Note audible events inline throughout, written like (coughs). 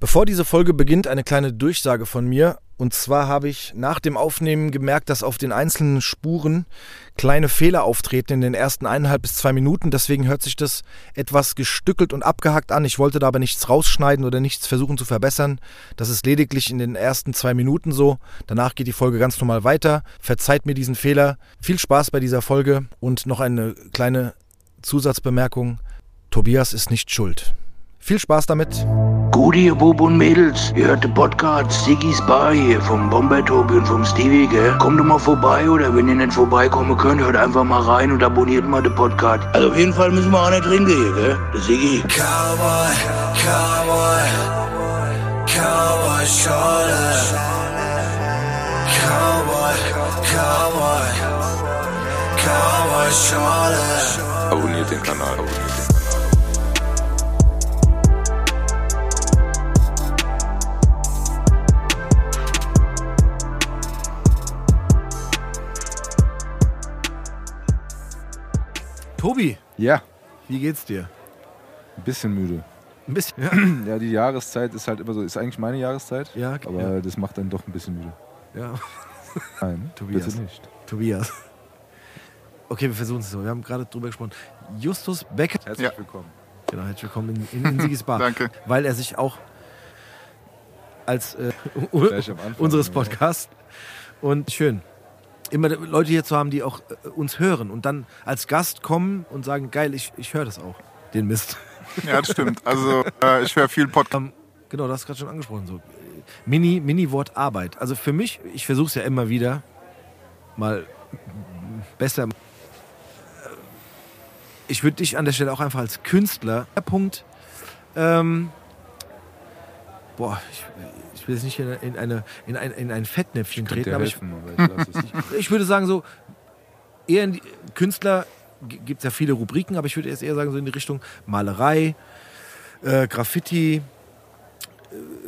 Bevor diese Folge beginnt, eine kleine Durchsage von mir. Und zwar habe ich nach dem Aufnehmen gemerkt, dass auf den einzelnen Spuren kleine Fehler auftreten in den ersten eineinhalb bis zwei Minuten. Deswegen hört sich das etwas gestückelt und abgehackt an. Ich wollte da aber nichts rausschneiden oder nichts versuchen zu verbessern. Das ist lediglich in den ersten zwei Minuten so. Danach geht die Folge ganz normal weiter. Verzeiht mir diesen Fehler. Viel Spaß bei dieser Folge und noch eine kleine Zusatzbemerkung. Tobias ist nicht schuld. Viel Spaß damit. Gut, ihr Bub und Mädels, ihr hört den Podcast Siggy's Bar hier vom Bomber Tobi und vom Stevie, gell? Kommt doch mal vorbei oder wenn ihr nicht vorbeikommen könnt, hört einfach mal rein und abonniert mal den Podcast. Also auf jeden Fall müssen wir auch nicht trinken hier, gell? Der Siggy. Cowboy, Cowboy, Cowboy Schorle. Cowboy, Cowboy, Cowboy Schorle. Abonniert den Kanal. Abonniert den Kanal. Tobi, Ja, wie geht's dir? ein bisschen müde. Ein bisschen. Ja. (clears throat) Ja, die Jahreszeit ist halt immer so, ist eigentlich meine Jahreszeit, Ja, aber ja. das macht dann doch ein bisschen müde. ja. Nein, (laughs) Tobias. bitte nicht. Tobias. Okay, wir versuchen es so. Wir haben gerade drüber gesprochen. Justus Becker. Herzlich Ja. willkommen. Genau, herzlich willkommen in, in, in (laughs) Sigis Bar. Danke. Weil er sich auch als äh, unseres. Podcasts und schön, immer Leute hier zu haben, die auch äh, uns hören und dann als Gast kommen und sagen, geil, ich, ich höre das auch, den Mist. Ja, das stimmt. Also äh, ich höre viel Podcast. Ähm, genau, du hast gerade schon angesprochen. So. Mini, Mini-Wort Arbeit. Also für mich, ich versuche es ja immer wieder, mal besser. Ich würde dich an der Stelle auch einfach als Künstler. Punkt. Ähm, boah, ich will jetzt nicht in, in, eine, in, ein, in ein Fettnäpfchen Könnt treten, aber ich, helfen, aber ich es nicht. (laughs) ich würde sagen, so eher in die Künstler gibt es ja viele Rubriken, aber ich würde jetzt eher sagen, so in die Richtung Malerei, äh, Graffiti,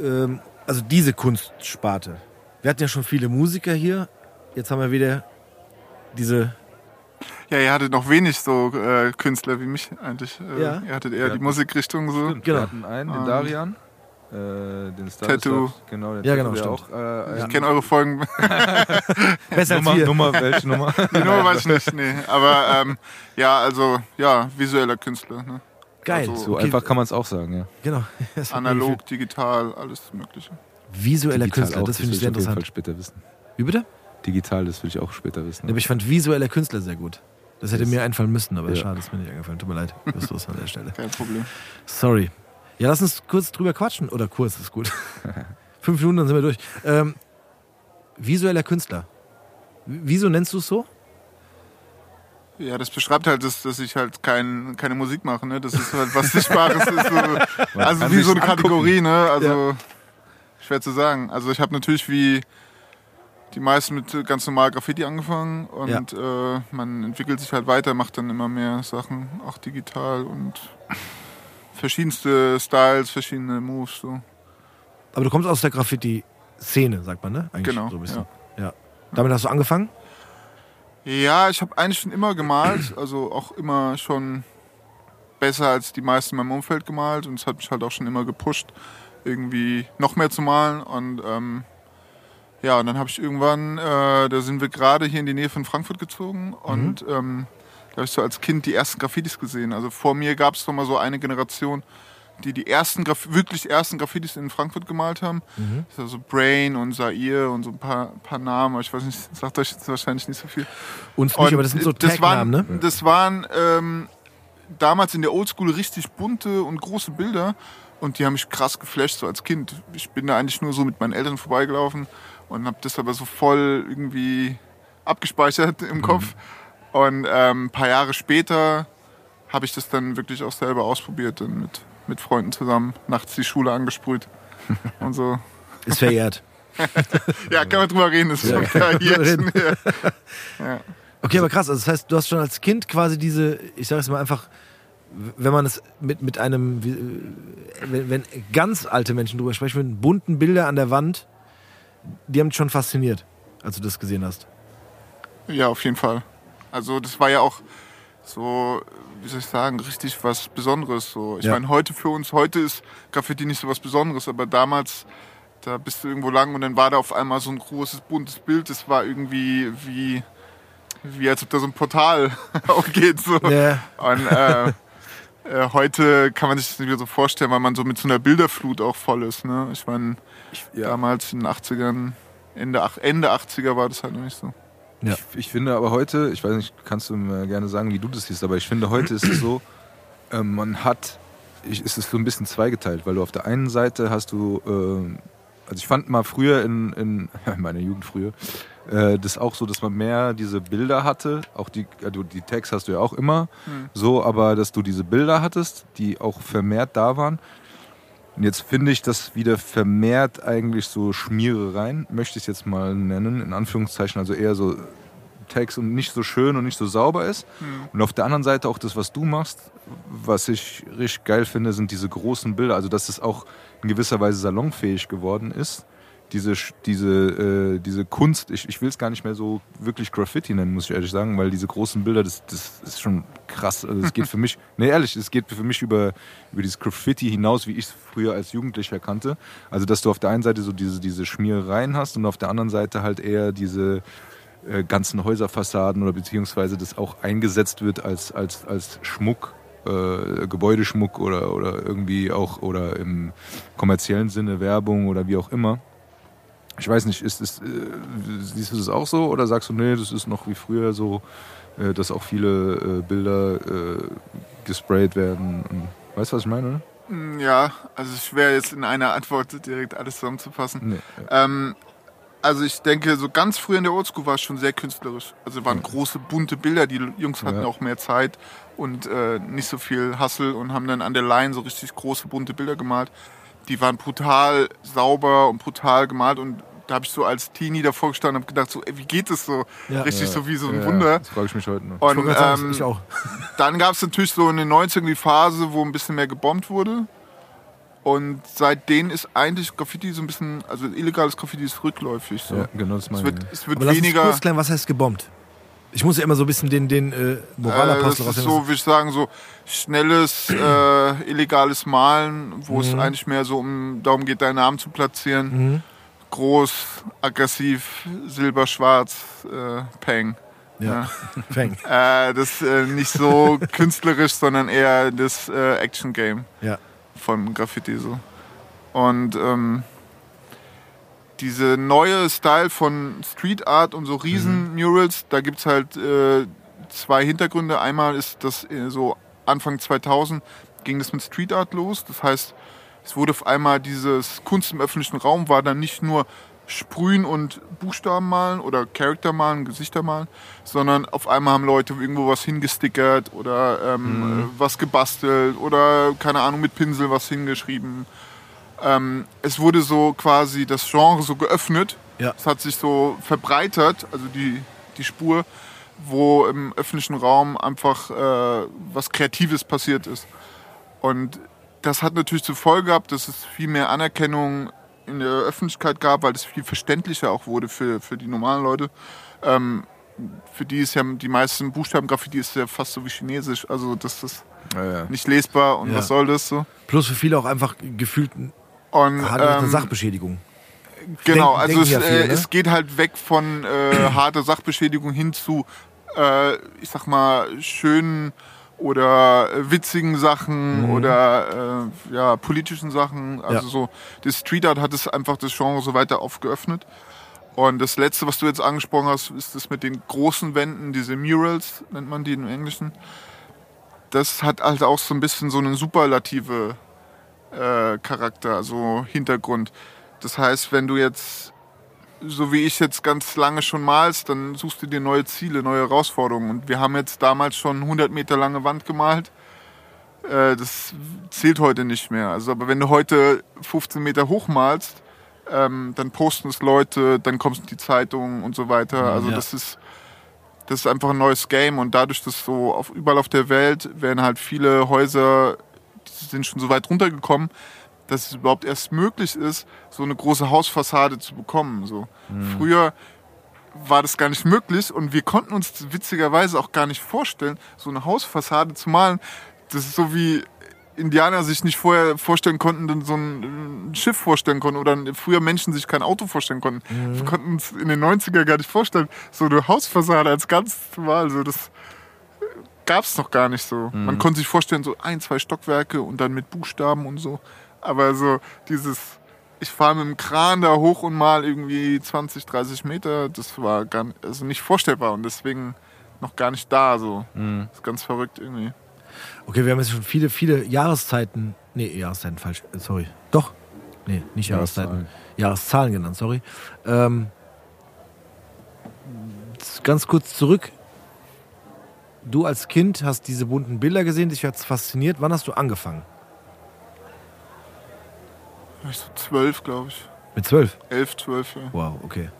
äh, ähm, also diese Kunstsparte. Wir hatten ja schon viele Musiker hier. Jetzt haben wir wieder diese. Ja, ihr hattet noch wenig so äh, Künstler wie mich eigentlich. Äh, Ja. Ihr hattet eher die hatten- Musikrichtung so. Stimmt, Genau. Wir hatten einen, den Ähm, Darian, äh, den Star Tattoo. Genau, den Ja, Tattoo, genau, stimmt. auch, äh, Ich kenne eure Folgen. (laughs) Besser als Nummer, wir. Nummer, welche Nummer? (laughs) Die Nummer weiß ich nicht. Nee. Aber ähm, ja, also ja, visueller Künstler. Ne? Geil. Also, So Okay, einfach kann man es auch sagen, ja. Genau. (laughs) Das Analog, digital, alles Mögliche. Visueller Digital Künstler, auch, das finde ich will sehr auf jeden Fall interessant. später wissen. Wie bitte? Digital, das will ich auch später wissen. Ja, aber ich fand visueller Künstler sehr gut. Das hätte Das- mir einfallen müssen, aber Ja. schade, ist mir nicht eingefallen. Tut mir leid. Justus an der Stelle. Kein Problem. Sorry. Ja, lass uns kurz drüber quatschen. Oder kurz, ist gut. (laughs) Fünf Minuten, dann sind wir durch. Ähm, visueller Künstler. W- Wieso nennst du es so? Ja, das beschreibt halt, dass, dass ich halt kein, keine Musik mache. Ne? Das ist halt was Sichtbares. ist so, also wie so eine angucken. Kategorie. Ne? Also schwer zu sagen. Also ich habe natürlich wie die meisten mit ganz normal Graffiti angefangen und äh, man entwickelt sich halt weiter, macht dann immer mehr Sachen, auch digital und verschiedenste Styles, verschiedene Moves. So. Aber du kommst aus der Graffiti-Szene, sagt man, ne? Eigentlich Genau, So ein bisschen. Ja. Damit hast du angefangen? Ja, ich habe eigentlich schon immer gemalt, also auch immer schon besser als die meisten in meinem Umfeld gemalt und es hat mich halt auch schon immer gepusht, irgendwie noch mehr zu malen und ähm, ja, und dann habe ich irgendwann, äh, da sind wir gerade hier in die Nähe von Frankfurt gezogen und ähm, da habe ich so als Kind die ersten Graffitis gesehen. Also vor mir gab es mal so eine Generation, die die ersten, Graf wirklich ersten Graffitis in Frankfurt gemalt haben. Das ist also Brain und Zaire und so ein paar, paar Namen, ich weiß nicht, sagt euch jetzt wahrscheinlich nicht so viel. Uns nicht, Und aber das sind so das waren, ne? Das waren ähm, damals in der Oldschool richtig bunte und große Bilder und die haben mich krass geflasht so als Kind. Ich bin da eigentlich nur so mit meinen Eltern vorbeigelaufen und habe das aber so voll irgendwie abgespeichert im Kopf. Und ähm, ein paar Jahre später habe ich das dann wirklich auch selber ausprobiert und mit, mit Freunden zusammen nachts die Schule angesprüht (laughs) und so. Ist verehrt. (laughs) Ja, kann man drüber reden, ist. Drüber (laughs) reden. Ja. Okay, aber krass. Also das heißt, du hast schon als Kind quasi diese, ich sage es mal einfach, wenn man es mit, mit einem, wenn, wenn ganz alte Menschen drüber sprechen, mit bunten Bilder an der Wand, die haben dich schon fasziniert, als du das gesehen hast. Ja, auf jeden Fall. Also das war ja auch so, wie soll ich sagen, richtig was Besonderes. So. Ich Ja. meine, heute für uns, heute ist Graffiti nicht so was Besonderes, aber damals, da bist du irgendwo lang und dann war da auf einmal so ein großes, buntes Bild. Das war irgendwie wie, wie als ob da so ein Portal (laughs) aufgeht. So. Ja. Und äh, äh, heute kann man sich das nicht mehr so vorstellen, weil man so mit so einer Bilderflut auch voll ist. Ne? Ich meine, Ja. damals in den 80ern, Ende, Ende 80er war das halt noch nicht so. Ja. Ich, ich finde aber heute, ich weiß nicht, kannst du mir gerne sagen, wie du das siehst, aber ich finde heute ist es so, ähm, man hat, ich, es ist so ein bisschen zweigeteilt, weil du auf der einen Seite hast du, ähm, also ich fand mal früher in, (laughs) in meiner Jugend früher, äh, das auch so, dass man mehr diese Bilder hatte, auch die, also die Tags hast du ja auch immer, so, aber dass du diese Bilder hattest, die auch vermehrt da waren. Und jetzt finde ich das wieder vermehrt eigentlich so Schmierereien, möchte ich es jetzt mal nennen, in Anführungszeichen, also eher so Tags und nicht so schön und nicht so sauber ist. Und auf der anderen Seite auch das, was du machst, was ich richtig geil finde, sind diese großen Bilder. Also dass es auch in gewisser Weise salonfähig geworden ist. Diese, diese, äh, diese Kunst, ich, ich will es gar nicht mehr so wirklich Graffiti nennen, muss ich ehrlich sagen, weil diese großen Bilder, das, das ist schon krass. Also es geht für mich, (laughs) nee ehrlich, es geht für mich über, über dieses Graffiti hinaus, wie ich es früher als Jugendlicher kannte. Also dass du auf der einen Seite so diese, diese Schmierereien hast und auf der anderen Seite halt eher diese, äh, ganzen Häuserfassaden oder beziehungsweise das auch eingesetzt wird als, als, als Schmuck, äh, Gebäudeschmuck oder, oder irgendwie auch oder im kommerziellen Sinne Werbung oder wie auch immer. Ich weiß nicht, ist es, äh, siehst du das auch so oder sagst du, nee, das ist noch wie früher so, äh, dass auch viele äh, Bilder äh, gesprayt werden? Und, weißt du, was ich meine? Oder? Mm, Ja, also schwer jetzt in einer Antwort direkt alles zusammenzufassen. Nee. Ähm, also ich denke, so ganz früh in der Oldschool war es schon sehr künstlerisch. Also waren große, bunte Bilder. Die Jungs hatten Ja. auch mehr Zeit und äh, nicht so viel Hustle und haben dann an der Line so richtig große, bunte Bilder gemalt. Die waren brutal sauber und brutal gemalt und da habe ich so als Teenie davor gestanden und habe gedacht, so, ey, wie geht das so? Ja. Richtig so wie so ein Ja, Wunder. Das frage ich mich heute noch. Und Ich ähm, ich auch. (laughs) (laughs) dann gab es natürlich so in den 90ern die Phase, wo ein bisschen mehr gebombt wurde. Und seitdem ist eigentlich Graffiti so ein bisschen, also illegales Graffiti ist rückläufig. So. ja, genau das Es meine wird, ich. es wird Aber lass uns weniger. kurz klären, was heißt gebombt? Ich muss ja immer so ein bisschen den, den äh, Äh, Moralapostel das ist so, würde ich sagen, so schnelles, (clears throat) äh, illegales Malen, wo es eigentlich mehr so um darum geht, deinen Namen zu platzieren. Mhm. Groß, aggressiv, silber, schwarz, äh, Peng. Ja, Fang. (laughs) Äh, das äh, nicht so (laughs) künstlerisch, sondern eher das äh, Action-Game. Ja. von Graffiti so. Und ähm, diese neue Style von Street Art und so riesen Murals, da gibt es halt äh, zwei Hintergründe. Einmal ist das äh, so Anfang 2000 ging das mit Street Art los. Das heißt, es wurde auf einmal dieses Kunst im öffentlichen Raum war dann nicht nur Sprühen und Buchstaben malen oder Charakter malen, Gesichter malen, sondern auf einmal haben Leute irgendwo was hingestickert oder ähm, äh, was gebastelt oder keine Ahnung mit Pinsel was hingeschrieben. Ähm, es wurde so quasi das Genre so geöffnet. Ja. Es hat sich so verbreitert, also die, die Spur, wo im öffentlichen Raum einfach äh, was Kreatives passiert ist. Und das hat natürlich zur Folge gehabt, dass es viel mehr Anerkennung in der Öffentlichkeit gab, weil es viel verständlicher auch wurde für, für die normalen Leute. Ähm, für die ist ja die meisten Buchstaben-Graffiti ist ja fast so wie Chinesisch. Also das ist Ja, ja. nicht lesbar und Ja. was soll das so? Plus für viele auch einfach gefühlt Und, harte eine ähm, Sachbeschädigung. Genau, Denken- also denken es, ja viele, äh, ne? es geht halt weg von äh, (clears throat) harter Sachbeschädigung hin zu, äh, ich sag mal, schönen oder äh, witzigen Sachen oder äh, ja, politischen Sachen. Also Mhm. Ja. so, das Street Art hat es einfach das Genre so weiter aufgeöffnet. Und das letzte, was du jetzt angesprochen hast, ist das mit den großen Wänden, diese Murals, nennt man die im Englischen. Das hat halt auch so ein bisschen so einen superlative äh, Charakter, also Hintergrund. Das heißt, wenn du jetzt, so wie ich jetzt ganz lange schon malst, dann suchst du dir neue Ziele, neue Herausforderungen. Und wir haben jetzt damals schon 100 Meter lange Wand gemalt. Äh, das zählt heute nicht mehr. Also, aber wenn du heute 15 Meter hoch malst, ähm, dann posten es Leute, dann kommst du in die Zeitung und so weiter. Also Ja. das ist das ist einfach ein neues Game und dadurch, dass so auf, überall auf der Welt werden halt viele Häuser, die sind schon so weit runtergekommen, dass es überhaupt erst möglich ist, so eine große Hausfassade zu bekommen. So. Früher war das gar nicht möglich und wir konnten uns witzigerweise auch gar nicht vorstellen, so eine Hausfassade zu malen. Das ist so wie Indianer sich nicht vorher vorstellen konnten, dann so ein Schiff vorstellen konnten oder früher Menschen sich kein Auto vorstellen konnten. Wir konnten uns in den 90er gar nicht vorstellen, so eine Hausfassade als ganz normal, so das gab es noch gar nicht so. Man konnte sich vorstellen, so ein, zwei Stockwerke und dann mit Buchstaben und so. Aber so dieses, ich fahre mit dem Kran da hoch und mal irgendwie 20, 30 Meter, das war gar nicht, also nicht vorstellbar und deswegen noch gar nicht da. So. Das ist ganz verrückt irgendwie. Okay, wir haben jetzt schon viele, viele Jahreszeiten. Nee, Jahreszeiten falsch. äh, Sorry. Doch. Nee, nicht Jahreszeiten. Jahreszahlen genannt, sorry. Ähm, ganz kurz zurück. Du als Kind hast diese bunten Bilder gesehen, dich hat es fasziniert. Wann hast du angefangen? So zwölf, glaube ich. Mit zwölf? Elf, zwölf, ja. Wow, okay.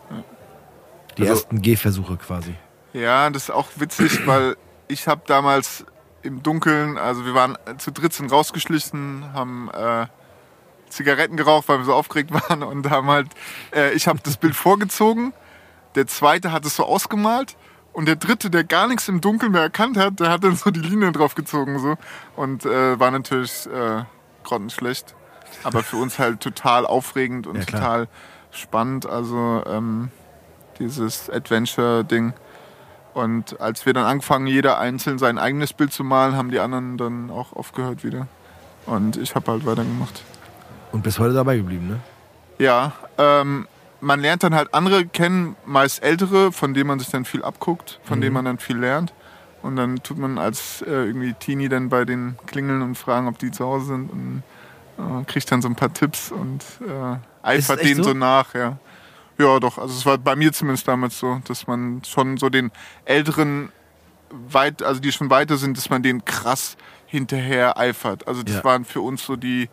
Die Also- ersten Gehversuche quasi. Ja, das ist auch witzig, (clears throat) weil ich habe damals im Dunkeln, also wir waren zu dritt sind rausgeschlichen, haben äh, Zigaretten geraucht, weil wir so aufgeregt (laughs) waren und haben halt, äh, ich habe das Bild vorgezogen, der zweite hat es so ausgemalt und der dritte, der gar nichts im Dunkeln mehr erkannt hat, der hat dann so die Linien drauf gezogen so und äh, war natürlich äh, grottenschlecht, aber für uns halt total aufregend und Ja, total spannend, also ähm, dieses Adventure-Ding. Und als wir dann angefangen, jeder einzeln sein eigenes Bild zu malen, haben die anderen dann auch aufgehört wieder. Und ich habe halt weitergemacht. Und bis heute dabei geblieben, ne? Ja, ähm, man lernt dann halt andere kennen, meist ältere, von denen man sich dann viel abguckt, von denen man dann viel lernt. Und dann tut man als äh, irgendwie Teenie dann bei den klingeln und fragen, ob die zu Hause sind und äh, kriegt dann so ein paar Tipps und äh, eifert denen so? so nach, ja. Ja, doch. Also es war bei mir zumindest damals so, dass man schon so den Älteren weit, also die schon weiter sind, dass man denen krass hinterher eifert. Also das Ja. waren für uns so die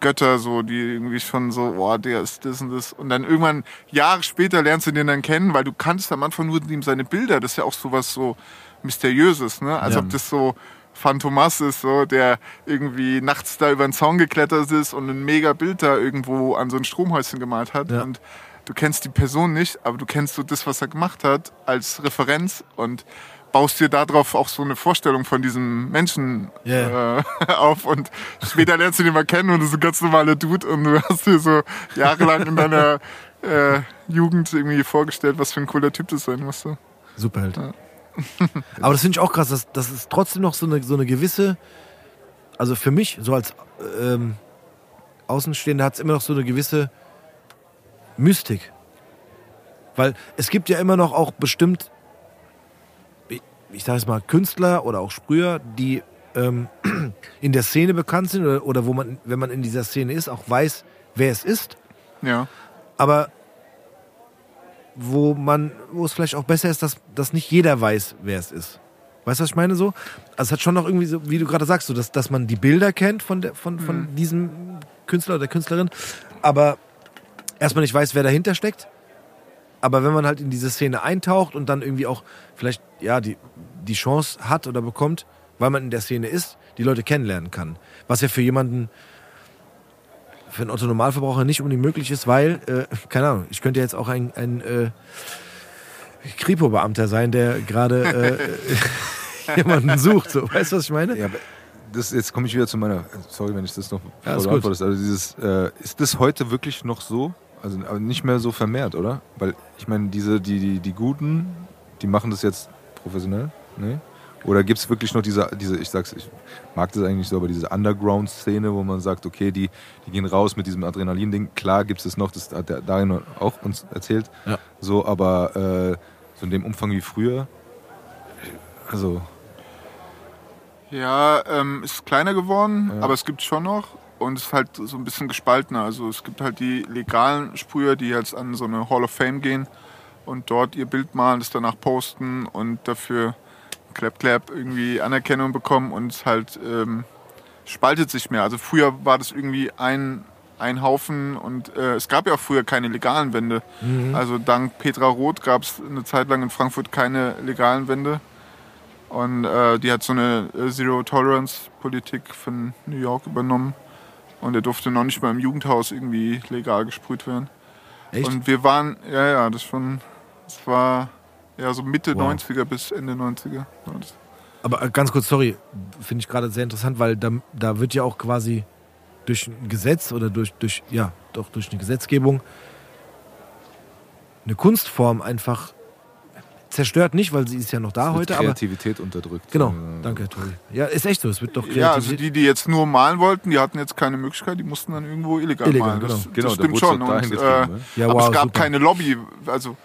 Götter, so die irgendwie schon so, boah, der ist das und das. Und dann irgendwann Jahre später lernst du den dann kennen, weil du kannst am Anfang nur ihm seine Bilder. Das ist ja auch sowas so mysteriöses, ne? Als Ja. ob das so Phantomas ist, so, der irgendwie nachts da über den Zaun geklettert ist und ein mega Bild da irgendwo an so ein Stromhäuschen gemalt hat. Ja. Und du kennst die Person nicht, aber du kennst so das, was er gemacht hat, als Referenz und baust dir darauf auch so eine Vorstellung von diesem Menschen Ja. äh, (laughs) auf und später lernst du den mal kennen und das ist ein ganz normaler Dude und du hast dir so jahrelang in deiner äh, Jugend irgendwie vorgestellt, was für ein cooler Typ das sein muss. So. Superheld. (laughs) Aber das finde ich auch krass, dass, dass es trotzdem noch so eine, so eine gewisse, also für mich, so als ähm, Außenstehender, hat es immer noch so eine gewisse Mystik. Weil es gibt ja immer noch auch bestimmt, ich, ich sage es mal, Künstler oder auch Sprüher, die ähm, (clears throat) in der Szene bekannt sind oder, oder wo man, wenn man in dieser Szene ist, auch weiß, wer es ist. Ja. aber wo man, wo es vielleicht auch besser ist, dass, dass nicht jeder weiß, wer es ist. Weißt du, was ich meine so? Also es hat schon noch irgendwie so, wie du gerade sagst, so, dass, dass man die Bilder kennt von, der, von, von diesem Künstler oder der Künstlerin, aber erstmal nicht weiß, wer dahinter steckt. Aber wenn man halt in diese Szene eintaucht und dann irgendwie auch vielleicht ja die, die Chance hat oder bekommt, weil man in der Szene ist, die Leute kennenlernen kann. Was ja für jemanden, für einen Otto-Normalverbraucher nicht unbedingt möglich ist, weil, äh, keine Ahnung, ich könnte ja jetzt auch ein, ein äh, Kripo-Beamter sein, der gerade äh, (laughs) jemanden sucht. So. Weißt du, was ich meine? Ja, aber das, jetzt komme ich wieder zu meiner. Sorry, wenn ich das noch Ja, ist gut. Also dieses, äh, ist das heute wirklich noch so? Also aber nicht mehr so vermehrt, oder? Weil ich meine, diese, die, die, die Guten, die machen das jetzt professionell, ne? Oder gibt es wirklich noch diese, diese, ich sag's, ich mag das eigentlich so, aber diese Underground-Szene, wo man sagt, okay, die, die gehen raus mit diesem Adrenalin-Ding. Klar gibt es das noch, das hat der Darin auch uns erzählt. Ja. So, aber äh, so in dem Umfang wie früher. Also, Ja, ähm, ist kleiner geworden, Ja. aber es gibt schon noch und es ist halt so ein bisschen gespaltener. Also es gibt halt die legalen Sprüher, die jetzt an so eine Hall of Fame gehen und dort ihr Bild malen, das danach posten und dafür clap clap irgendwie Anerkennung bekommen und halt ähm, spaltet sich mehr. Also früher war das irgendwie ein ein Haufen und äh, es gab ja auch früher keine legalen Wände. Also dank Petra Roth gab es eine Zeit lang in Frankfurt keine legalen Wände. Und äh, die hat so eine äh, Zero-Tolerance-Politik von New York übernommen. Und er durfte noch nicht mal im Jugendhaus irgendwie legal gesprüht werden. Echt? Und wir waren, ja, ja, das schon Das war ja so Mitte Wow. 90er bis Ende 90er. war das. Aber äh, ganz kurz, sorry, finde ich gerade sehr interessant, weil da, da wird ja auch quasi durch ein Gesetz oder durch, durch, ja, doch durch eine Gesetzgebung eine Kunstform einfach zerstört nicht, weil sie ist ja noch da Es wird heute, aber Kreativität unterdrückt. genau, danke, Tori. Ja, ist echt so, es wird doch Ja, also Kreativität. die, die jetzt nur malen wollten, die hatten jetzt keine Möglichkeit, die mussten dann irgendwo illegal, Illegal, malen. Das, genau. Genau, das da stimmt schon. Und, äh, ne? Ja, aber wow, es gab super. keine Lobby. Also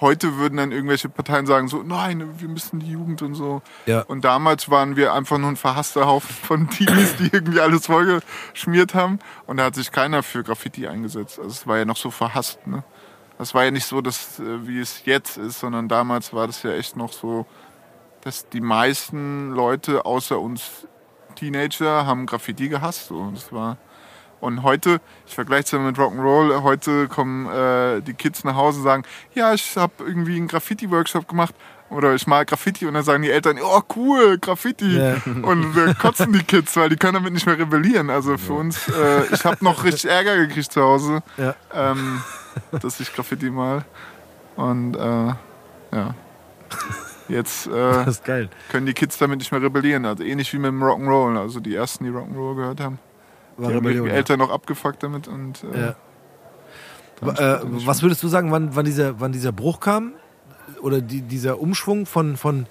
heute würden dann irgendwelche Parteien sagen so, nein, wir müssen die Jugend und so. Ja. Und damals waren wir einfach nur ein verhasster Haufen von Teenies, die irgendwie alles vollgeschmiert haben. Und da hat sich keiner für Graffiti eingesetzt. Also es war ja noch so verhasst. Ne? Das war ja nicht so, dass, äh, wie es jetzt ist, sondern damals war das ja echt noch so, dass die meisten Leute außer uns Teenager haben Graffiti gehasst. So. Das war und heute, ich vergleiche es ja mit Rock'n'Roll, heute kommen äh, die Kids nach Hause und sagen, ja, ich habe irgendwie einen Graffiti-Workshop gemacht oder ich mal Graffiti und dann sagen die Eltern, oh cool, Graffiti. Ja. (laughs) Und äh, kotzen die Kids, weil die können damit nicht mehr rebellieren. Also für uns, äh, ich habe noch richtig Ärger gekriegt zu Hause, Ja. ähm, dass ich Graffiti mal. Und äh, ja, jetzt äh, (laughs) können die Kids damit nicht mehr rebellieren. Also ähnlich wie mit dem Rock'n'Roll. Also die ersten, die Rock'n'Roll gehört haben. War Die haben Rebellion, die ja. Eltern noch abgefuckt damit und äh, Ja. Äh, was würdest du sagen, wann, wann, dieser, wann dieser Bruch kam? Oder die, dieser Umschwung von, von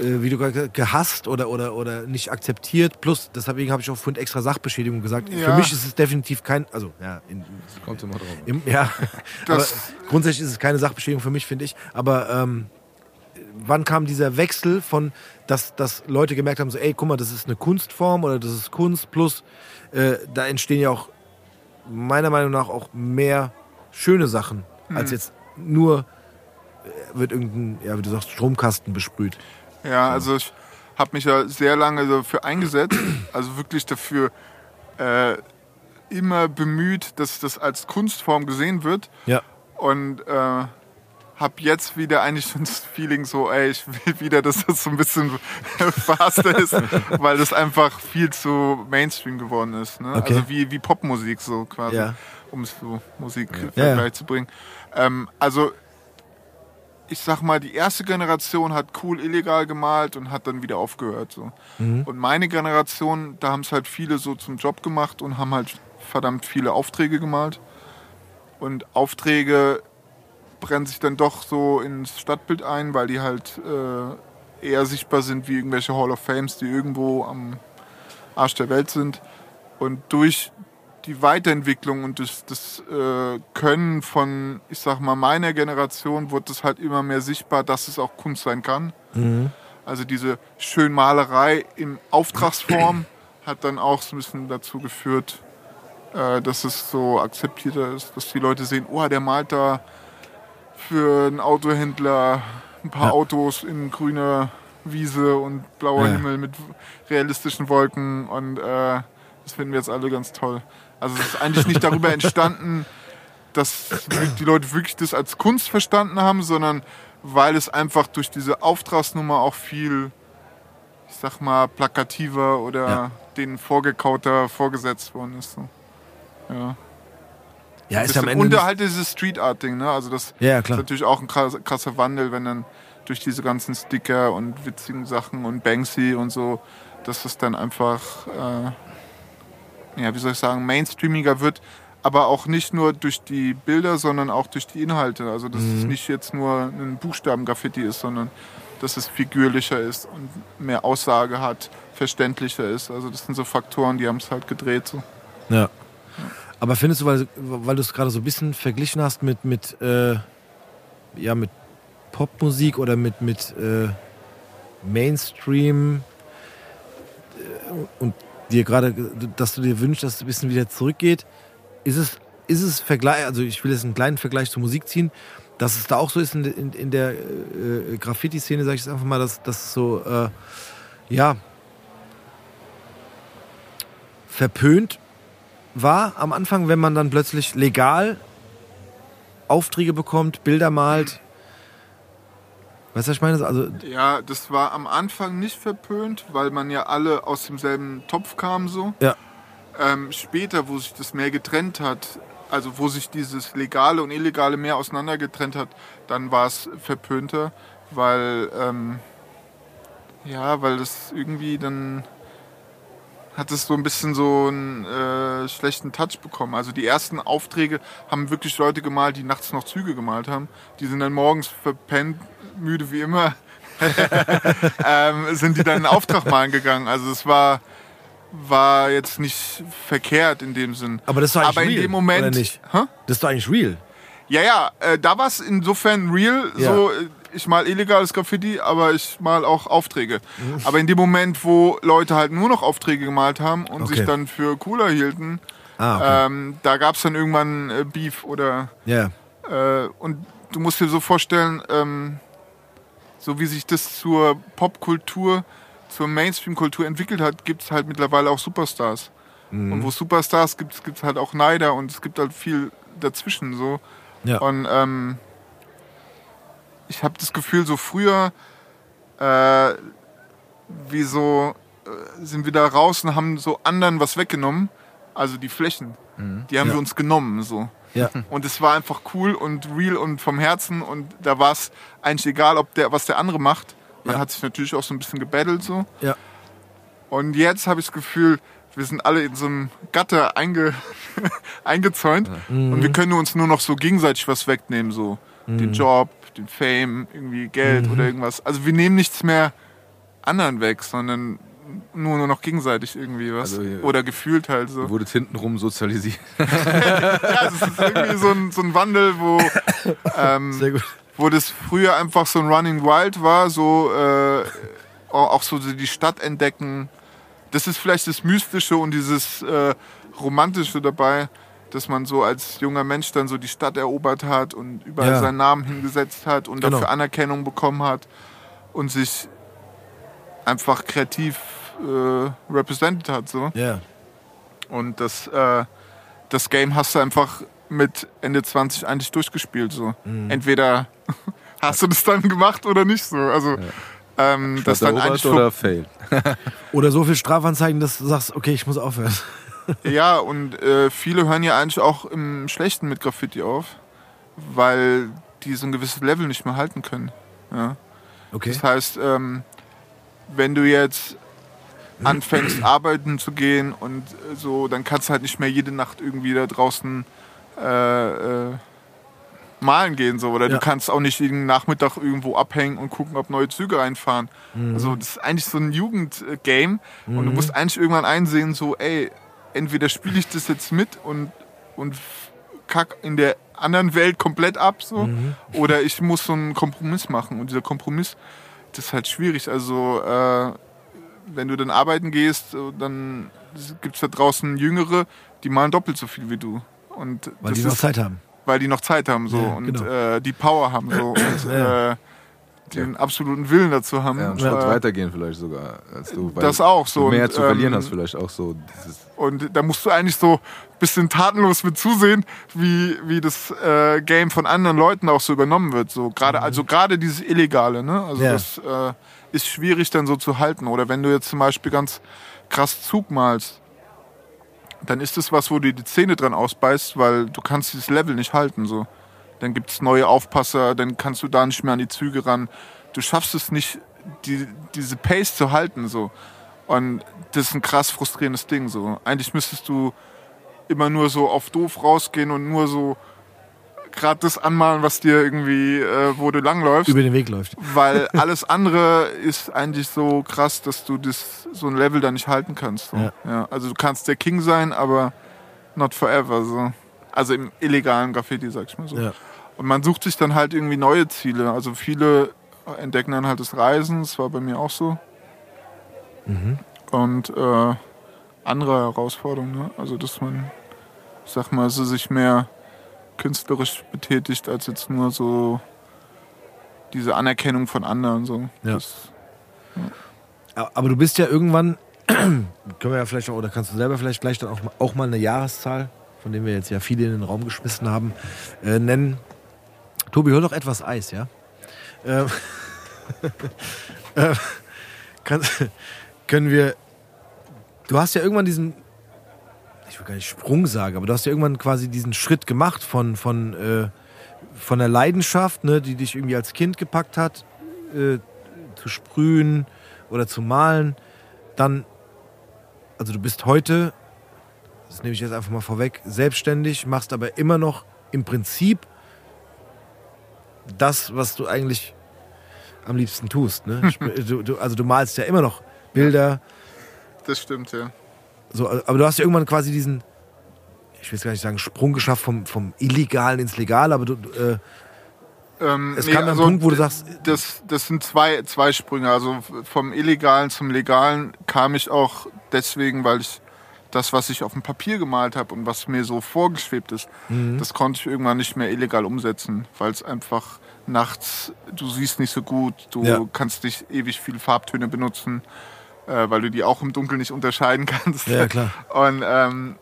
äh, wie du gerade gesagt hast, gehasst oder, oder, oder nicht akzeptiert? Plus, deswegen habe ich auch vorhin extra Sachbeschädigung gesagt. Für Ja. mich ist es definitiv kein, also ja, in, Kommt immer drauf. im, ja grundsätzlich ist es keine Sachbeschädigung für mich, finde ich. Aber ähm, wann kam dieser Wechsel von, dass, dass Leute gemerkt haben, so, ey, guck mal, das ist eine Kunstform oder das ist Kunst, plus äh, da entstehen ja auch meiner Meinung nach auch mehr schöne Sachen, als jetzt nur äh, wird irgendein, ja, wie du sagst, Stromkasten besprüht. Ja, also ich habe mich ja sehr lange dafür eingesetzt, also wirklich dafür äh, immer bemüht, dass das als Kunstform gesehen wird Ja. und äh, habe jetzt wieder eigentlich schon das Feeling so, ey, ich will wieder, dass das so ein bisschen (laughs) faster ist, weil das einfach viel zu Mainstream geworden ist. Ne? Okay. Also wie, wie Popmusik so quasi, Ja. um es so Musik Ja, zu bringen. Ähm, also ich sag mal, die erste Generation hat cool illegal gemalt und hat dann wieder aufgehört. So. Und meine Generation, da haben es halt viele so zum Job gemacht und haben halt verdammt viele Aufträge gemalt. Und Aufträge brennen sich dann doch so ins Stadtbild ein, weil die halt äh, eher sichtbar sind wie irgendwelche Hall of Fames, die irgendwo am Arsch der Welt sind. Und durch die Weiterentwicklung und das, das äh, Können von, ich sag mal, meiner Generation wurde es halt immer mehr sichtbar, dass es auch Kunst sein kann. Also diese Schönmalerei in Auftragsform (clears throat) hat dann auch so ein bisschen dazu geführt, äh, dass es so akzeptierter ist, dass die Leute sehen, oh, der malt da für einen Autohändler ein paar Ja. Autos in grüner Wiese und blauer Ja. Himmel mit realistischen Wolken und äh, das finden wir jetzt alle ganz toll. Also es ist eigentlich nicht darüber (laughs) entstanden, dass die Leute wirklich das als Kunst verstanden haben, sondern weil es einfach durch diese Auftragsnummer auch viel, ich sag mal, plakativer oder Ja. denen vorgekauter vorgesetzt worden ist. So. Ja. Ja, ist am Ende. Und halt dieses Street Art Ding, ne? Also das Ja, ist natürlich auch ein krasser, krasser Wandel, wenn dann durch diese ganzen Sticker und witzigen Sachen und Banksy und so, dass es dann einfach, äh, ja, wie soll ich sagen, mainstreamiger wird, aber auch nicht nur durch die Bilder, sondern auch durch die Inhalte. Also dass Mhm. es nicht jetzt nur ein Buchstabengraffiti ist, sondern dass es figürlicher ist und mehr Aussage hat, verständlicher ist. Also das sind so Faktoren, die haben es halt gedreht. So. Ja. Aber findest du, weil, weil du es gerade so ein bisschen verglichen hast mit, mit, äh, ja, mit Popmusik oder mit, mit äh, Mainstream äh, und dir gerade, dass du dir wünschst, dass es ein bisschen wieder zurückgeht, ist es, ist es Vergleich, also ich will jetzt einen kleinen Vergleich zur Musik ziehen, dass es da auch so ist in, in, in der äh, Graffiti-Szene, sage ich jetzt einfach mal, dass, es so, äh, ja, verpönt war am Anfang, wenn man dann plötzlich legal Aufträge bekommt, Bilder malt. Weißt du, was ich meine? Also, Ja, das war am Anfang nicht verpönt, weil man ja alle aus demselben Topf kam so. ja, Ähm, später, wo sich das mehr getrennt hat, also wo sich dieses legale und illegale mehr auseinandergetrennt hat, dann war es verpönter, weil ähm, ja, weil das irgendwie dann hat es so ein bisschen so einen äh, schlechten Touch bekommen. Also die ersten Aufträge haben wirklich Leute gemalt, die nachts noch Züge gemalt haben. Die sind dann morgens verpennt, müde wie immer, (laughs) ähm, sind die dann einen Auftrag malen gegangen. Also es war war jetzt nicht verkehrt in dem Sinn. Aber das war eigentlich Aber in real, dem Moment, oder nicht? Hä? Das doch eigentlich real. Ja, ja, äh, da war es insofern real. Ja. So, ich mal illegales Graffiti, aber ich mal auch Aufträge. Mhm. Aber in dem Moment, wo Leute halt nur noch Aufträge gemalt haben und Okay. sich dann für cooler hielten, Ah, okay. ähm, da gab es dann irgendwann äh, Beef oder ja. äh, und du musst dir so vorstellen, ähm, so wie sich das zur Popkultur, zur Mainstream-Kultur entwickelt hat, gibt es halt mittlerweile auch Superstars. Und wo Superstars gibt, gibt es halt auch Neider und es gibt halt viel dazwischen so. Ja. Und ähm, ich habe das Gefühl, so früher, äh, wie so, äh, sind wir da raus und haben so anderen was weggenommen. Also die Flächen, die haben Ja. wir uns genommen so. ja. Und es war einfach cool und real und vom Herzen und da war es eigentlich egal, ob der, was der andere macht. Man Ja. hat sich natürlich auch so ein bisschen gebettelt so. Ja. Und jetzt habe ich das Gefühl, wir sind alle in so einem Gatter einge (laughs) eingezäunt und wir können uns nur noch so gegenseitig was wegnehmen, so den Job, den Fame, irgendwie Geld oder irgendwas. Also wir nehmen nichts mehr anderen weg, sondern nur, nur noch gegenseitig irgendwie was. Also, ja. oder gefühlt halt so. Du wurdest hintenrum sozialisiert. (laughs) Ja, es ist irgendwie so ein, so ein Wandel, wo, (laughs) ähm, wo das früher einfach so ein Running Wild war, so äh, auch so die Stadt entdecken. Das ist vielleicht das Mystische und dieses äh, Romantische dabei, dass man so als junger Mensch dann so die Stadt erobert hat und überall Ja. seinen Namen hingesetzt hat und Genau. dafür Anerkennung bekommen hat und sich einfach kreativ äh, represented hat. So. Ja. Und das, äh, das Game hast du einfach mit Ende 20 eigentlich durchgespielt. So. Mhm. Entweder (laughs) hast du das dann gemacht oder nicht so. Also ähm, das dann eigentlich oder fail. (laughs) Oder so viel Strafanzeigen, dass du sagst, okay, ich muss aufhören. Ja, und äh, viele hören ja eigentlich auch im Schlechten mit Graffiti auf, weil die so ein gewisses Level nicht mehr halten können. Ja. Okay. Das heißt, ähm, wenn du jetzt anfängst, (clears throat) arbeiten zu gehen und so, dann kannst du halt nicht mehr jede Nacht irgendwie da draußen äh, äh, malen gehen. So. Oder Ja. du kannst auch nicht jeden Nachmittag irgendwo abhängen und gucken, ob neue Züge reinfahren. Mhm. Also das ist eigentlich so ein Jugendgame und du musst eigentlich irgendwann einsehen, so, ey, entweder spiele ich das jetzt mit und, und kack in der anderen Welt komplett ab, so, Mhm. oder ich muss so einen Kompromiss machen. Und dieser Kompromiss, das ist halt schwierig. Also, äh, wenn du dann arbeiten gehst, dann gibt es da draußen Jüngere, die malen doppelt so viel wie du. Und Weil die noch ist, Zeit haben. weil die noch Zeit haben so Ja, und genau. äh, die Power haben so (clears throat) und Ja. äh, den absoluten Willen dazu haben. Ja, einen Äh, Schritt weitergehen vielleicht sogar als du. das auch so. Du mehr und, zu verlieren ähm, hast vielleicht auch so. Und da musst du eigentlich so ein bisschen tatenlos mit zusehen, wie, wie das äh, Game von anderen Leuten auch so übernommen wird. So gerade, also gerade dieses Illegale, ne? Also Ja. das äh, ist schwierig dann so zu halten. Oder wenn du jetzt zum Beispiel ganz krass Zug malst, dann ist das was, wo du die Zähne dran ausbeißt, weil du kannst dieses Level nicht halten. So. Dann gibt es neue Aufpasser, dann kannst du da nicht mehr an die Züge ran. Du schaffst es nicht, die, diese Pace zu halten. So. Und das ist ein krass frustrierendes Ding. So. Eigentlich müsstest du immer nur so auf doof rausgehen und nur so gerade das anmalen, was dir irgendwie, äh, wo du langläufst. Über den Weg läuft. Weil (laughs) alles andere ist eigentlich so krass, dass du das, so ein Level da nicht halten kannst. So. Ja. Ja. also du kannst der King sein, aber not forever. So. Also im illegalen Graffiti, sag ich mal so. Ja. Und man sucht sich dann halt irgendwie neue Ziele. Also viele entdecken dann halt das Reisen, das war bei mir auch so. Und äh, andere Herausforderungen, ne? Also dass man, ich sag mal, so sich mehr künstlerisch betätigt, als jetzt nur so diese Anerkennung von anderen. So. Ja. Das, Aber du bist ja irgendwann, (clears throat) können wir ja vielleicht auch, oder kannst du selber vielleicht gleich dann auch, auch mal eine Jahreszahl, von der wir jetzt ja viele in den Raum geschmissen haben, äh, nennen. Tobi, hol doch etwas Eis, ja? Ähm, (laughs) äh, kann, können wir, du hast ja irgendwann diesen, ich will gar nicht Sprung sagen, aber du hast ja irgendwann quasi diesen Schritt gemacht von, von, äh, von der Leidenschaft, ne, die dich irgendwie als Kind gepackt hat, äh, zu sprühen oder zu malen. Dann, also du bist heute, das nehme ich jetzt einfach mal vorweg, selbstständig, machst aber immer noch im Prinzip das, was du eigentlich am liebsten tust. Ne? (laughs) Du, du, also du malst ja immer noch Bilder. Das stimmt, ja. So, aber du hast ja irgendwann quasi diesen, ich will jetzt gar nicht sagen, Sprung geschafft vom, vom Illegalen ins Legale, aber du, äh, Ähm, Es kam dann ein Punkt, wo du sagst- Das, das sind zwei, zwei Sprünge. Also vom Illegalen zum Legalen kam ich auch deswegen, weil ich das, was ich auf dem Papier gemalt habe und was mir so vorgeschwebt ist, Mhm. das konnte ich irgendwann nicht mehr illegal umsetzen, weil es einfach nachts, du siehst nicht so gut, du Ja. kannst nicht ewig viele Farbtöne benutzen, äh, weil du die auch im Dunkeln nicht unterscheiden (laughs) kannst. Ja, klar. Und ähm,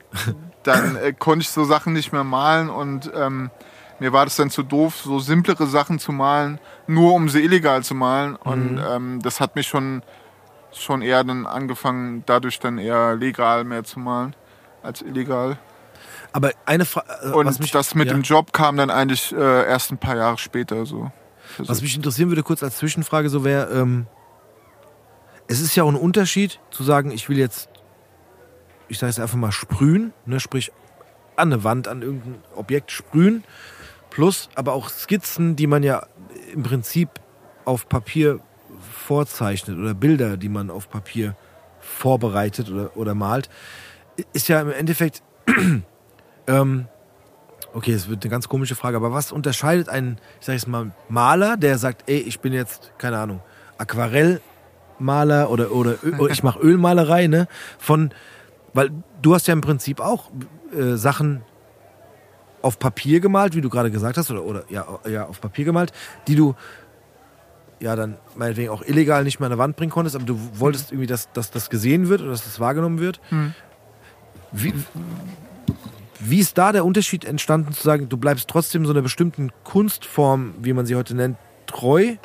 dann äh, konnte ich so Sachen nicht mehr malen und ähm, mir war das dann zu doof, so simplere Sachen zu malen, nur um sie illegal zu malen. Und Mhm. ähm, das hat mich schon, schon eher dann angefangen, dadurch dann eher legal mehr zu malen als illegal. aber eine Frage, Und was mich, das mit ja, dem Job kam dann eigentlich äh, erst ein paar Jahre später so. was mich interessieren würde, kurz als Zwischenfrage, so wäre, ähm, es ist ja auch ein Unterschied zu sagen, ich will jetzt, ich sage jetzt einfach mal sprühen, ne, sprich an eine Wand, an irgendein Objekt sprühen, plus aber auch Skizzen, die man ja im Prinzip auf Papier vorzeichnet oder Bilder, die man auf Papier vorbereitet oder, oder malt, ist ja im Endeffekt, (clears throat) ähm, okay, es wird eine ganz komische Frage, aber was unterscheidet einen, ich sag jetzt mal, Maler, der sagt, ey, ich bin jetzt, keine Ahnung, Aquarellmaler oder, oder, oder ich mache Ölmalerei, ne, von, weil du hast ja im Prinzip auch äh, Sachen auf Papier gemalt, wie du gerade gesagt hast, oder, oder ja, ja, auf Papier gemalt, die du ja dann meinetwegen auch illegal nicht mehr an der Wand bringen konntest, aber du wolltest irgendwie, dass, dass das gesehen wird oder dass das wahrgenommen wird. Wie, wie ist da der Unterschied entstanden, zu sagen, du bleibst trotzdem so einer bestimmten Kunstform, wie man sie heute nennt, treu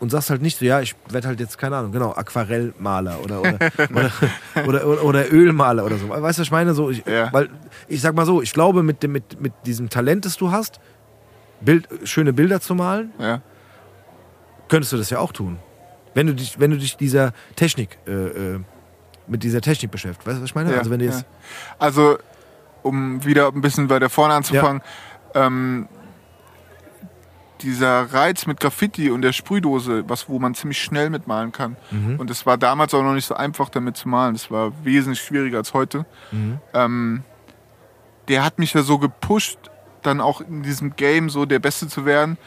und sagst halt nicht so, ja, ich werde halt jetzt, keine Ahnung, genau, Aquarellmaler oder, oder, (laughs) oder, oder, oder, oder Ölmaler oder so. Weißt du, was ich meine? So, ich, Ja. Weil ich sag mal so, ich glaube, mit, dem, mit, mit diesem Talent, das du hast, Bild, schöne Bilder zu malen, Ja. Könntest du das ja auch tun. Wenn du dich, wenn du dich dieser Technik, äh, äh, mit dieser Technik beschäftigst. Weißt du, was ich meine? Ja, also wenn du jetzt. ja. Also, um wieder ein bisschen weiter vorne anzufangen, ähm, dieser Reiz mit Graffiti und der Sprühdose, was, wo man ziemlich schnell mitmalen kann. Mhm. Und es war damals auch noch nicht so einfach, damit zu malen. Das war wesentlich schwieriger als heute. Mhm. Ähm, der hat mich ja so gepusht, dann auch in diesem Game so der Beste zu werden.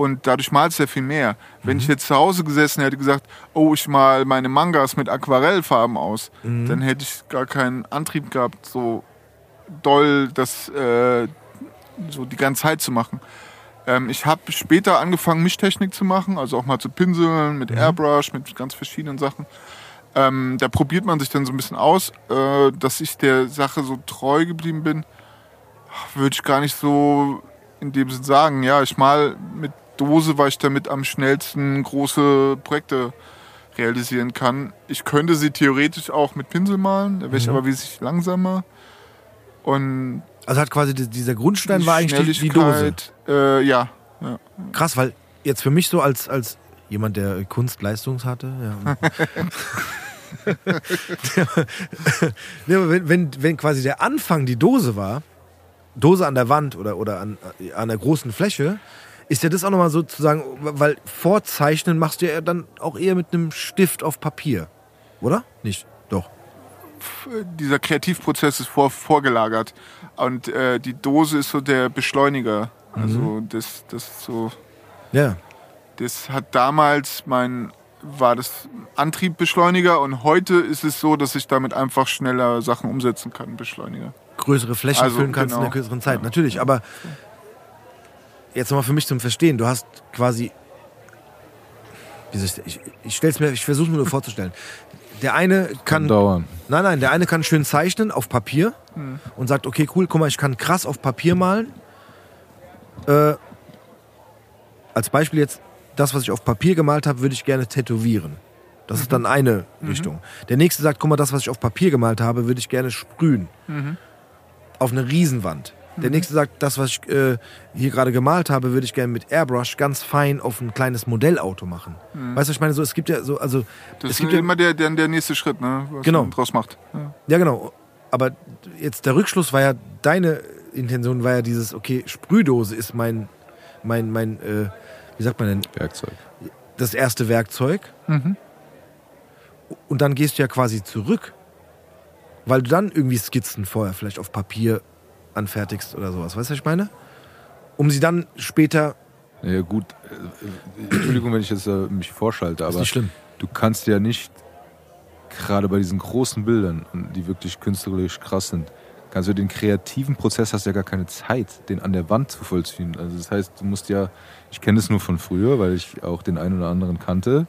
Und dadurch malst du ja viel mehr. Wenn Mhm. ich jetzt zu Hause gesessen hätte gesagt, oh, ich mal meine Mangas mit Aquarellfarben aus, Mhm. dann hätte ich gar keinen Antrieb gehabt, so doll das äh, so die ganze Zeit zu machen. Ähm, ich habe später angefangen, Mischtechnik zu machen, also auch mal zu pinseln, mit Airbrush, mit ganz verschiedenen Sachen. Ähm, da probiert man sich dann so ein bisschen aus, äh, dass ich der Sache so treu geblieben bin, würde ich gar nicht so in dem Sinn sagen. Ja, ich mal mit Dose, weil ich damit am schnellsten große Projekte realisieren kann. Ich könnte sie theoretisch auch mit Pinsel malen, da wäre ich aber wesentlich langsamer. Und Also hat quasi die- dieser Grundstein war eigentlich die, die Dose. Äh, ja, ja. Krass, weil jetzt für mich so als, als jemand, der Kunstleistungs hatte, ja. (laughs) (laughs) wenn, wenn, wenn quasi der Anfang die Dose war, Dose an der Wand oder, oder an, an der großen Fläche, ist ja das auch nochmal sozusagen, weil vorzeichnen machst du ja dann auch eher mit einem Stift auf Papier. Oder? Nicht? Doch. dieser Kreativprozess ist vor, vorgelagert. Und äh, die Dose ist so der Beschleuniger. Also das, das ist so. Ja. Das hat damals mein war das Antriebbeschleuniger und heute ist es so, dass ich damit einfach schneller Sachen umsetzen kann, Beschleuniger. größere Flächen Also, füllen kannst in genau. einer kürzeren Zeit. Natürlich, aber jetzt nochmal für mich zum Verstehen. Du hast quasi. Wie soll ich ich, ich stell's mir, ich versuche mir nur vorzustellen. Der eine Kann kann. dauern. Nein, nein, der eine kann schön zeichnen auf Papier und sagt, okay, cool, guck mal, ich kann krass auf Papier malen. Äh, als Beispiel jetzt, das, was ich auf Papier gemalt habe, würde ich gerne tätowieren. Das ist dann eine Richtung. Der nächste sagt, guck mal, das, was ich auf Papier gemalt habe, würde ich gerne sprühen. Auf eine Riesenwand. Der nächste sagt, das, was ich äh, hier gerade gemalt habe, würde ich gerne mit Airbrush ganz fein auf ein kleines Modellauto machen. Weißt du, was ich meine? So, es gibt ja so, also Das es ist gibt ja, immer der, der, der nächste Schritt, ne? was Genau. man draus macht. Ja. Ja, genau. Aber jetzt der Rückschluss war ja, deine Intention war ja dieses, okay, Sprühdose ist mein, mein, mein, äh, wie sagt man denn, Werkzeug. das erste Werkzeug. Und dann gehst du ja quasi zurück, weil du dann irgendwie Skizzen vorher vielleicht auf Papier anfertigst oder sowas. Weißt du, was ich meine? Um sie dann später. Ja gut, äh, Entschuldigung, wenn ich jetzt äh, mich vorschalte, aber nicht schlimm. du kannst ja nicht, gerade bei diesen großen Bildern, die wirklich künstlerisch krass sind, kannst du den kreativen Prozess, hast ja gar keine Zeit, den an der Wand zu vollziehen. Also das heißt, du musst ja, ich kenne das nur von früher, weil ich auch den einen oder anderen kannte,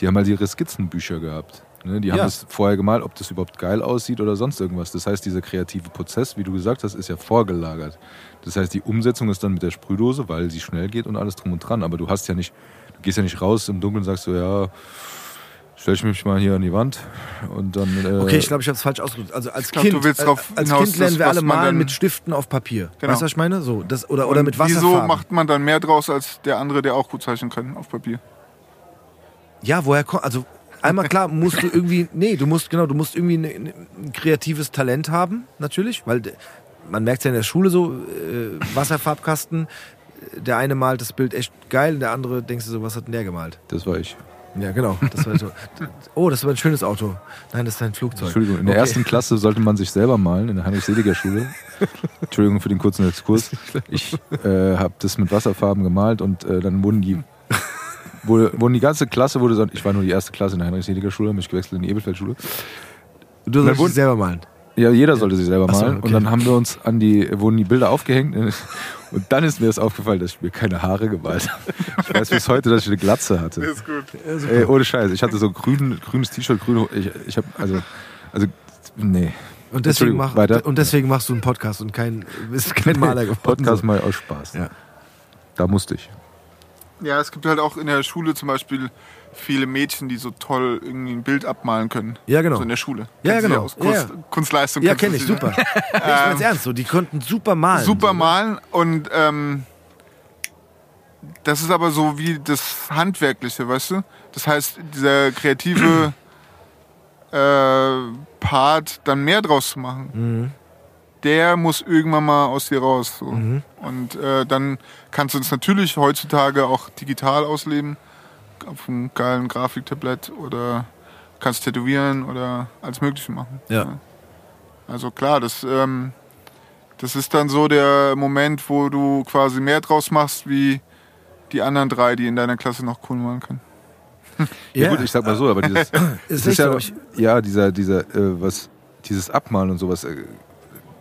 die haben halt ihre Skizzenbücher gehabt. Ne? Die haben Ja. das vorher gemalt, ob das überhaupt geil aussieht oder sonst irgendwas. Das heißt, dieser kreative Prozess, wie du gesagt hast, ist ja vorgelagert. Das heißt, die Umsetzung ist dann mit der Sprühdose, weil sie schnell geht und alles drum und dran. Aber du hast ja nicht, du gehst ja nicht raus im Dunkeln und sagst so, ja, stell ich mich mal hier an die Wand und dann. Äh, Okay, ich glaube, ich habe es falsch ausgedrückt. Also als glaub, Kind, du willst äh, drauf als hinaus, Kind lernen wir alle malen mit Stiften auf Papier. Genau. Weißt du, was ich meine? So, das, oder, oder Und mit Wieso Wasserfarben. macht man dann mehr draus als der andere, der auch gut zeichnen kann auf Papier? Ja, woher kommt, also einmal klar musst du irgendwie, nee, du musst, genau, du musst irgendwie ne, ne, ein kreatives Talent haben, natürlich, weil man merkt ja in der Schule so, äh, Wasserfarbkasten, der eine malt das Bild echt geil, der andere denkst du so, was hat denn der gemalt? Das war ich. Ja, genau. Das war so. Oh, das war ein schönes Auto. Nein, das ist ein Flugzeug. Entschuldigung, in der Okay. ersten Klasse sollte man sich selber malen, in der Heinrich-Seliger-Schule. Entschuldigung für den kurzen Exkurs. Ich äh, habe das mit Wasserfarben gemalt und äh, dann wurden die, wurde, wurden die ganze Klasse, wurde, so- ich war nur die erste Klasse in der Heinrich-Seliger-Schule, mich gewechselt in die Ebelfeld-Schule. Du sollst dich selber malen. Ja, jeder sollte sich selber Ach so, malen. okay. Und dann haben wir uns an die, wurden die Bilder aufgehängt. (laughs) Und dann ist mir das aufgefallen, dass ich mir keine Haare gemalt habe. Ich weiß bis heute, dass ich eine Glatze hatte. ist gut. Ey, ohne Scheiß. Ich hatte so grün, grünes T-Shirt, grüne. Ich, ich habe also, also, nee. Und deswegen, mach, und deswegen machst du einen Podcast und kein, bist kein Maler geworden. Podcast mal aus Spaß. Ja. Da musste ich. Ja, es gibt halt auch in der Schule zum Beispiel viele Mädchen, die so toll irgendwie ein Bild abmalen können. Ja, genau. So in der Schule. Ja, Kennst genau. Aus Kunst, Ja. Kunstleistung. Ja, kenne ich, sie, super. (laughs) ich mein's ernst so. Die konnten super malen. super so, ne? malen und ähm, das ist aber so wie das Handwerkliche, weißt du? Das heißt, dieser kreative (clears throat) äh, Part, dann mehr draus zu machen, Mhm. Der muss irgendwann mal aus dir raus. So. Und äh, dann kannst du es natürlich heutzutage auch digital ausleben, auf einem geilen Grafiktablett oder kannst tätowieren oder alles Mögliche machen. Ja. Also klar, das, ähm, das ist dann so der Moment, wo du quasi mehr draus machst, wie die anderen drei, die in deiner Klasse noch cool malen können. (laughs) Ja, gut, ich sag mal so, aber dieses, (clears throat) Ist echt ja, ja, dieser, dieser, äh, was, dieses Abmalen und sowas, äh,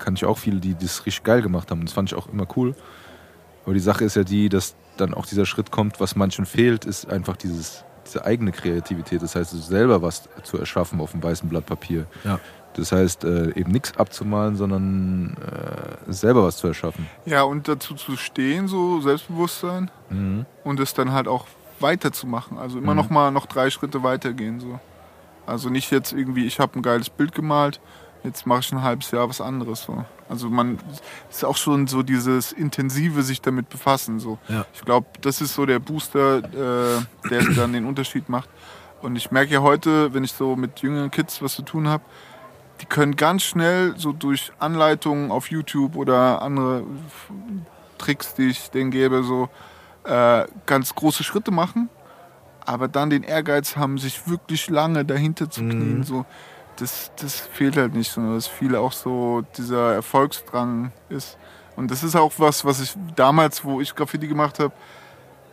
kann ich auch viele, die das richtig geil gemacht haben. Das fand ich auch immer cool. Aber die Sache ist ja die, dass dann auch dieser Schritt kommt, was manchen fehlt, ist einfach dieses, diese eigene Kreativität. Das heißt, selber was zu erschaffen auf einem weißen Blatt Papier. Ja. Das heißt, äh, eben nichts abzumalen, sondern äh, selber was zu erschaffen. Ja, und dazu zu stehen, so Selbstbewusstsein Mhm. und es dann halt auch weiterzumachen. Also immer noch mal noch drei Schritte weitergehen. So. Also nicht jetzt irgendwie, ich habe ein geiles Bild gemalt, jetzt mache ich ein halbes Jahr was anderes. So. Also man ist auch schon so dieses intensive sich damit befassen. So. Ja. Ich glaube, das ist so der Booster, äh, der dann den Unterschied macht. Und ich merke ja heute, wenn ich so mit jüngeren Kids was zu tun habe, die können ganz schnell so durch Anleitungen auf YouTube oder andere Tricks, die ich denen gebe, so äh, ganz große Schritte machen, aber dann den Ehrgeiz haben, sich wirklich lange dahinter zu knien. So, das, das fehlt halt nicht, sondern dass viele auch so dieser Erfolgsdrang ist. Und das ist auch was, was ich damals, wo ich Graffiti gemacht habe,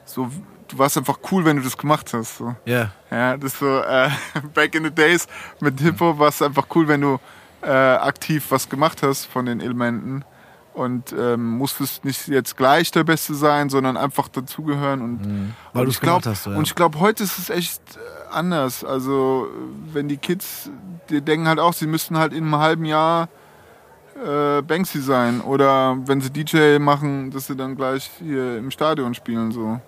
so, du warst einfach cool, wenn du das gemacht hast. So. Ja. Ja, das so, äh, (laughs) back in the days mit Hip-Hop war es einfach cool, wenn du äh, aktiv was gemacht hast von den Elementen und ähm, musstest nicht jetzt gleich der Beste sein, sondern einfach dazugehören und, Weil und du's ich glaube, gemacht hast, ja. und ich glaube, heute ist es echt äh, anders. Also wenn die Kids, die denken halt auch, sie müssten halt in einem halben Jahr äh, Banksy sein oder wenn sie DJ machen, dass sie dann gleich hier im Stadion spielen so.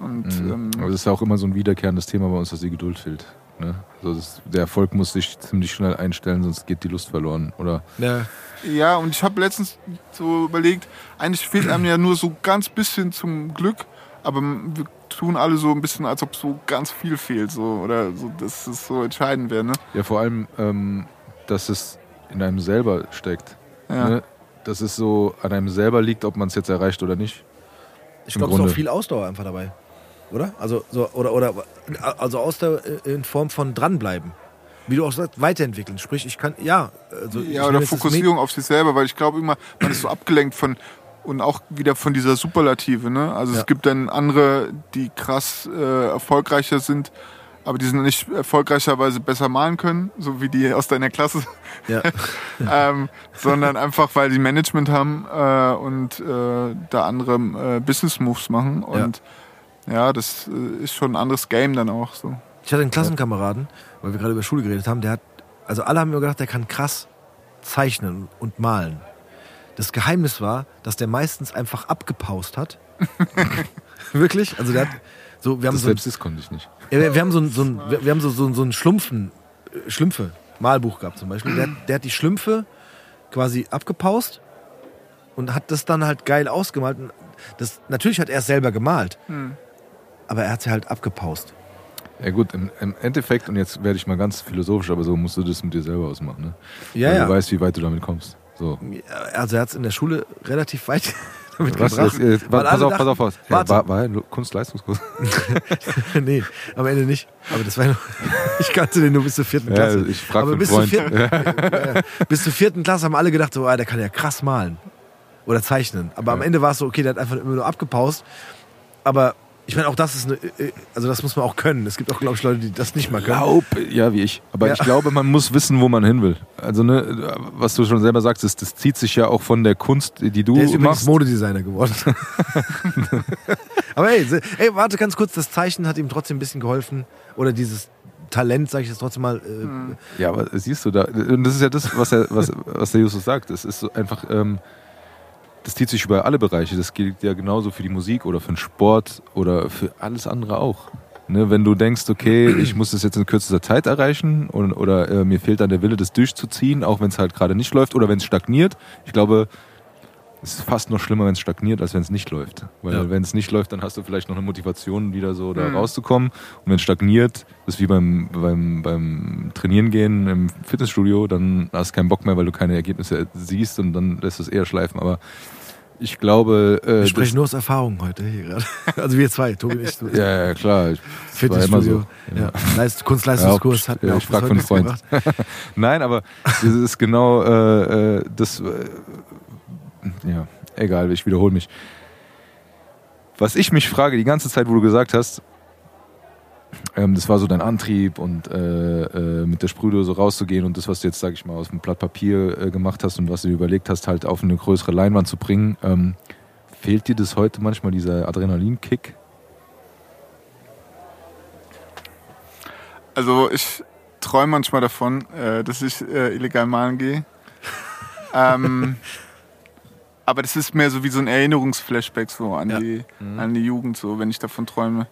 Und Mhm. ähm, Aber das ist ja auch immer so ein wiederkehrendes Thema bei uns, dass die Geduld fehlt. Ne? Also das, der Erfolg muss sich ziemlich schnell einstellen, sonst geht die Lust verloren. Oder Ja. Ja, und ich habe letztens so überlegt, eigentlich fehlt einem ja nur so ganz bisschen zum Glück, aber wir tun alle so ein bisschen, als ob so ganz viel fehlt, so oder so, dass es so entscheidend wäre, ne? ja, vor allem, ähm, dass es in einem selber steckt. Ja. Ne? Dass es so an einem selber liegt, ob man es jetzt erreicht oder nicht. Ich glaube, es ist auch viel Ausdauer einfach dabei. Oder? Also, so, oder, oder, also Ausdauer in Form von dranbleiben. Wie du auch sagst, weiterentwickeln. Sprich, ich kann, ja. Also Ja, oder Fokussierung auf sich selber, weil ich glaube immer, man ist so abgelenkt von und auch wieder von dieser Superlative, ne? Also Ja. es gibt dann andere, die krass äh, erfolgreicher sind, aber die sind nicht erfolgreicher, weil sie besser malen können, so wie die aus deiner Klasse, Ja. (laughs) ähm, sondern einfach, weil die Management haben äh, und äh, da andere äh, Business Moves machen und ja, das äh, ist schon ein anderes Game dann auch so. Ich hatte einen Klassenkameraden, weil wir gerade über Schule geredet haben, der hat, also alle haben mir gedacht, der kann krass zeichnen und malen. Das Geheimnis war, dass der meistens einfach abgepaust hat. (laughs) Wirklich? Also der hat so, wir haben Das so, selbst ist konnte ich nicht. ja, wir, wir haben so, ein- so ein, wir, wir haben so, so, so ein Schlumpfen, äh, Schlümpfe, Malbuch gehabt zum Beispiel. Der, der hat die Schlümpfe quasi abgepaust und hat das dann halt geil ausgemalt. Das, natürlich hat er es selber gemalt, aber er hat sie halt abgepaust. Ja gut, im, im Endeffekt, und jetzt werde ich mal ganz philosophisch, aber so musst du das mit dir selber ausmachen. Ne? Ja, Weil ja. Du weißt, wie weit du damit kommst. So. Also er hat es in der Schule relativ weit (laughs) damit Was, gebracht. jetzt, weil pass auf, pass dachten- auf, pass auf. Ja, war, war ja Kunst-Leistungskurs. (laughs) nee, am Ende nicht. Aber das war noch, (laughs) ich kannte den nur bis zur vierten Ja, Klasse. ich frag Aber bis zur, vierten, ja, ja. bis zur vierten Klasse haben alle gedacht, so, ah, der kann ja krass malen. Oder zeichnen. Aber am Ja. Ende war es so, okay, der hat einfach immer nur abgepaust. Aber ich meine, auch das ist eine, äh, also das muss man auch können. Es gibt auch, glaube ich, Leute, die das nicht mal können. Glaub, ja, wie ich. Aber Ja. ich glaube, man muss wissen, wo man hin will. Also, ne, was du schon selber sagst, ist, das zieht sich ja auch von der Kunst, die du Der ist machst. Modedesigner geworden. (laughs) Aber ey, se- ey, warte ganz kurz, das Zeichnen hat ihm trotzdem ein bisschen geholfen. Oder dieses Talent, sage ich jetzt trotzdem mal. Äh, Ja, aber siehst du da, und das ist ja das, was, er, was, was der Justus sagt. Es ist so einfach, ähm, das zieht sich über alle Bereiche. Das gilt ja genauso für die Musik oder für den Sport oder für alles andere auch. Ne, wenn du denkst, okay, ich muss das jetzt in kürzester Zeit erreichen und, oder äh, mir fehlt dann der Wille, das durchzuziehen, auch wenn es halt gerade nicht läuft oder wenn es stagniert. Ich glaube, es ist fast noch schlimmer, wenn es stagniert, als wenn es nicht läuft. Weil Ja. wenn es nicht läuft, dann hast du vielleicht noch eine Motivation, wieder so da Mhm. rauszukommen. Und wenn es stagniert, das ist wie beim, beim, beim Trainieren gehen im Fitnessstudio, dann hast du keinen Bock mehr, weil du keine Ergebnisse siehst und dann lässt es eher schleifen. Aber ich glaube, äh, wir das- sprechen nur aus Erfahrung heute hier gerade. (laughs) Also wir zwei, Tobi und ich. du- ja, ja, klar. Ich, Fitnessstudio. so. Ja. Kunstleistungskurs hat mir Ja, auch ich frag nichts Freund. (laughs) Nein, aber das ist genau äh, äh, das. Äh, ja, egal, ich wiederhole mich. Was ich mich frage, die ganze Zeit, wo du gesagt hast, ähm, das war so dein Antrieb und äh, äh, mit der Sprühdose rauszugehen und das, was du jetzt, sag ich mal, aus dem Blatt Papier äh, gemacht hast und was du dir überlegt hast, halt auf eine größere Leinwand zu bringen. Ähm, fehlt dir das heute manchmal, dieser Adrenalinkick? Also ich träume manchmal davon, äh, dass ich äh, illegal malen gehe. (laughs) ähm, aber das ist mehr so wie so ein Erinnerungsflashback so an, Ja. die, an die Jugend, so wenn ich davon träume.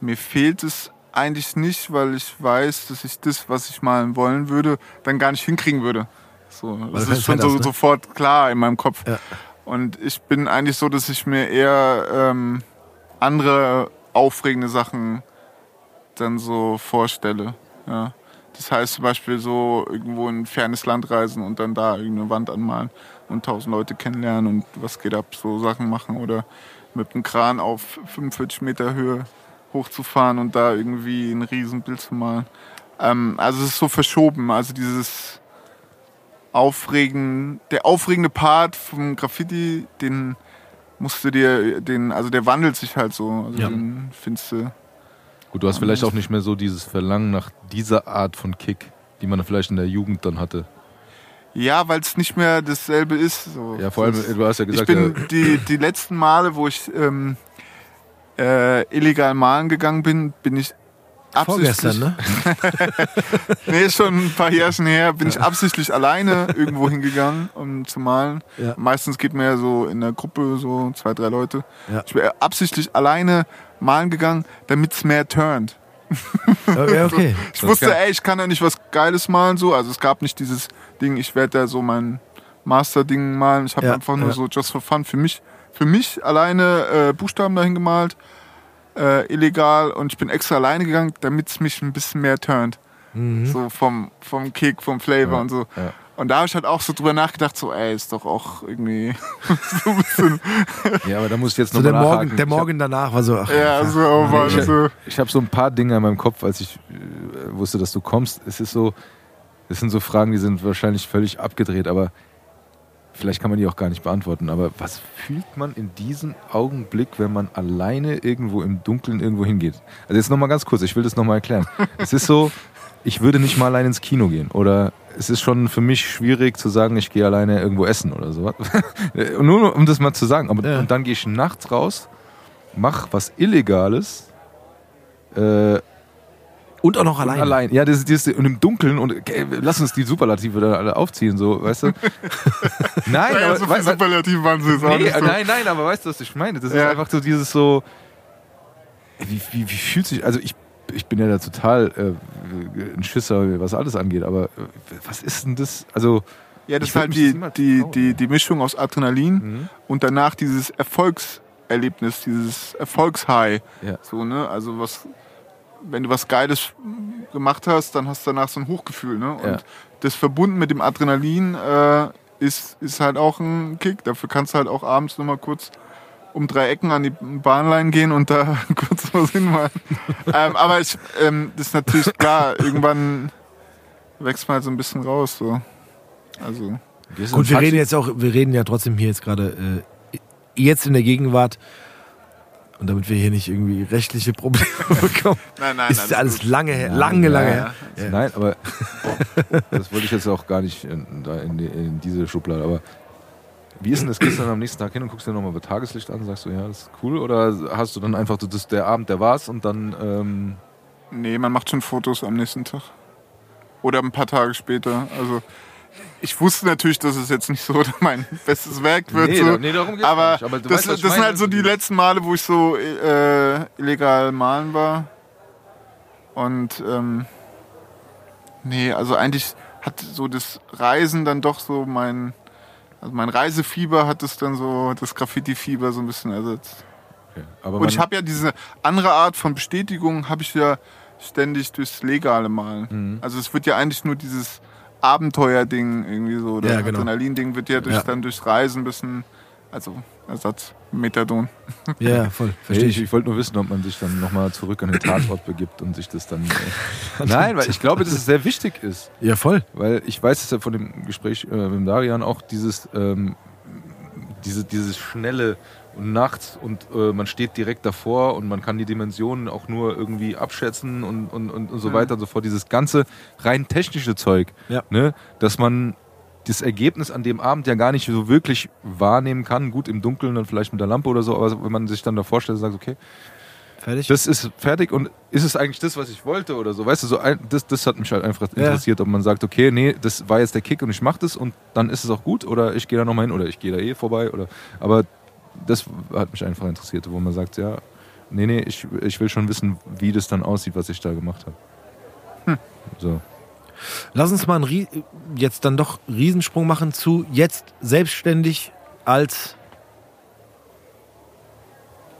Mir fehlt es eigentlich nicht, weil ich weiß, dass ich das, was ich malen wollen würde, dann gar nicht hinkriegen würde. So, das ist schon so, ne? sofort klar in meinem Kopf. Ja. Und ich bin eigentlich so, dass ich mir eher ähm, andere aufregende Sachen dann so vorstelle. Ja. Das heißt zum Beispiel so irgendwo in ein fernes Land reisen und dann da irgendeine Wand anmalen und tausend Leute kennenlernen und was geht ab, so Sachen machen oder mit einem Kran auf 45 Meter Höhe hochzufahren und da irgendwie ein Riesenbild zu malen. Ähm, also es ist so verschoben, also dieses Aufregen, der aufregende Part vom Graffiti, den musst du dir, den, also der wandelt sich halt so, also Ja. den findest du Gut, du hast vielleicht auch nicht mehr so dieses Verlangen nach dieser Art von Kick, die man vielleicht in der Jugend dann hatte. Ja, weil es nicht mehr dasselbe ist. So. Ja, vor allem, du hast ja ich gesagt, bin ja, die, die letzten Male, wo ich ähm, äh, illegal malen gegangen bin, bin ich absichtlich, Vorgestern, ne? (laughs) nee, ist schon ein paar Jährchen her, bin ich absichtlich alleine (laughs) irgendwo hingegangen, um zu malen. Ja. Meistens geht man ja so in der Gruppe, so zwei, drei Leute. Ja. Ich bin absichtlich alleine malen gegangen, damit es mehr turnt. (laughs) Okay, okay. Ich wusste, ey, ich kann da nicht was Geiles malen, so. Also es gab nicht dieses Ding, ich werde da so mein Master-Ding malen. Ich habe Ja, einfach nur ja. so just for fun für mich, für mich alleine äh, Buchstaben dahin gemalt, äh, illegal und ich bin extra alleine gegangen, damit es mich ein bisschen mehr turnt. So vom, vom Kick, vom Flavor Ja, und so. ja. Und da habe ich halt auch so drüber nachgedacht, so, ey, ist doch auch irgendwie (laughs) so ein bisschen, (laughs) Ja, aber da muss ich jetzt So nochmal der nachhaken. Morgen, der hab- Morgen danach war so, ach, ja, so, oh Mann, Ich, so. ich habe so ein paar Dinge in meinem Kopf, als ich äh, wusste, dass du kommst. Es ist so, es sind so Fragen, die sind wahrscheinlich völlig abgedreht, aber vielleicht kann man die auch gar nicht beantworten. Aber was fühlt man in diesem Augenblick, wenn man alleine irgendwo im Dunkeln irgendwo hingeht? Also jetzt nochmal ganz kurz, ich will das nochmal erklären. (laughs) es ist so, ich würde nicht mal allein ins Kino gehen oder es ist schon für mich schwierig zu sagen, ich gehe alleine irgendwo essen oder so. (laughs) Nur um das mal zu sagen. Aber Ja. und dann gehe ich nachts raus, mach was Illegales. Äh, Und auch noch allein. allein. Ja, das, das, und im Dunkeln und okay, lass uns die Superlative da alle aufziehen, so, weißt du? (laughs) nein, Ja, aber, so wei- viel wei- Superlativ waren sie jetzt nee, nicht so. nein, nein, aber weißt du, was ich meine? Das ist Ja. einfach so dieses so. Wie, wie, wie fühlt sich. Also ich, ich bin ja da total äh, ein Schisser, was alles angeht, aber äh, was ist denn das? Also. Ja, das ist halt die, die, die, die Mischung aus Adrenalin Mhm. und danach dieses Erfolgserlebnis, dieses Erfolgshigh. Ja. So, ne? Also was, wenn du was Geiles gemacht hast, dann hast du danach so ein Hochgefühl, ne? Und Ja. das verbunden mit dem Adrenalin äh, ist, ist halt auch ein Kick. Dafür kannst du halt auch abends nochmal kurz um drei Ecken an die Bahnlein gehen und da (laughs) kurz was hinmalen. (laughs) ähm, aber ich, ähm, das ist natürlich klar, irgendwann wächst man halt so ein bisschen raus. So. Also. Du Gut, wir Taxi? reden jetzt auch, wir reden ja trotzdem hier jetzt gerade äh, jetzt in der Gegenwart. Und damit wir hier nicht irgendwie rechtliche Probleme (laughs) bekommen, Nein, nein, ist alles lange her, lange, Ja, lange ja. her. Ja. Nein, aber (laughs) das wollte ich jetzt auch gar nicht in, da in, in diese Schublade. Aber wie ist denn das? Gehst du dann am nächsten Tag hin und guckst dir nochmal bei Tageslicht an? Sagst du, ja, das ist cool? Oder hast du dann einfach, das ist der Abend, der war's und dann. Ähm, Nee, man macht schon Fotos am nächsten Tag. Oder ein paar Tage später. Also ich wusste natürlich, dass es jetzt nicht so mein (laughs) bestes Werk wird. Nee, so. nee, darum geht's aber nicht. Aber das, weißt, das sind halt so die letzten Male, wo ich so äh, illegal malen war. Und ähm, nee, also eigentlich hat so das Reisen dann doch so mein, also mein Reisefieber hat es dann so, das Graffiti-Fieber so ein bisschen ersetzt. okay. Und ich habe ja diese andere Art von Bestätigung, habe ich ja ständig durchs legale Malen. Mhm. Also es wird ja eigentlich nur dieses Abenteuer-Ding irgendwie so, oder Ja, genau. Adrenalin-Ding wird ja, durch, Ja. dann durchs Reisen ein bisschen, also Ersatz, Methadon. Ja, (laughs) ja, voll. Verstehe ich, ich. ich wollte nur wissen, ob man sich dann nochmal zurück an den Tatort begibt und sich das dann. (laughs) Äh Nein, weil ich glaube, dass es sehr wichtig ist. Ja, voll. Weil ich weiß es ja von dem Gespräch äh, mit dem Darian auch, dieses, ähm, diese, dieses schnelle und nachts und äh, man steht direkt davor und man kann die Dimensionen auch nur irgendwie abschätzen und, und, und, und so Mhm. weiter und so fort. Dieses ganze rein technische Zeug, Ja. ne? dass man das Ergebnis an dem Abend ja gar nicht so wirklich wahrnehmen kann. Gut, im Dunkeln dann vielleicht mit der Lampe oder so, aber wenn man sich dann da vorstellt und sagt, okay, Fertig? das ist fertig und ist es eigentlich das, was ich wollte oder so? Weißt du, so ein, das, das hat mich halt einfach Ja. interessiert, ob man sagt, okay, nee, das war jetzt der Kick und ich mache das und dann ist es auch gut oder ich gehe da nochmal hin oder ich gehe da eh vorbei oder aber das hat mich einfach interessiert, wo man sagt, ja, nee, nee, ich, ich will schon wissen, wie das dann aussieht, was ich da gemacht habe. Hm. So. Lass uns mal einen, Rie- jetzt dann doch Riesensprung machen zu jetzt selbstständig als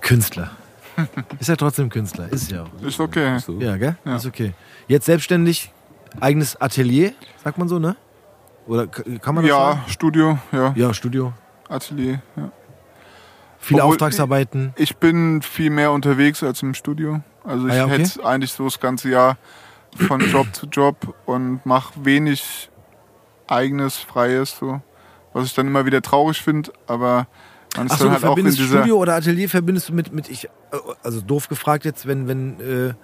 Künstler. (laughs) Ist ja trotzdem Künstler, ist ja auch. Ist okay. Ja, gell? Ja. Ist okay. Jetzt selbstständig, eigenes Atelier, sagt man so, ne? Oder kann man das Ja, sagen? Studio, ja, Ja, Studio. Atelier. Ja. Viele Obwohl- Auftragsarbeiten. Ich bin viel mehr unterwegs als im Studio. Also ich Ah ja, okay. hätte eigentlich so das ganze Jahr von Job zu Job und mache wenig eigenes, freies, so. Was ich dann immer wieder traurig finde, aber man ist Achso, dann du halt auch in dieser. Studio oder Atelier verbindest du mit, mit ich, äh, also doof gefragt jetzt, wenn, wenn äh,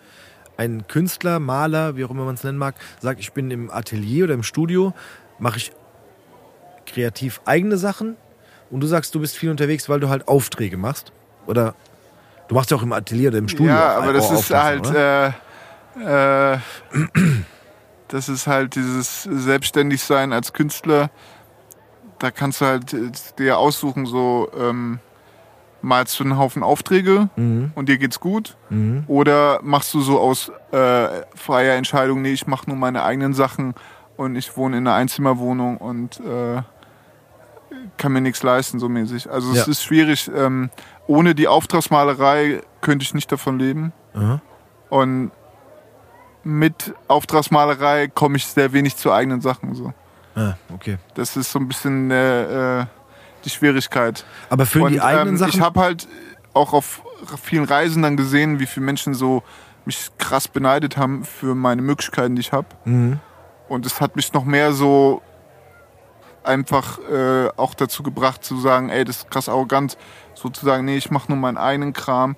ein Künstler, Maler, wie auch immer man es nennen mag, sagt, ich bin im Atelier oder im Studio, mache ich kreativ eigene Sachen und du sagst, du bist viel unterwegs, weil du halt Aufträge machst. Oder du machst ja auch im Atelier oder im Studio. ja, aber das ist halt, äh, Äh, das ist halt dieses Selbstständigsein als Künstler. Da kannst du halt äh, dir aussuchen, so ähm, malst du einen Haufen Aufträge und dir geht's gut. Oder machst du so aus äh, freier Entscheidung, nee, ich mache nur meine eigenen Sachen und ich wohne in einer Einzimmerwohnung und äh, kann mir nichts leisten, so mäßig. Also es Ja. ist schwierig. Ähm, ohne die Auftragsmalerei könnte ich nicht davon leben. Aha. Und mit Auftragsmalerei komme ich sehr wenig zu eigenen Sachen. So. Ah, okay. Das ist so ein bisschen äh, äh, die Schwierigkeit. Aber für die eigenen ähm, Sachen. Ich habe halt auch auf vielen Reisen dann gesehen, wie viele Menschen so mich krass beneidet haben für meine Möglichkeiten, die ich habe. Mhm. Und es hat mich noch mehr so einfach äh, auch dazu gebracht zu sagen, ey, das ist krass arrogant, sozusagen, nee, ich mache nur meinen eigenen Kram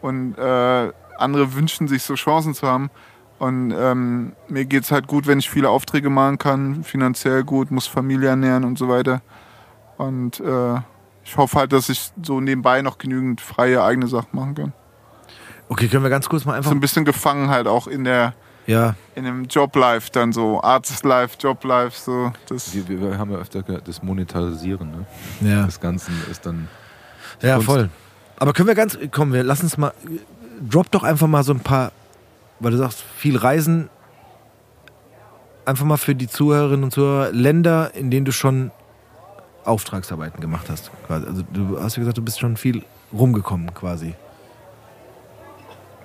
und äh, andere wünschen sich so Chancen zu haben. Und ähm, mir geht's halt gut, wenn ich viele Aufträge machen kann, finanziell gut, muss Familie ernähren und so weiter. Und äh, ich hoffe halt, dass ich so nebenbei noch genügend freie eigene Sachen machen kann. okay, können wir ganz kurz mal einfach. So ein bisschen gefangen halt auch in der Ja, in dem Job-Life dann so, Artist-Life, Job-Life, so. Das, Wir, wir, haben ja öfter gehört, das Monetarisieren ne? ja. des Ganzen ist dann. Ja, Kunst. voll. Aber können wir ganz, komm, wir lassen uns mal, drop doch einfach mal so ein paar, weil du sagst, viel Reisen, einfach mal für die Zuhörerinnen und Zuhörer, Länder, in denen du schon Auftragsarbeiten gemacht hast. Quasi. Also du hast ja gesagt, du bist schon viel rumgekommen quasi.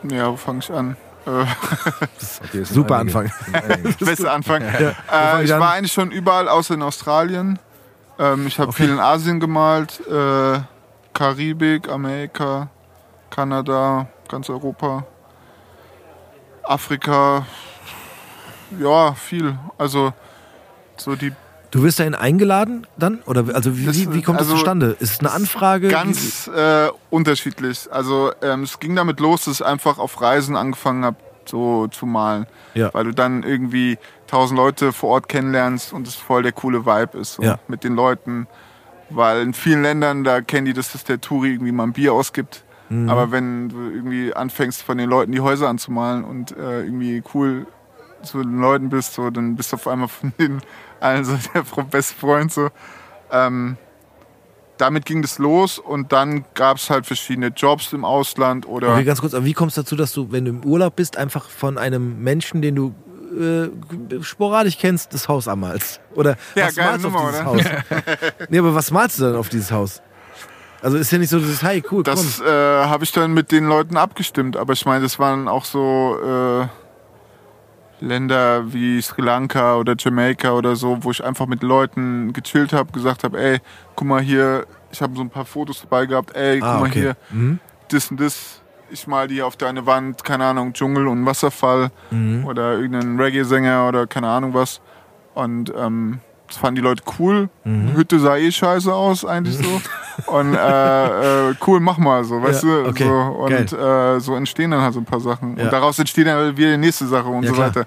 ja, wo fange ich an? Äh, (laughs) Okay, Super einige. Anfang. (laughs) Bester Anfang. fang Äh, ich war eigentlich schon überall, außer in Australien. Ähm, ich habe Okay. viel in Asien gemalt, äh, Karibik, Amerika, Kanada, ganz Europa, Afrika. Ja, viel. Also so die Du wirst dahin eingeladen dann? Oder also wie, Das, wie, wie kommt das also, zustande? Ist es eine Anfrage? Ganz äh, unterschiedlich. Also ähm, es ging damit los, dass ich einfach auf Reisen angefangen habe, so zu malen. Ja. Weil du dann irgendwie tausend Leute vor Ort kennenlernst und es voll der coole Vibe ist so, Ja. mit den Leuten. Weil in vielen Ländern, da kennen die, das, dass der Touri irgendwie mal ein Bier ausgibt. Mhm. Aber wenn du irgendwie anfängst, von den Leuten die Häuser anzumalen und äh, irgendwie cool zu den Leuten bist, so, dann bist du auf einmal von denen allen so (laughs) der beste Freund. So. Ähm, damit ging das los und dann gab es halt verschiedene Jobs im Ausland oder Okay, ganz kurz, aber wie kommst du dazu, dass du, wenn du im Urlaub bist, einfach von einem Menschen, den du äh, sporadisch kennst, das Haus anmalst? Oder Ja, was malst du Nummer, auf dieses Haus? (laughs) nee, aber was malst du dann auf dieses Haus? Also ist ja nicht so, dieses, hey, cool, das äh, habe ich dann mit den Leuten abgestimmt. Aber ich meine, das waren auch so äh, Länder wie Sri Lanka oder Jamaika oder so, wo ich einfach mit Leuten gechillt habe, gesagt habe, ey, guck mal hier, ich habe so ein paar Fotos dabei gehabt, ey, guck Ah, mal okay. hier, Mhm. das und das. Ich mal die auf deine Wand, keine Ahnung, Dschungel und Wasserfall Mhm. oder irgendeinen Reggae-Sänger oder keine Ahnung was. Und ähm, das fanden die Leute cool. Mhm. Hütte sah eh scheiße aus, eigentlich so. (laughs) Und äh, äh, cool, mach mal so, weißt Ja, du? okay, So, und äh, so entstehen dann halt so ein paar Sachen. Ja. Und daraus entsteht dann wieder die nächste Sache und Ja, so klar. weiter.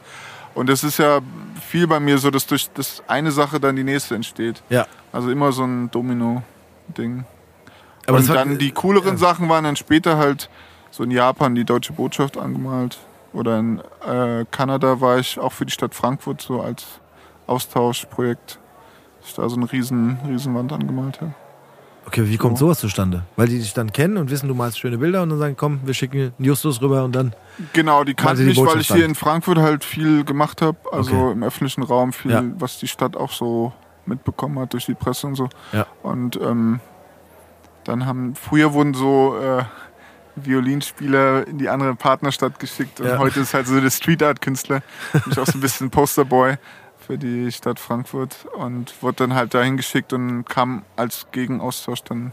Und das ist ja viel bei mir so, dass durch das eine Sache dann die nächste entsteht. Ja. Also immer so ein Domino-Ding. Aber und dann die cooleren. Sachen waren dann später halt so in Japan die deutsche Botschaft angemalt. Oder in äh, Kanada war ich auch für die Stadt Frankfurt so als Austauschprojekt. dass Ich da so eine riesen, riesen Wand angemalt habe. Okay, wie kommt sowas zustande? Weil die dich dann kennen und wissen, du malst schöne Bilder und dann sagen, komm, wir schicken einen Justus rüber und dann. Genau, die kannten die mich, weil ich hier in Frankfurt halt viel gemacht habe. Also Okay. im öffentlichen Raum viel, Ja. was die Stadt auch so mitbekommen hat durch die Presse und so. Ja. Und ähm, dann haben, früher wurden so äh, Violinspieler in die andere Partnerstadt geschickt und Ja. heute ist halt so der Street Art Künstler. (laughs) Bin ich auch so ein bisschen Posterboy für die Stadt Frankfurt und wurde dann halt dahin geschickt und kam als Gegenaustausch dann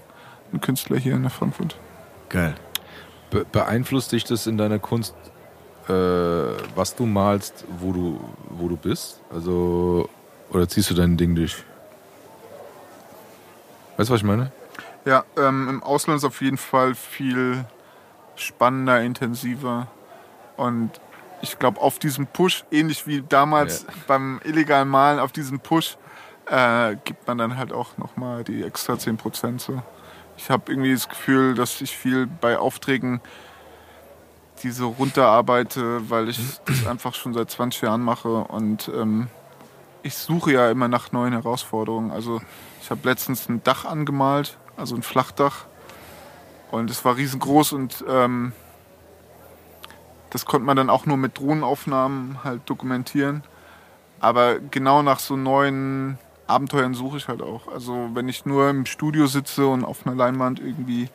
ein Künstler hier in Frankfurt. Geil. Be beeinflusst dich das in deiner Kunst, äh, was du malst, wo du, wo du bist? Also, oder ziehst du dein Ding durch? Weißt du, was ich meine? Ja, ähm, im Ausland ist auf jeden Fall viel spannender, intensiver. Und ich glaube, auf diesem Push, ähnlich wie damals beim illegalen Malen, auf diesem Push äh, gibt man dann halt auch nochmal die extra 10% so. Ich habe irgendwie das Gefühl, dass ich viel bei Aufträgen die so runterarbeite, weil ich das (clears throat) einfach schon seit 20 Jahren mache und ähm, ich suche ja immer nach neuen Herausforderungen. Also ich habe letztens ein Dach angemalt, also ein Flachdach und es war riesengroß und ähm, das konnte man dann auch nur mit Drohnenaufnahmen halt dokumentieren. Aber genau nach so neuen Abenteuern suche ich halt auch. Also wenn ich nur im Studio sitze und auf einer Leinwand irgendwie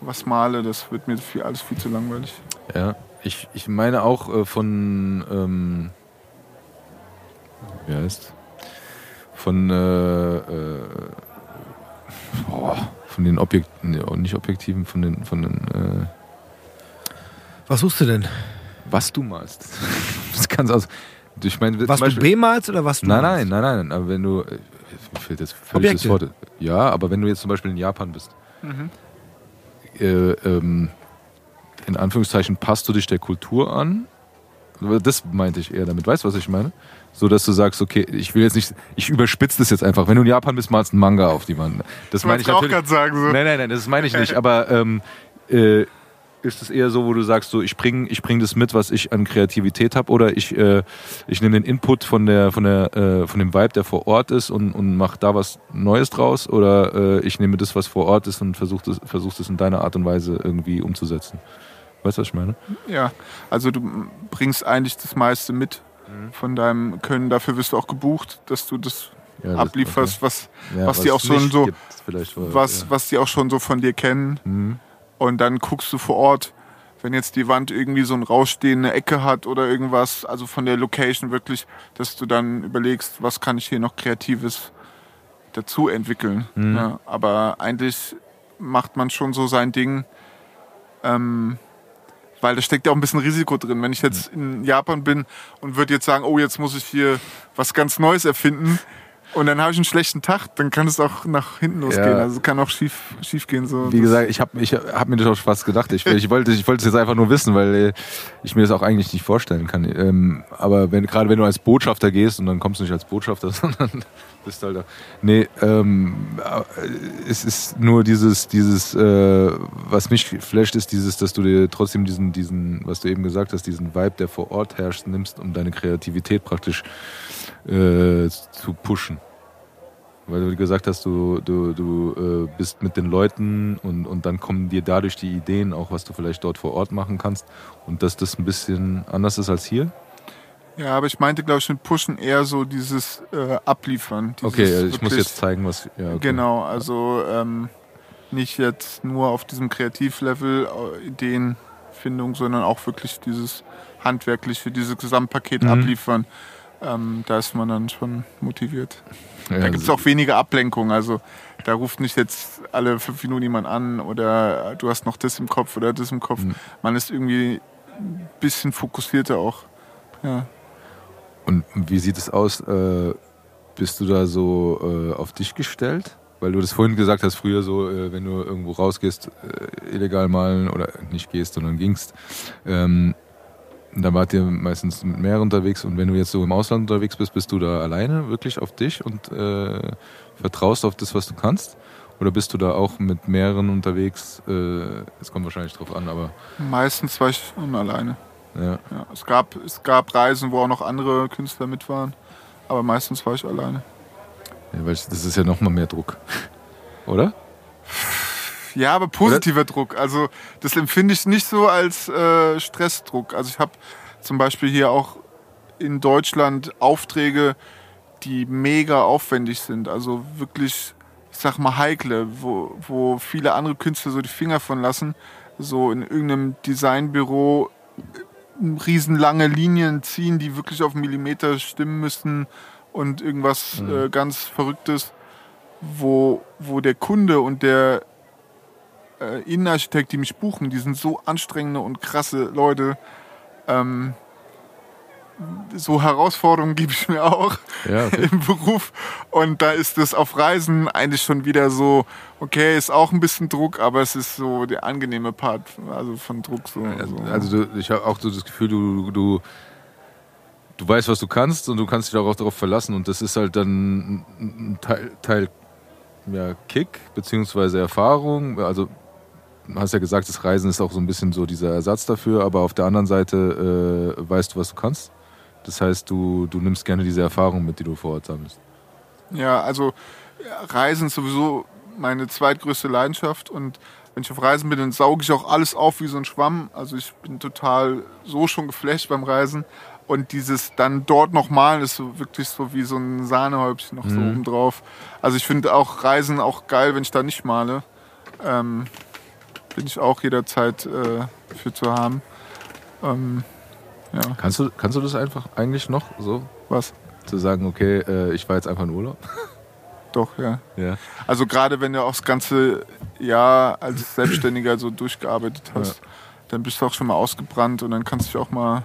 was male, das wird mir viel, alles viel zu langweilig. Ja, ich, ich meine auch äh, von, ähm, wie heißt, von, äh, äh, oh, von den Objekten, nee, nicht Objektiven, von den, von den, äh, Was suchst du denn? Was du malst. (laughs) das kannst aus, ich meine, Was zum du Beispiel- bemalst oder was du Nein, malst? nein, nein, nein, aber wenn du, äh, mir fehlt jetzt völlig das Objekte. Wort. Ja, aber wenn du jetzt zum Beispiel in Japan bist, Mhm. äh, ähm, in Anführungszeichen passt du dich der Kultur an. Das meinte ich eher damit. Weißt du, was ich meine? So, dass du sagst, okay, ich will jetzt nicht, ich überspitze das jetzt einfach. Wenn du in Japan bist, malst du einen Manga auf die Wand. Das meine ich natürlich. auch gerade sagen. So. Nein, nein, nein, das meine ich (laughs) nicht. Aber ähm, äh, ist es eher so, wo du sagst, so ich bringe ich bring das mit, was ich an Kreativität habe, oder ich, äh, ich nehme den Input von der von der äh, von dem Vibe, der vor Ort ist und, und mache da was Neues draus, oder äh, ich nehme das, was vor Ort ist und versuche das, versuch das in deiner Art und Weise irgendwie umzusetzen. Weißt du, was ich meine? Ja, also du bringst eigentlich das meiste mit Mhm. von deinem Können. Dafür wirst du auch gebucht, dass du das Ja, ablieferst, was, Ja, was die auch schon so- was, ja. was die auch schon so von dir kennen. Mhm. Und dann guckst du vor Ort, wenn jetzt die Wand irgendwie so eine rausstehende Ecke hat oder irgendwas, also von der Location wirklich, dass du dann überlegst, was kann ich hier noch Kreatives dazu entwickeln. Mhm. Ja, aber eigentlich macht man schon so sein Ding, ähm, weil da steckt ja auch ein bisschen Risiko drin. Wenn ich jetzt in Japan bin und würde jetzt sagen, oh, jetzt muss ich hier was ganz Neues erfinden, und dann habe ich einen schlechten Tag, dann kann es auch nach hinten losgehen. Ja. Also es kann auch schief, schief gehen. So. Wie gesagt, ich habe ich hab mir das auch fast gedacht. Ich, ich wollte ich wollte es jetzt einfach nur wissen, weil äh, ich mir das auch eigentlich nicht vorstellen kann. Ähm, aber wenn gerade wenn du als Botschafter gehst und dann kommst du nicht als Botschafter, (laughs) sondern bist halt da. Nee, ähm, äh, es ist nur dieses, dieses, äh, was mich flasht, ist dieses, dass du dir trotzdem diesen, diesen, was du eben gesagt hast, diesen Vibe, der vor Ort herrscht, nimmst, um deine Kreativität praktisch äh, zu pushen. Weil du gesagt hast, du, du, du äh, bist mit den Leuten und, und dann kommen dir dadurch die Ideen, auch was du vielleicht dort vor Ort machen kannst. Und dass das ein bisschen anders ist als hier. Ja, aber ich meinte, glaube ich, mit Pushen eher so dieses äh, Abliefern. Dieses Okay, ich muss wirklich- jetzt zeigen, was. Ja, okay. Genau, also ähm, nicht jetzt nur auf diesem Kreativlevel äh, Ideenfindung, sondern auch wirklich dieses handwerkliche, dieses Gesamtpaket Mhm. abliefern. Ähm, da ist man dann schon motiviert. Ja, Da gibt es auch weniger Ablenkung. Also da ruft nicht jetzt alle fünf Minuten jemand an oder äh, du hast noch das im Kopf oder das im Kopf. Mhm. Man ist irgendwie ein bisschen fokussierter auch. Ja. Und wie sieht es aus? Äh, bist du da so äh, auf dich gestellt? Weil du das vorhin gesagt hast, früher so, äh, wenn du irgendwo rausgehst, äh, illegal malen oder nicht gehst, sondern gingst, ähm, da wart ihr meistens mit mehreren unterwegs und wenn du jetzt so im Ausland unterwegs bist, bist du da alleine wirklich auf dich und äh, vertraust auf das, was du kannst? Oder bist du da auch mit mehreren unterwegs? Äh, Es kommt wahrscheinlich drauf an, aber Meistens war ich schon alleine. ja. Ja, es, gab, es gab Reisen, wo auch noch andere Künstler mit waren, aber meistens war ich alleine. ja weil das ist ja nochmal mehr Druck. (laughs) Oder? Ja, aber positiver Druck. Also das empfinde ich nicht so als äh, Stressdruck. Also ich habe zum Beispiel hier auch in Deutschland Aufträge, die mega aufwendig sind. Also wirklich, ich sag mal, heikle, wo, wo viele andere Künstler so die Finger von lassen. So in irgendeinem Designbüro äh, riesenlange Linien ziehen, die wirklich auf Millimeter stimmen müssen und irgendwas äh, ganz Verrücktes, wo, wo der Kunde und der äh, Innenarchitekt, die mich buchen, die sind so anstrengende und krasse Leute. Ähm, so Herausforderungen gebe ich mir auch Ja, okay. (laughs) im Beruf. Und da ist es auf Reisen eigentlich schon wieder so, okay, ist auch ein bisschen Druck, aber es ist so der angenehme Part, also von Druck so. Also, so. also du, ich habe auch so das Gefühl, du, du, du weißt, was du kannst und du kannst dich auch darauf verlassen und das ist halt dann ein Teil, Teil ja, Kick beziehungsweise Erfahrung. Also hast ja gesagt, das Reisen ist auch so ein bisschen so dieser Ersatz dafür, aber auf der anderen Seite äh, weißt du, was du kannst. Das heißt, du, du nimmst gerne diese Erfahrung mit, die du vor Ort sammelst. Ja, also Reisen ist sowieso meine zweitgrößte Leidenschaft und wenn ich auf Reisen bin, dann sauge ich auch alles auf wie so ein Schwamm. Also ich bin total so schon geflasht beim Reisen. Und dieses dann dort noch malen ist so wirklich so wie so ein Sahnehäubchen noch so Mhm. oben drauf. Also ich finde auch Reisen auch geil, wenn ich da nicht male. Ähm, bin ich auch jederzeit äh, für zu haben. Ähm, ja, Kannst du, kannst du das einfach eigentlich noch so? was? Zu sagen, okay, äh, ich war jetzt einfach in Urlaub? (laughs) Doch, ja. Ja. Also gerade wenn du auch das ganze Jahr als Selbstständiger so durchgearbeitet hast, dann bist du auch schon mal ausgebrannt und dann kannst du dich auch mal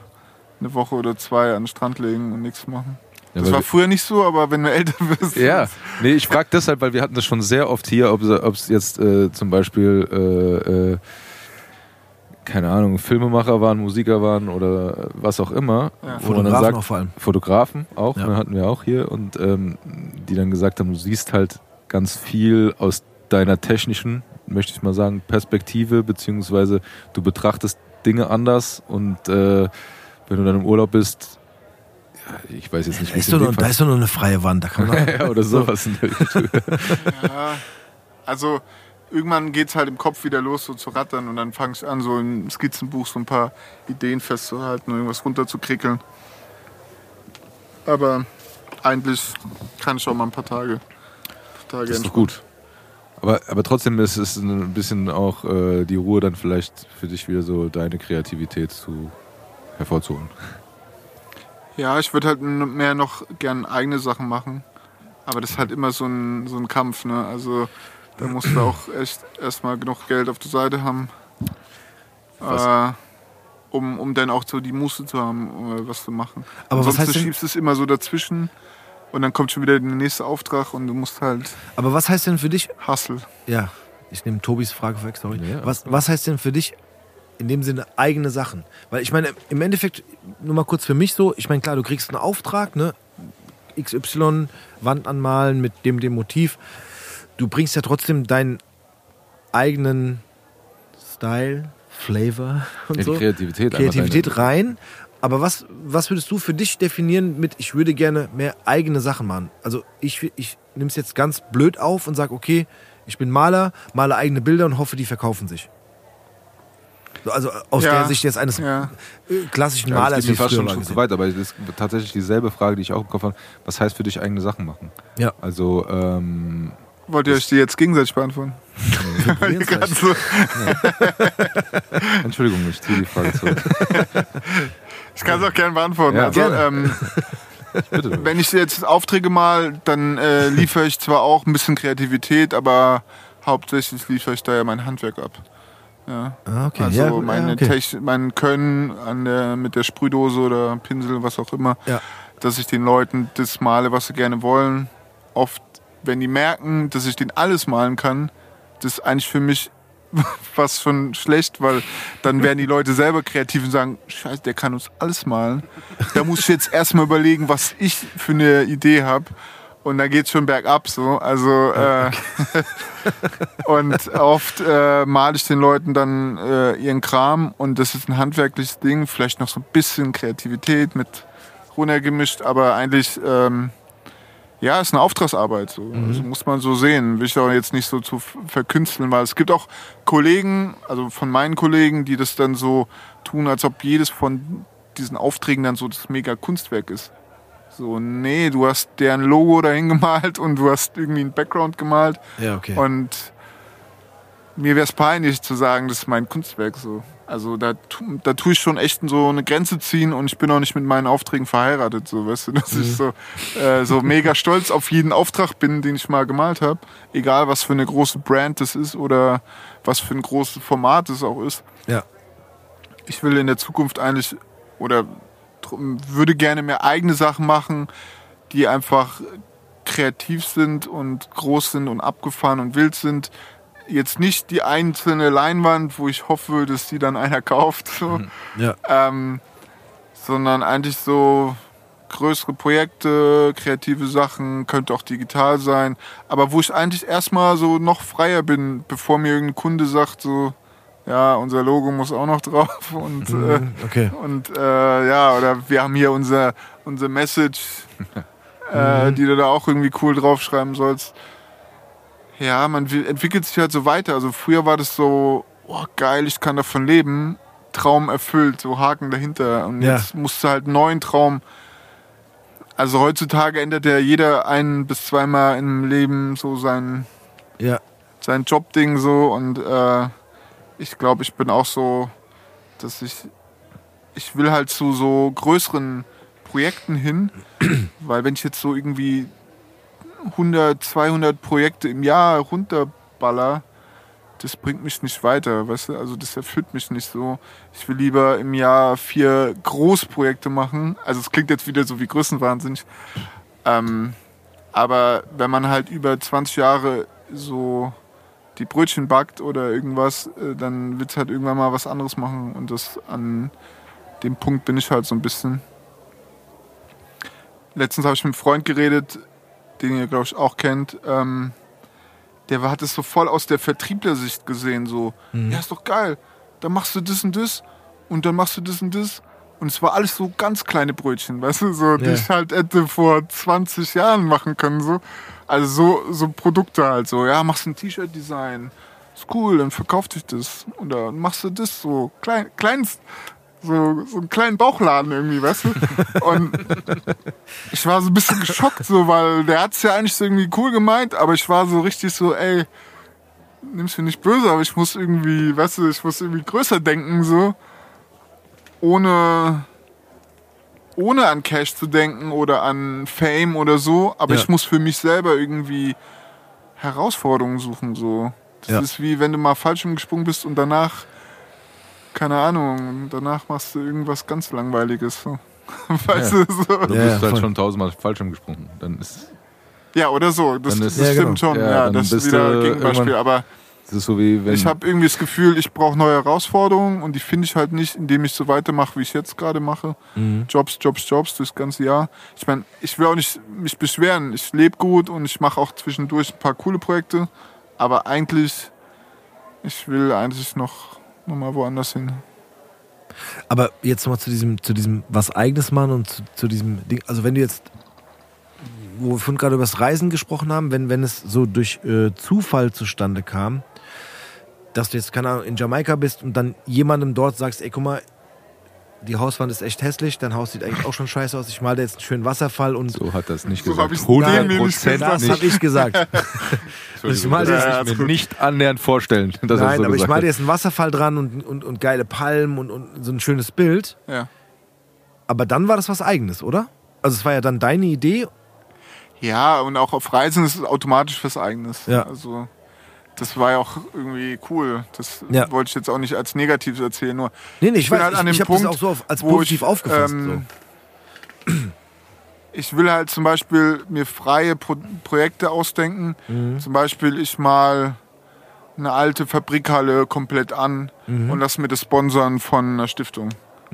eine Woche oder zwei an den Strand legen und nichts machen. Ja, das war früher nicht so, aber wenn du älter (laughs) wirst. Ja, nee, ich frage deshalb, weil wir hatten das schon sehr oft hier, ob es jetzt äh, zum Beispiel, äh, äh, keine Ahnung, Filmemacher waren, Musiker waren oder was auch immer. Ja. Fotografen sagt, auch vor allem. Fotografen auch, Ja. ne, hatten wir auch hier und ähm, die dann gesagt haben, du siehst halt ganz viel aus deiner technischen, möchte ich mal sagen, Perspektive, beziehungsweise du betrachtest Dinge anders und äh, wenn du dann im Urlaub bist, ich weiß jetzt nicht, Da wie ist, es doch dem da ist doch nur eine freie Wand. Da kann man (laughs) ja, oder sowas in der Richtung. Ja, also irgendwann geht es halt im Kopf wieder los, so zu rattern und dann fange ich an, so im Skizzenbuch so ein paar Ideen festzuhalten und irgendwas runterzukrickeln. Aber eigentlich kann ich auch mal ein paar Tage. Tage Das ist gut. Aber, aber trotzdem ist es ein bisschen auch äh, die Ruhe dann vielleicht für dich wieder so deine Kreativität zu hervorzuholen. Ja, ich würde halt mehr noch gern eigene Sachen machen. Aber das ist halt immer so ein, so ein Kampf, ne? Also da musst du auch echt erstmal genug Geld auf der Seite haben. Was? Äh, um, um dann auch so die Muße zu haben, äh, was zu machen. Aber was Ansonsten heißt denn- schiebst du es immer so dazwischen und dann kommt schon wieder der nächste Auftrag und du musst halt Aber was heißt denn für dich, hustle. ja, ich nehme Tobis Frage vorweg, sorry. Ja, was, was heißt denn für dich in dem Sinne eigene Sachen? Weil ich meine, im Endeffekt, nur mal kurz für mich so, ich meine, klar, du kriegst einen Auftrag, ne? XY, Wand anmalen mit dem, dem Motiv. Du bringst ja trotzdem deinen eigenen Style, Flavor (laughs) und Ja, so. Kreativität Kreativität rein. Aber was, was würdest du für dich definieren mit, ich würde gerne mehr eigene Sachen machen? Also ich, ich nehme es jetzt ganz blöd auf und sage, okay, ich bin Maler, male eigene Bilder und hoffe, die verkaufen sich. So, Also aus Ja, der Sicht jetzt eines Ja. klassischen Ja, Malers, das wie geht fast schon zu weit, aber das ist tatsächlich dieselbe Frage, die ich auch im Kopf habe. Was heißt für dich eigene Sachen machen? Ja. Also, ähm, Wollt ihr euch die jetzt gegenseitig beantworten? (laughs) Gerade so, (laughs) Entschuldigung, ich ziehe die Frage zurück. ich kann es auch gerne beantworten. Ja, also, gerne. ähm, Bitte. Wenn ich jetzt Aufträge mal, dann äh, liefere ich zwar auch ein bisschen Kreativität, aber hauptsächlich liefere ich da ja mein Handwerk ab. Ja. Ah, okay. Also ja, gut, meine ja, okay. Techn- mein Können an der, mit der Sprühdose oder Pinsel, was auch immer, Ja. dass ich den Leuten das male, was sie gerne wollen. Oft, wenn die merken, dass ich den alles malen kann, das ist eigentlich für mich (laughs) was schon schlecht, weil dann werden die Leute selber kreativ und sagen, scheiße, der kann uns alles malen. Da muss ich jetzt erstmal überlegen, was ich für eine Idee habe. Und dann geht's schon bergab so. Also äh, (laughs) und oft äh, male ich den Leuten dann äh, ihren Kram und das ist ein handwerkliches Ding, vielleicht noch so ein bisschen Kreativität mit runtergemischt, aber eigentlich ähm, ja, ist eine Auftragsarbeit. So. Also muss man so sehen. Will ich auch jetzt nicht so zu verkünsteln, weil es gibt auch Kollegen, also von meinen Kollegen, die das dann so tun, als ob jedes von diesen Aufträgen dann so das mega Kunstwerk ist. So, nee, du hast deren Logo dahin gemalt und du hast irgendwie einen Background gemalt Ja, okay. und mir wäre es peinlich zu sagen, das ist mein Kunstwerk so. Also da, da tue ich schon echt so eine Grenze ziehen und ich bin auch nicht mit meinen Aufträgen verheiratet, so weißt du, dass ich so, äh, so mega stolz auf jeden Auftrag bin, den ich mal gemalt habe. Egal was für eine große Brand das ist oder was für ein großes Format es auch ist. ja. Ich will in der Zukunft eigentlich oder würde gerne mehr eigene Sachen machen, die einfach kreativ sind und groß sind und abgefahren und wild sind. Jetzt nicht die einzelne Leinwand, wo ich hoffe, dass die dann einer (laughs) kauft, so, ja. ähm, sondern eigentlich so größere Projekte, kreative Sachen, könnte auch digital sein, aber wo ich eigentlich erstmal so noch freier bin, bevor mir irgendein Kunde sagt, so, ja, unser Logo muss auch noch drauf (laughs) und äh, Mhm, okay. und äh, ja, oder wir haben hier unser, unser Message, (laughs) äh, die du da auch irgendwie cool draufschreiben sollst. Ja, man entwickelt sich halt so weiter. Also früher war das so, oh, geil, ich kann davon leben. Traum erfüllt, so Haken dahinter. Und Ja. jetzt musst du halt einen neuen Traum. Also heutzutage ändert ja jeder ein bis zweimal im Leben so sein, Ja. sein Jobding so und äh, ich glaube, ich bin auch so, dass ich ich will halt zu so größeren Projekten hin, (clears throat) weil wenn ich jetzt so irgendwie 100, 200 Projekte im Jahr runterballer, das bringt mich nicht weiter, weißt du? Also das erfüllt mich nicht so. Ich will lieber im Jahr vier Großprojekte machen. Also es klingt jetzt wieder so wie Größenwahnsinnig. Ähm, aber wenn man halt über 20 Jahre so die Brötchen backt oder irgendwas, äh, dann wird es halt irgendwann mal was anderes machen. Und das an dem Punkt bin ich halt so ein bisschen. Letztens habe ich mit einem Freund geredet, den ihr, glaube ich, auch kennt. Ähm, der hat es so voll aus der Vertrieblersicht gesehen. So, ja, ist doch geil. Dann machst du das und das und dann machst du das und das. Und es war alles so ganz kleine Brötchen, weißt du, so, die Ja. ich halt hätte vor 20 Jahren machen können. So. Also so, so Produkte halt so, ja, machst ein T-Shirt-Design, ist cool, dann verkauft dich das. Oder machst du das so, klein, kleins, so, so einen kleinen Bauchladen irgendwie, weißt du? (laughs) Und ich war so ein bisschen geschockt, so, weil der hat's ja eigentlich so irgendwie cool gemeint, aber ich war so richtig so, ey, nimm's mir nicht böse, aber ich muss irgendwie, weißt du, ich muss irgendwie größer denken, so, ohne, ohne an Cash zu denken oder an Fame oder so, aber Ja. ich muss für mich selber irgendwie Herausforderungen suchen, so. Das Ja. ist wie wenn du mal falsch gesprungen bist und danach, keine Ahnung, danach machst du irgendwas ganz Langweiliges, so. (laughs) Weißt Ja. du, so. Du bist ja, halt schon tausendmal falsch gesprungen. Dann ist Ja, oder so. Das, das ist- Ja, stimmt genau. schon. Ja, Ja, das ist wieder ein Gegenbeispiel. Aber es ist so wie wenn ich habe irgendwie das Gefühl, ich brauche neue Herausforderungen und die finde ich halt nicht, indem ich so weitermache, wie ich jetzt gerade mache. Mhm. Jobs, Jobs, Jobs das ganze Jahr. Ich meine, ich will auch nicht mich beschweren. Ich lebe gut und ich mache auch zwischendurch ein paar coole Projekte. Aber eigentlich, ich will eigentlich noch, noch mal woanders hin. Aber jetzt nochmal zu diesem, zu diesem was eigenes machen und zu, zu diesem Ding. Also wenn du jetzt, wo wir vorhin gerade über das Reisen gesprochen haben, wenn, wenn es so durch äh, Zufall zustande kam, dass du jetzt, keine Ahnung, in Jamaika bist und dann jemandem dort sagst, ey, guck mal, die Hauswand ist echt hässlich, dein Haus sieht eigentlich auch schon scheiße aus, ich mal da jetzt einen schönen Wasserfall und so hat das nicht So gesagt. hab ich's dem nämlich 100% gesagt. das habe ich gesagt. (laughs) Ich mal jetzt- Ja, ich ist mir nicht annähernd vorstellen. Dass Nein, so aber ich mal hat. jetzt einen Wasserfall dran und, und, und geile Palmen und, und so ein schönes Bild. Ja. Aber dann war das was eigenes, oder? Also es war ja dann deine Idee. Ja, und auch auf Reisen ist es automatisch was Eigenes. Ja. Also, das war ja auch irgendwie cool. Das Ja. wollte ich jetzt auch nicht als Negatives erzählen, nur Nee, nee, ich, bin weiß, halt ich, an dem ich habe das Punkt, auch so auf, als positiv ich, aufgefasst. ähm, ich will halt zum Beispiel mir freie Pro Projekte ausdenken. Mhm. Zum Beispiel, ich mal eine alte Fabrikhalle komplett an Mhm. und lass mir das sponsern von einer Stiftung.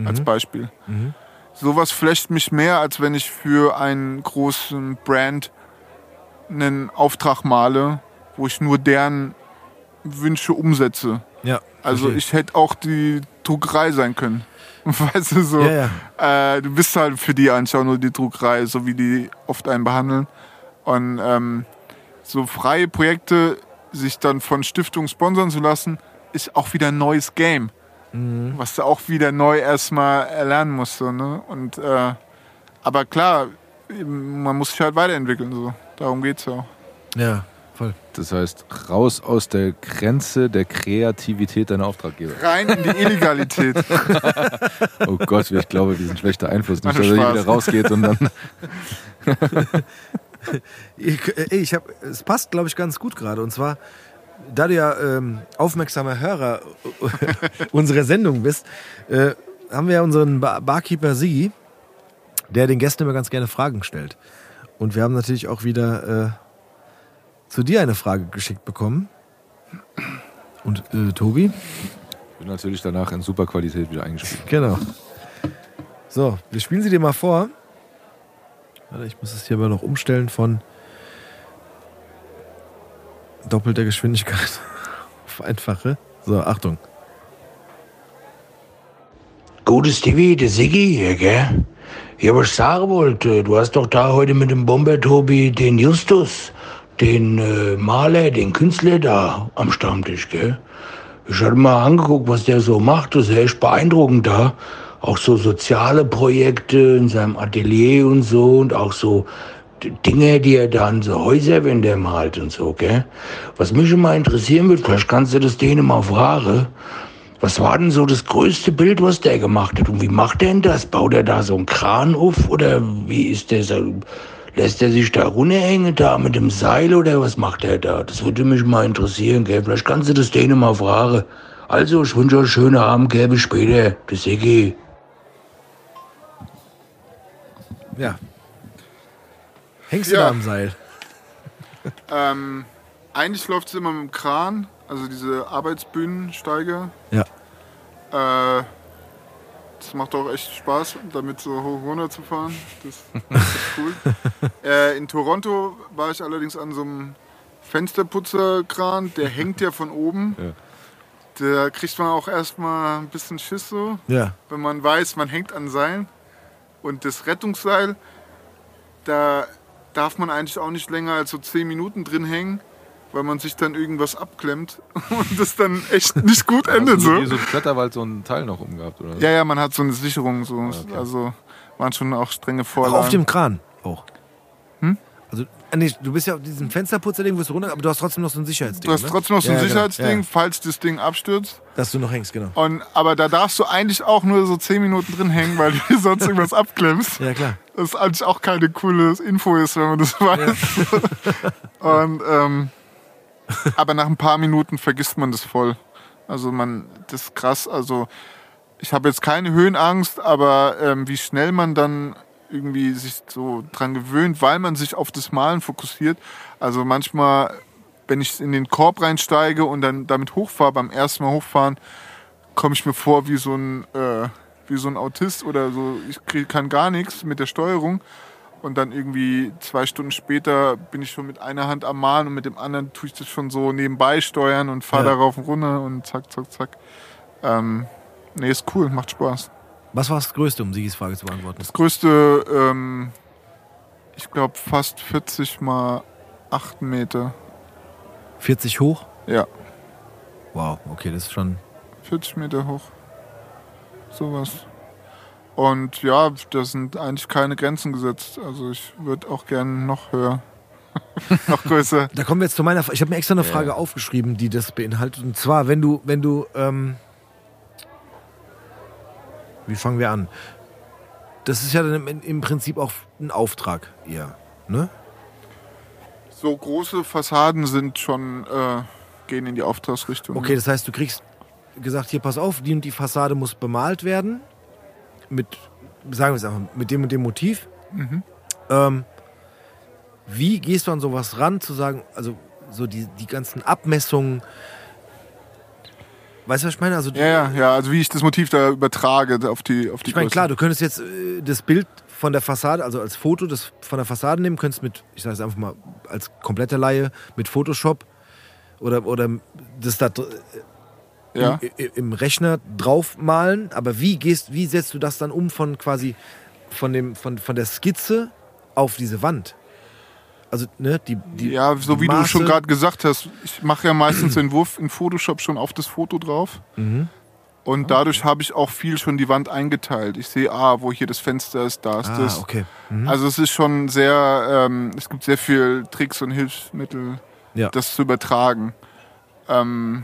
Als Beispiel. Mhm. Sowas flecht mich mehr, als wenn ich für einen großen Brand einen Auftrag male, wo ich nur deren Wünsche umsetze. Ja, Also verstehe. ich hätte auch die Druckerei sein können. (laughs) Weißt du so? Ja, ja. Äh, du bist halt für die auch nur die Druckerei, so wie die oft einen behandeln. Und ähm, so freie Projekte sich dann von Stiftungen sponsern zu lassen, ist auch wieder ein neues Game. Mhm. Was du auch wieder neu erstmal erlernen musst. So, ne? Und äh, aber klar, man muss sich halt weiterentwickeln. So. Darum geht's ja auch. Ja, voll. Das heißt, raus aus der Grenze der Kreativität deiner Auftraggeber. Rein in die Illegalität. (laughs) Oh Gott, ich glaube, wir sind schlechter Einfluss. Nicht, dass er wieder rausgeht und dann. (laughs) Ich, äh, ich hab, es passt, glaube ich, ganz gut gerade. Und zwar, da du ja ähm, aufmerksamer Hörer (laughs) unserer Sendung bist, äh, haben wir ja unseren Bar Barkeeper Sigi, der den Gästen immer ganz gerne Fragen stellt. Und wir haben natürlich auch wieder äh, zu dir eine Frage geschickt bekommen. Und äh, Tobi? Bin natürlich danach in super Qualität wieder eingespielt. Genau. So, wir spielen sie dir mal vor. Warte, ich muss es hier aber noch umstellen von doppelter Geschwindigkeit (laughs) auf einfache. So, Achtung. Gutes Stevie, der Siggi hier, gell? Ja, was ich sagen wollte, du hast doch da heute mit dem Bomber-Tobi den Justus, den äh, Maler, den Künstler da am Stammtisch, gell? Ich hatte mal angeguckt, was der so macht, das ist echt beeindruckend da. Auch so soziale Projekte in seinem Atelier und so und auch so Dinge, die er dann so Häuserwände malt und so, gell? Was mich immer interessieren wird, vielleicht kannst du das denen mal fragen. Was war denn so das größte Bild, was der gemacht hat? Und wie macht er denn das? Baut er da so einen Kran auf oder wie ist der so? Lässt er sich da runterhängen da mit dem Seil oder was macht er da? Das würde mich mal interessieren, gell? Vielleicht kannst du das denen mal fragen. Also, ich wünsche euch einen schönen Abend, gell? Bis später. Bis Siggi. Ja. Hängst du Ja. da am Seil? (laughs) Ähm, eigentlich läuft es immer mit dem Kran, also diese Arbeitsbühnensteiger. Ja. Äh, das macht auch echt Spaß, damit so hoch runter zu fahren. Das, das (laughs) ist cool. äh, in Toronto war ich allerdings an so einem Fensterputzerkran, der hängt ja von oben. Ja. Da kriegt man auch erstmal ein bisschen Schiss so, Ja. wenn man weiß, man hängt an Seilen. Und das Rettungsseil, da darf man eigentlich auch nicht länger als so 10 Minuten drin hängen, weil man sich dann irgendwas abklemmt (laughs) und das dann echt nicht gut endet. Hast du So. wie so ein Kletterwald so ein Teil noch umgehabt, oder? Ja, ja, man hat so eine Sicherung. So. okay. Also waren schon auch strenge Vorlagen. auf dem Kran auch. Hm? Also, äh, nee, du bist ja auf diesem Fensterputzerding, wirst du runter, aber du hast trotzdem noch so ein Sicherheitsding. du hast ne? trotzdem noch so ein Ja, genau. Sicherheitsding, Ja, falls das Ding abstürzt. dass du noch hängst, genau. Und, aber da darfst du eigentlich auch nur so 10 Minuten drin hängen, weil du (laughs) sonst irgendwas abklemmst. Ja, klar. Das eigentlich auch keine coole Info ist, wenn man das weiß. (laughs) Und, ähm, aber nach ein paar Minuten vergisst man das voll. Also man, das ist krass. Also ich habe jetzt keine Höhenangst, aber ähm, wie schnell man dann irgendwie sich so dran gewöhnt, weil man sich auf das Malen fokussiert. Also manchmal, wenn ich in den Korb reinsteige und dann damit hochfahre, beim ersten Mal hochfahren, komme ich mir vor wie so ein äh, wie so ein Autist oder so. Ich krieg, kann gar nichts mit der Steuerung. Und dann irgendwie zwei Stunden später bin ich schon mit einer Hand am Malen und mit dem anderen tue ich das schon so nebenbei steuern und fahre Ja. darauf und runter und zack, zack, zack. Ähm, nee, ist cool, macht Spaß. Was war das Größte, um Sigis Frage zu beantworten? Das größte, ähm, ich glaube, fast 40 mal 8 Meter. 40 hoch? Ja, Wow, okay, das ist schon. 40 Meter hoch. Sowas. Und ja, da sind eigentlich keine Grenzen gesetzt. Also ich würde auch gerne noch höher. (laughs) noch größer. Da kommen wir jetzt zu meiner Frage. Ich habe mir extra eine Frage aufgeschrieben, die das beinhaltet. Und zwar, wenn du, wenn du, ähm, wie fangen wir an? Das ist ja dann im, im Prinzip auch ein Auftrag eher, ne? So große Fassaden sind schon, äh, gehen in die Auftragsrichtung. Okay, das heißt, du kriegst gesagt, hier pass auf, die und die Fassade muss bemalt werden. Mit, sagen wir es einfach, mit dem und dem Motiv. Ähm, wie gehst du an sowas ran, zu sagen, also so die, die ganzen Abmessungen. Weißt du, was ich meine? Also, Ja, ja, ja, also wie ich das Motiv da übertrage auf die, auf die ich meine, Größe. klar, du könntest jetzt äh, das Bild von der Fassade, also als Foto das von der Fassade nehmen, könntest mit, ich sage es einfach mal als komplette Laie, mit Photoshop oder, oder das da ja. im, im Rechner draufmalen, aber wie gehst, wie setzt du das dann um von quasi von dem von, von der Skizze auf diese Wand? Also ne, die, die ja, so wie du Maße- schon gerade gesagt hast, ich mache ja meistens den Entwurf in Photoshop schon auf das Foto drauf. Mhm. Und dadurch habe ich auch viel schon die Wand eingeteilt. Ich sehe, ah, wo hier das Fenster ist, da ist Ah, das. okay. Mhm. Also es ist schon sehr, ähm, es gibt sehr viel Tricks und Hilfsmittel, Ja. das zu übertragen. Ähm,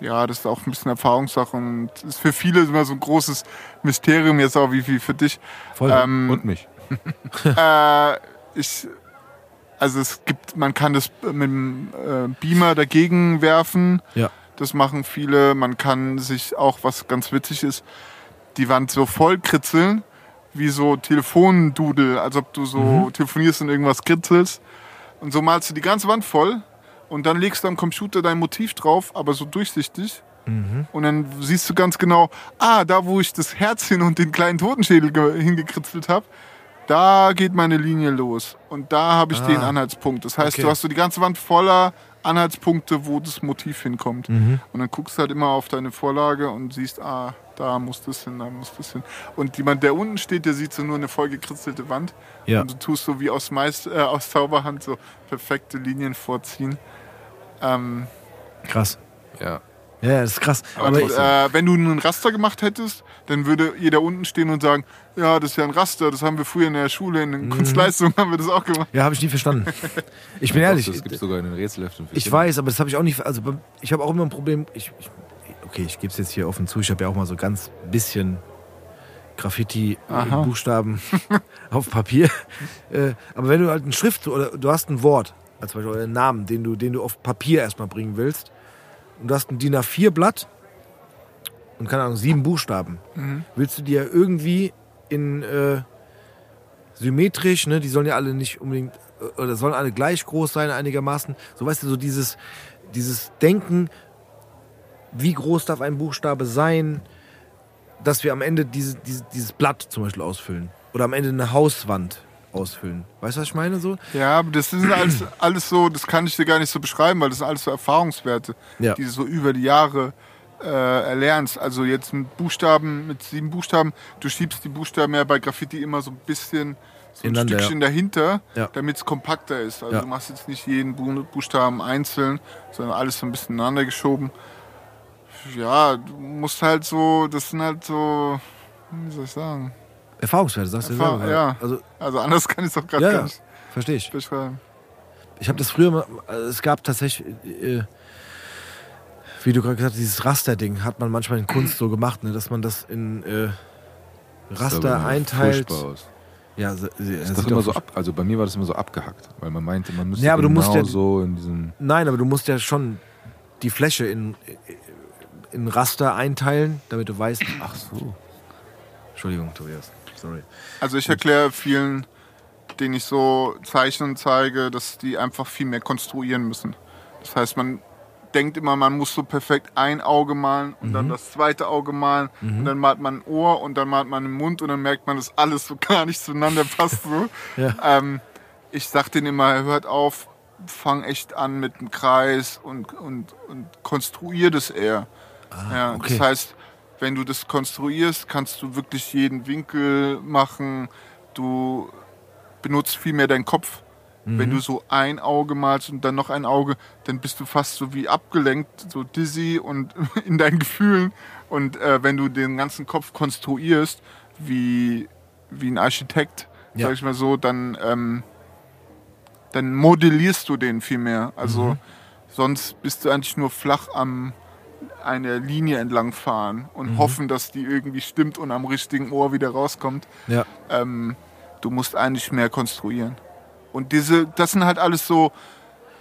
ja, das ist auch ein bisschen Erfahrungssache und ist für viele immer so ein großes Mysterium jetzt auch wie, wie für dich. Voll. Ähm, Und mich. (laughs) äh, ich, also es gibt, man kann das mit dem äh, Beamer dagegen werfen. Ja. Das machen viele. Man kann sich auch, was ganz witzig ist, die Wand so voll kritzeln, wie so Telefondudel, als ob du so telefonierst und irgendwas kritzelst. Und so malst du die ganze Wand voll und dann legst du am Computer dein Motiv drauf, aber so durchsichtig. Und dann siehst du ganz genau, ah, da wo ich das Herzchen und den kleinen Totenschädel ge- hingekritzelt habe, da geht meine Linie los. Und da habe ich Ah. den Anhaltspunkt. Das heißt, Okay. du hast so die ganze Wand voller Anhaltspunkte, wo das Motiv hinkommt. Mhm. Und dann guckst du halt immer auf deine Vorlage und siehst, ah, da muss das hin, da muss das hin. Und jemand, der unten steht, der sieht so nur eine vollgekritzelte Wand. Ja. Und du tust so wie aus, Meist äh, aus Zauberhand so perfekte Linien vorziehen. Ähm, Krass. Ja. Ja, das ist krass. aber Aber äh, wenn du einen Raster gemacht hättest, dann würde jeder unten stehen und sagen, ja, das ist ja ein Raster, das haben wir früher in der Schule, in den Mhm. Kunstleistungen haben wir das auch gemacht. ja, habe ich nie verstanden. (laughs) Ich bin ehrlich. Das gibt es sogar in den Rätselheften. für Ich Kinder. weiß, aber das habe ich auch nicht. Also ich habe auch immer ein Problem. Ich, ich, okay, ich gebe es jetzt hier offen zu. Ich habe ja auch mal so ganz bisschen Graffiti, äh, Aha. Buchstaben (laughs) auf Papier. Äh, aber wenn du halt eine Schrift oder du hast ein Wort, als Beispiel oder einen Namen, den du, den du auf Papier erstmal bringen willst, und du hast ein DIN A4-Blatt und keine Ahnung sieben Buchstaben, willst du dir irgendwie in äh, symmetrisch, ne? Die sollen ja alle nicht unbedingt äh, oder sollen alle gleich groß sein einigermaßen. So weißt du, so dieses, dieses Denken, wie groß darf ein Buchstabe sein, dass wir am Ende diese, diese, dieses Blatt zum Beispiel ausfüllen. Oder am Ende eine Hauswand ausfüllen. Weißt du, was ich meine? So? Ja, aber das sind alles, (clears throat) alles so, das kann ich dir gar nicht so beschreiben, weil das sind alles so Erfahrungswerte, Ja. die du so über die Jahre äh, erlernst. Also jetzt mit Buchstaben, mit sieben Buchstaben, du schiebst die Buchstaben ja bei Graffiti immer so ein bisschen so ein Ineinander, Stückchen dahinter, Ja. damit es kompakter ist. Also Ja. du machst jetzt nicht jeden Bu- Buchstaben einzeln, sondern alles so ein bisschen ineinander geschoben. Ja, du musst halt so, das sind halt so, wie soll ich sagen? Erfahrungswerte, sagst du Erfahr- selber. ja. Also, Also anders kann ich es auch gerade ja, gar nicht verstehe ich. beschreiben. Ich habe das früher mal, also es gab tatsächlich, äh, wie du gerade gesagt hast, dieses Raster-Ding hat man manchmal in Kunst so gemacht, ne, dass man das in äh, Das Raster immer einteilt. furchtbar aus. Ja, Das sieht ist immer auch so ab, also bei mir war das immer so abgehackt, weil man meinte, man müsste Ja, aber du genau musst ja- so in diesem Nein, aber du musst ja schon die Fläche in, in Raster einteilen, damit du weißt. Ach so. Entschuldigung, Tobias. Sorry. Also ich erkläre vielen, denen ich so Zeichnen zeige, dass die einfach viel mehr konstruieren müssen. Das heißt, man denkt immer, man muss so perfekt ein Auge malen und Mhm. dann das zweite Auge malen und dann malt man ein Ohr und dann malt man den Mund und dann merkt man, dass alles so (laughs) gar nicht zueinander passt. So. (laughs) Ja. ähm, ich sag denen immer, hört auf, fang echt an mit einem Kreis und, und, und konstruier das eher. ja, Ah, okay. Das heißt, wenn du das konstruierst, kannst du wirklich jeden Winkel machen. Du benutzt viel mehr deinen Kopf. Wenn du so ein Auge malst und dann noch ein Auge, dann bist du fast so wie abgelenkt, so dizzy und (laughs) in deinen Gefühlen. Und äh, wenn du den ganzen Kopf konstruierst, wie, wie ein Architekt, Ja. sag ich mal so, dann, ähm, dann modellierst du den viel mehr. Also sonst bist du eigentlich nur flach am einer Linie entlang fahren und hoffen, dass die irgendwie stimmt und am richtigen Ohr wieder rauskommt. Ja. Ähm, du musst eigentlich mehr konstruieren. Und diese, das sind halt alles so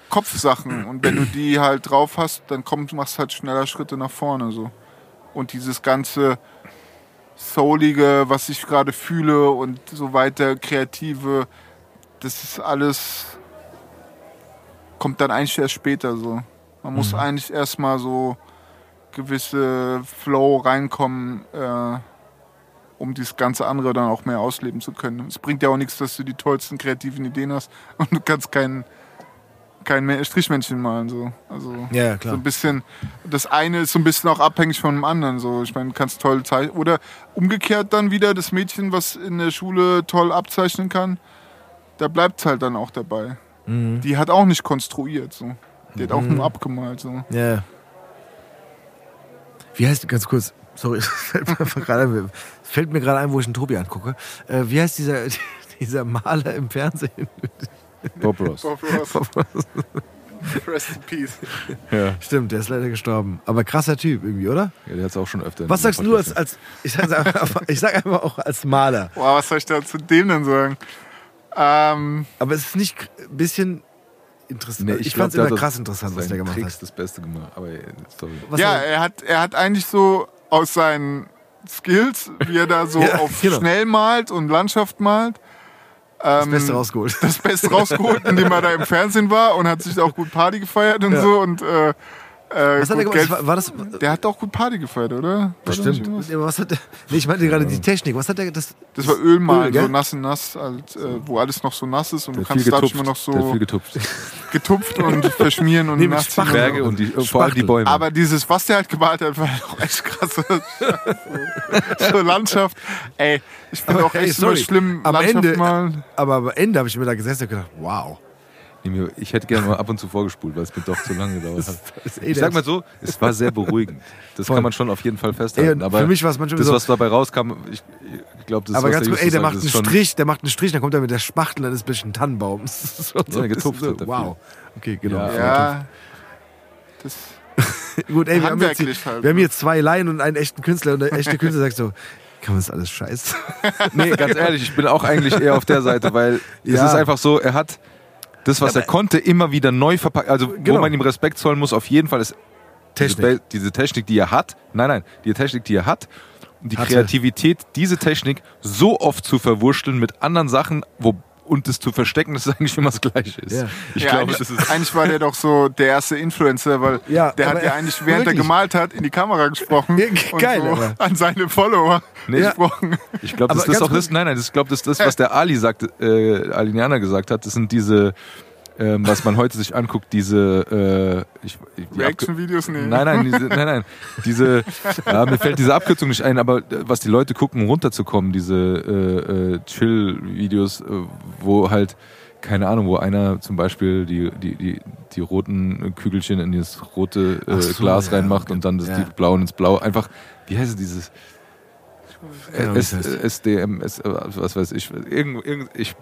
Kopfsachen. Und wenn du die halt drauf hast, dann kommst, machst du halt schneller Schritte nach vorne. So. Und dieses ganze Soulige, was ich gerade fühle und so weiter, Kreative, das ist alles, kommt dann eigentlich erst später so. Man muss eigentlich erstmal so gewisse Flow reinkommen, äh, um dieses ganze andere dann auch mehr ausleben zu können. Es bringt ja auch nichts, dass du die tollsten kreativen Ideen hast (laughs) und du kannst kein, kein Mä- Strichmännchen malen. So. Also Ja, ja, so klar. ein bisschen, das eine ist so ein bisschen auch abhängig von dem anderen. So. Ich meine, du kannst toll zeichnen. Oder umgekehrt dann wieder das Mädchen, was in der Schule toll abzeichnen kann, da bleibt es halt dann auch dabei. Mhm. Die hat auch nicht konstruiert. So. Die hat auch nur abgemalt. So. Ja. Wie heißt, ganz kurz, sorry, (laughs) es fällt mir, gerade ein, es fällt mir gerade ein, wo ich einen Tobi angucke. Äh, wie heißt dieser, (laughs) dieser Maler im Fernsehen? Bob Ross. Bob Ross. Rest in peace. ja. Stimmt, der ist leider gestorben. Aber krasser Typ irgendwie, oder? ja, der hat es auch schon öfter. Was sagst du als, als ich, sag einfach, (laughs) ich sag einfach auch als Maler. Boah, was soll ich da zu dem denn sagen? Ähm, Aber es ist nicht ein bisschen interessant. Nee, ich glaub, fand es immer krass interessant, was der gemacht Tricks hat. das Beste gemacht. Aber äh, ja, er- hat, er hat eigentlich so aus seinen Skills, wie er da so (laughs) Ja, auf genau. schnell malt und Landschaft malt, das ähm, Beste rausgeholt. das Beste rausgeholt, indem er da im Fernsehen war und hat sich auch gut Party gefeiert und Ja. so und äh, Äh, Was hat er gemacht? Geld- War, war das. Der hat auch gut Party gefeiert, oder? Bestimmt. aber Was hat der, nee, ich meinte gerade die Technik. Was hat der. Das, Das war Ölmalen, Öl, so nass in nass, halt, äh, wo alles noch so nass ist und Der du kannst dadurch immer noch Der so viel getupft. (laughs) getupft und (laughs) verschmieren und Nee. Spachtel. Berge und die, vor allem die. Bäume. Aber dieses, was der halt gemalt hat, war auch echt krass. (laughs) so, Landschaft. Ey, ich finde auch Ey, echt immer sorry. schlimm, Am Landschaft Ende- malen. aber am Ende habe ich mir da gesessen und gedacht, wow. Ich hätte gerne mal ab und zu vorgespult, weil es mir doch zu lange gedauert hat. Ist Ich sag mal so, es war sehr beruhigend. Das Voll. kann man schon auf jeden Fall festhalten. Aber für mich war es manchmal das, so. was dabei rauskam, ich, ich glaube, das aber was ganz der kurz, ey, der macht einen ist schon- Strich, der macht einen Strich, dann kommt er mit der Spachtel, dann ist ein Tannenbaum. Das ist schon so Ja, ein bisschen getupft so, hat Wow. Okay, genau. Ja, Ja, das, (laughs) Gut, ey, wir haben, jetzt, halt. wir haben hier zwei Laien und einen echten Künstler und der echte Künstler sagt so, kann man das alles scheiße? Nee, ganz ehrlich, ich bin auch eigentlich eher auf der Seite, weil (laughs) es Ja. ist einfach so, er hat das, was er konnte, immer wieder neu verpackt. Also, Genau. wo man ihm Respekt zollen muss, auf jeden Fall ist Diese, Technik. Diese Technik, die er hat. Nein, nein, die Technik, die er hat. Und die Hatte. Kreativität, diese Technik so oft zu verwurschteln mit anderen Sachen, wo und es zu verstecken, dass es eigentlich immer das Gleiche ist. Ja. Ich ja, glaube, eigentlich, das ist. eigentlich war der doch so der erste Influencer, weil (laughs) Ja, der hat ja er- eigentlich, während er wirklich. gemalt hat, in die Kamera gesprochen Ja, und geil, so an seine Follower Nee, gesprochen. Ich glaube, das ist auch das. Nein, nein, das, ich glaube, das ist das, was der Ali sagt, äh, Aliniana gesagt hat. Das sind diese, ähm, was man heute sich anguckt, diese äh, ich, die Reaction-Videos? Nee. Nein, nein, diese, nein, nein. Diese, (laughs) ja, mir fällt diese Abkürzung nicht ein, aber äh, was die Leute gucken, um runterzukommen, diese äh, äh, Chill-Videos, äh, wo halt, keine Ahnung, wo einer zum Beispiel die, die, die, die roten Kügelchen in das rote äh, so, Glas ja, reinmacht okay. und dann das Ja. die blauen ins Blau. Einfach, wie heißt es dieses? Heißt. SDM, S, äh, was weiß ich, irgend, irgend, ich,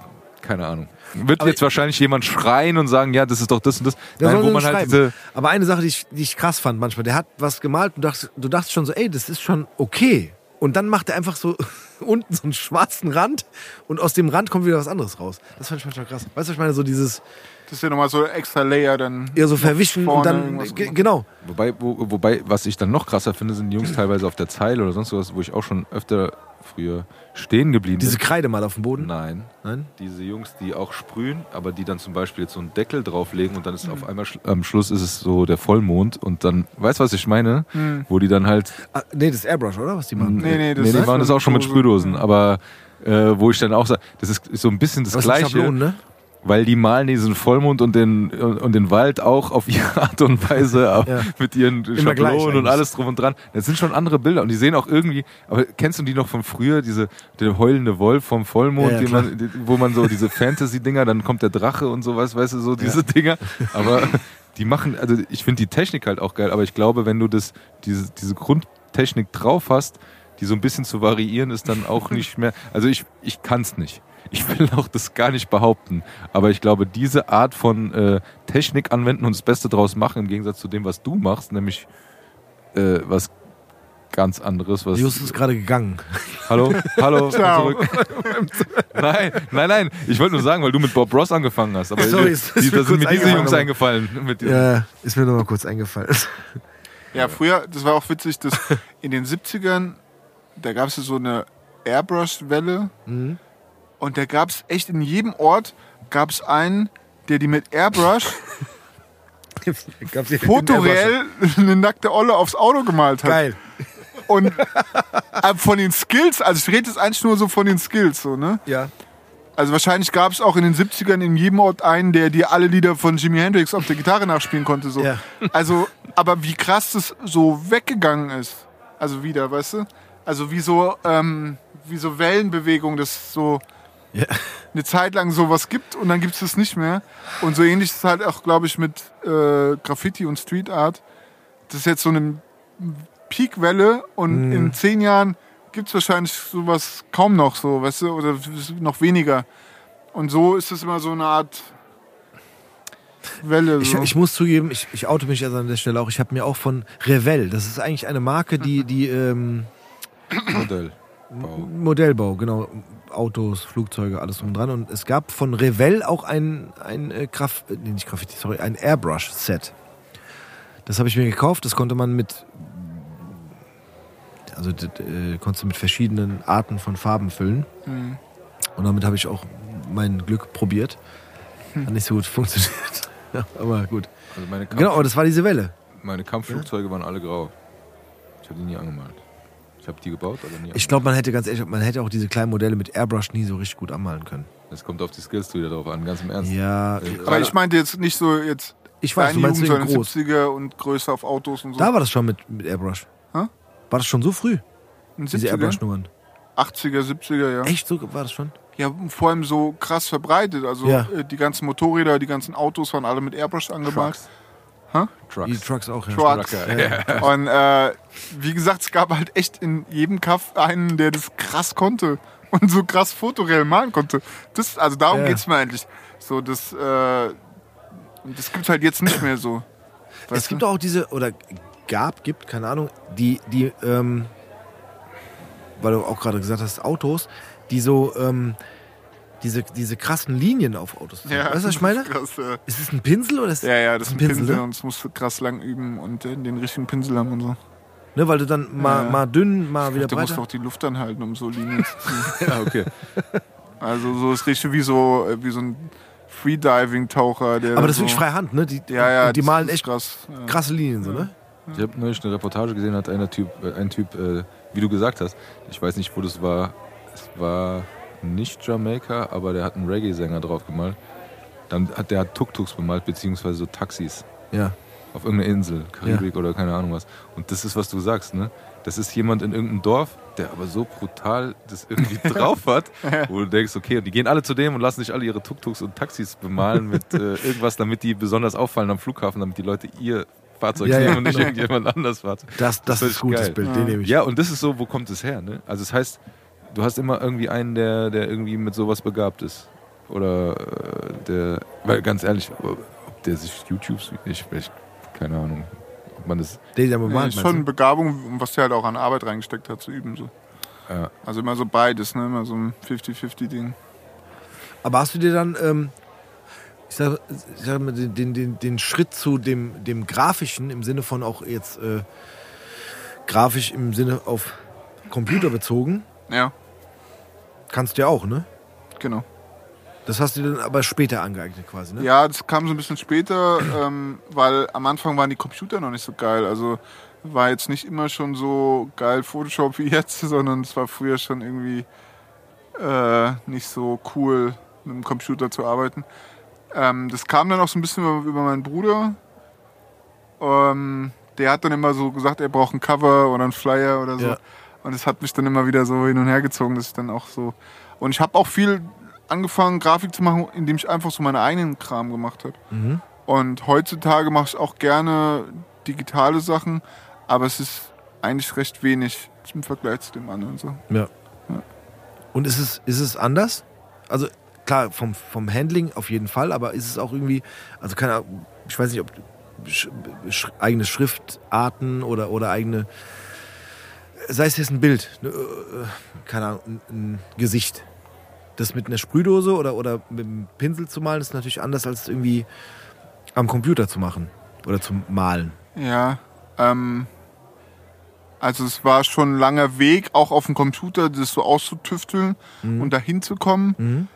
keine Ahnung. Wird Aber jetzt wahrscheinlich jemand schreien und sagen, ja, das ist doch das und das. Nein, wo man halt diese, Aber eine Sache, die ich, die ich krass fand manchmal, der hat was gemalt und dacht, du dachtest schon so, ey, das ist schon okay. Und dann macht er einfach so (laughs) unten so einen schwarzen Rand und aus dem Rand kommt wieder was anderes raus. Das fand ich manchmal krass. Weißt du, was ich meine? So dieses Das ist ja nochmal so extra Layer dann. eher so verwischen und dann, genau. Wobei, wo, wobei, was ich dann noch krasser finde, sind die Jungs teilweise auf der Zeile oder sonst was, wo ich auch schon öfter früher stehen geblieben Diese bin. Kreide mal auf dem Boden. Nein. Nein? Diese Jungs, die auch sprühen, aber die dann zum Beispiel jetzt so einen Deckel drauflegen und dann ist Mhm. auf einmal schl- am Schluss ist es so der Vollmond und dann, weißt du, was ich meine? Hm. Wo die dann halt Ah, nee, das ist Airbrush, oder? Was die machen. Nee, nee, das nee, die machen das auch schon mit Sprühdosen, aber äh, wo ich dann auch sage, das ist so ein bisschen das Aber sind Gleiche. Schablonen, ne? Weil die malen diesen Vollmond und den, und, den Wald auch auf (laughs) ihre Art und Weise ab, Ja. mit ihren gleich Schablonen und alles drum und dran. Das sind schon andere Bilder und die sehen auch irgendwie, aber kennst du die noch von früher, diese, der heulende Wolf vom Vollmond, Ja, man, wo man so diese Fantasy-Dinger, dann kommt der Drache und sowas, weißt du, so diese Dinger. Aber die machen, also ich finde die Technik halt auch geil, aber ich glaube, wenn du das, diese, diese Grundtechnik drauf hast, die so ein bisschen zu variieren, ist dann auch (laughs) nicht mehr. Also ich, ich kann es nicht. Ich will auch das gar nicht behaupten. Aber ich glaube, diese Art von äh, Technik anwenden und das Beste draus machen, im Gegensatz zu dem, was du machst, nämlich äh, was ganz anderes. Was, Justus ist gerade gegangen. hallo, hallo, (laughs) Ciao. zurück. nein, nein, nein. Ich wollte nur sagen, weil du mit Bob Ross angefangen hast. Aber Sorry, ist die, mir da sind kurz mir diese Jungs eingefallen, Ja, ist mir nur mal kurz eingefallen. Ja, früher, das war auch witzig, dass in den 70ern, da gab es so eine Airbrush-Welle Mhm. Und da gab es echt in jedem Ort gab es einen, der die mit Airbrush (laughs) fotoreell eine nackte Olle aufs Auto gemalt hat. Geil. Und äh, von den Skills, also ich rede jetzt eigentlich nur so von den Skills, so, ne? Ja. Also wahrscheinlich gab es auch in den 70ern in jedem Ort einen, der dir alle Lieder von Jimi Hendrix auf der Gitarre nachspielen konnte. So. Ja. Also, aber wie krass das so weggegangen ist. Also wieder, weißt du? Also wie so, ähm, wie so Wellenbewegung, das so Ja. eine Zeit lang sowas gibt und dann gibt es das nicht mehr. Und so ähnlich ist es halt auch, glaube ich, mit äh, Graffiti und Street Art. Das ist jetzt so eine Peakwelle und in zehn Jahren gibt es wahrscheinlich sowas kaum noch so, weißt du, oder noch weniger. Und so ist es immer so eine Art Welle. Ich, So. ich muss zugeben, ich, ich oute mich also an der Stelle auch. Ich habe mir auch von Revell, das ist eigentlich eine Marke, die, die ähm, Modell. Modellbau, genau, Autos, Flugzeuge, alles drum und dran. Und es gab von Revell auch ein, ein äh, Graf, nee, nicht Graffiti, sorry, ein Airbrush-Set. Das habe ich mir gekauft, das konnte man mit, also das, äh, konntest du mit verschiedenen Arten von Farben füllen. Mhm. Und damit habe ich auch mein Glück probiert. Hat nicht so gut (laughs) funktioniert. Ja, aber gut. Also Genau, aber das war diese Welle. Meine Kampfflugzeuge waren alle grau. Ich habe die nie angemalt. Ich habe die gebaut, aber nie Ich glaube, man hätte ganz ehrlich, man hätte auch diese kleinen Modelle mit Airbrush nie so richtig gut anmalen können. Es kommt auf die Skills wieder drauf an, ganz im Ernst. Ja, Äh, Aber ich meinte jetzt nicht so jetzt ich weiß, du meinst Jugend, groß. 70er und größer auf Autos und so. Da war das schon mit, mit Airbrush. Hä? War das schon so früh, In diese 70er, Airbrush-Nummern? 80er, 70er, ja. Echt, so war das schon? Ja, vor allem so krass verbreitet. Also Ja. äh, die ganzen Motorräder, die ganzen Autos waren alle mit Airbrush angemalt. Trucks. Hä? Trucks. Die Trucks auch, ja. Trucks. Trucker, ja. Und äh, wie gesagt, es gab halt echt in jedem Kaff einen, der das krass konnte (laughs) und so krass fotoreal malen konnte. Das, also darum Ja. geht's mir eigentlich. So, das, äh, das gibt's halt jetzt nicht mehr so. Es Weißt gibt du? auch diese, oder gab, gibt, keine Ahnung, die, die, ähm, weil du auch gerade gesagt hast, Autos, die so, ähm, diese, diese krassen Linien auf Autos ziehen. weißt du, was ich meine? das ist Krass, äh, Ist es ein Pinsel oder ist ja, ja, das ist ein Pinsel, ne? und das musst du krass lang üben und äh, den richtigen Pinsel haben und so. ne? Weil du dann mal, Ja. mal dünn, mal wieder Du musst auch die Luft anhalten, um so Linien zu ziehen. (laughs) Ja, okay. Also so ist richtig wie so, äh, wie so ein Freediving-Taucher. der Aber das ist so, wirklich freihand, ne? Die, Ja, ja, die malen echt krass. Ja. krasse Linien, so, ne? Ich habe neulich eine Reportage gesehen, hat einer Typ, äh, ein Typ, äh, wie du gesagt hast, ich weiß nicht, wo das war. Es war nicht Jamaika, aber der hat einen Reggae-Sänger drauf gemalt. Dann hat der hat Tuk-Tuks bemalt, beziehungsweise so Taxis Ja. auf irgendeiner Insel, Karibik oder keine Ahnung was. Und das ist, was du sagst, ne? Das ist jemand in irgendeinem Dorf, der aber so brutal das irgendwie (laughs) drauf hat, wo du denkst, okay, und die gehen alle zu dem und lassen sich alle ihre Tuk-Tuks und Taxis bemalen mit äh, irgendwas, damit die besonders auffallen am Flughafen, damit die Leute ihr Fahrzeug Ja, ja, nehmen und nicht genau. irgendjemand anders Fahrzeug. Das, das, Das ist ist gutes geil. Bild, den nehme ich. Ja, und das ist so, wo kommt es her? Ne? Also das heißt, du hast immer irgendwie einen, der, der irgendwie mit sowas begabt ist. Oder äh, der, weil ganz ehrlich, ob der sich YouTube, ich, ich keine Ahnung, ob man das, der Nee, bemalt, ist meinst schon du? Begabung, was der halt auch an Arbeit reingesteckt hat, zu üben. So. ja, Also immer so beides, ne? immer so ein 50-50-Ding. Aber hast du dir dann, ähm, ich sag, ich sag mal, den, den, den, den Schritt zu dem, dem Grafischen im Sinne von auch jetzt äh, grafisch im Sinne auf Computer bezogen, Ja, kannst du ja auch, ne? genau. Das hast du dir dann aber später angeeignet quasi, ne? Ja, das kam so ein bisschen später, (clears throat) ähm, weil am Anfang waren die Computer noch nicht so geil. Also war jetzt nicht immer schon so geil Photoshop wie jetzt, (laughs) sondern es war früher schon irgendwie äh, nicht so cool, mit dem Computer zu arbeiten. Ähm, das kam dann auch so ein bisschen über, über meinen Bruder. Ähm, der hat dann immer so gesagt, er braucht ein Cover oder ein Flyer oder so. Ja. Und das hat mich dann immer wieder so hin und her gezogen, dass ich dann auch so. Und ich habe auch viel angefangen, Grafik zu machen, indem ich einfach so meine eigenen Kram gemacht habe. Mhm. Und heutzutage mache ich auch gerne digitale Sachen, aber es ist eigentlich recht wenig im Vergleich zu dem anderen. So. Ja. Und ist es, ist es anders? Also klar, vom, vom Handling auf jeden Fall, aber ist es auch irgendwie, also keine Ahnung, ich weiß nicht, ob sch, sch, eigene Schriftarten oder, oder eigene, sei es jetzt ein Bild, ne, äh, keine Ahnung, ein, ein Gesicht. Das mit einer Sprühdose oder, oder mit einem Pinsel zu malen, ist natürlich anders als irgendwie am Computer zu machen oder zu malen. Ja, ähm, also es war schon ein langer Weg, auch auf dem Computer das so auszutüfteln und dahin zu kommen. Mhm.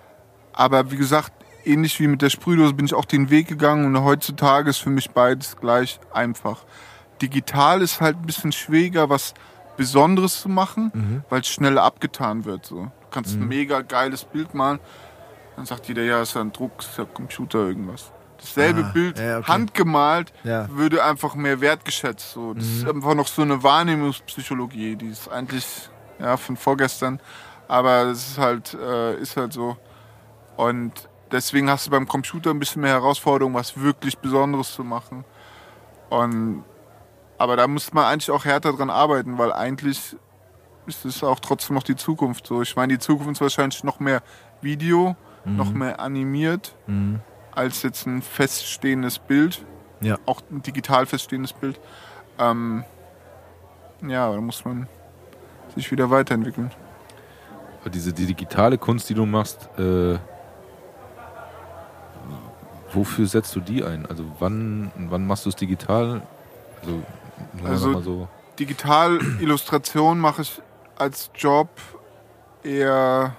Aber wie gesagt, ähnlich wie mit der Sprühdose bin ich auch den Weg gegangen und heutzutage ist für mich beides gleich einfach. Digital ist halt ein bisschen schwieriger, was Besonderes zu machen, weil es schneller abgetan wird. So. Du kannst ein mega geiles Bild malen, dann sagt jeder, ja, ist ja ein Druck, ist ja Computer irgendwas. Dasselbe Ah, Bild, ja, okay. handgemalt, Ja. würde einfach mehr wertgeschätzt. So. Das ist einfach noch so eine Wahrnehmungspsychologie, die ist eigentlich ja, von vorgestern, aber es ist halt, äh, ist halt so. Und deswegen hast du beim Computer ein bisschen mehr Herausforderung, was wirklich Besonderes zu machen. Und, aber da muss man eigentlich auch härter dran arbeiten, weil eigentlich ist es auch trotzdem noch die Zukunft. So, ich meine, die Zukunft ist wahrscheinlich noch mehr Video, noch mehr animiert, als jetzt ein feststehendes Bild. Ja. Auch ein digital feststehendes Bild. Ähm, ja, da muss man sich wieder weiterentwickeln. Diese die digitale Kunst, die du machst, äh, wofür setzt du die ein? Also wann, wann machst du es digital? Also, Also- so. Digital-Illustration (clears throat) mache ich als Job eher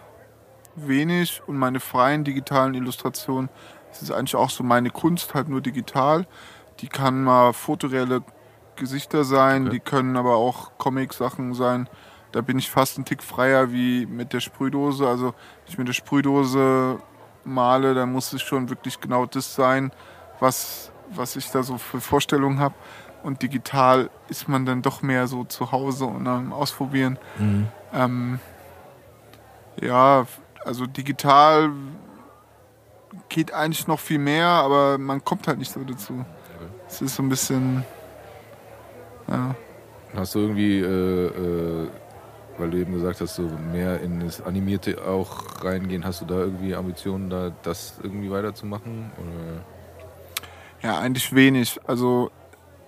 wenig und meine freien digitalen Illustrationen, das ist eigentlich auch so meine Kunst, halt nur digital. Die kann mal fotoreale Gesichter sein, Okay. die können aber auch Comic-Sachen sein. Da bin ich fast einen Tick freier wie mit der Sprühdose. Also, wenn ich mit der Sprühdose male, dann muss es schon wirklich genau das sein, was, was ich da so für Vorstellungen habe. Und digital ist man dann doch mehr so zu Hause und am Ausprobieren. Ähm, ja, also digital geht eigentlich noch viel mehr, aber man kommt halt nicht so dazu. Es ist so ein bisschen. Ja. Hast du irgendwie, äh, äh, weil du eben gesagt hast, so mehr in das Animierte auch reingehen, hast du da irgendwie Ambitionen, da das irgendwie weiterzumachen? Oder? ja, eigentlich wenig. Also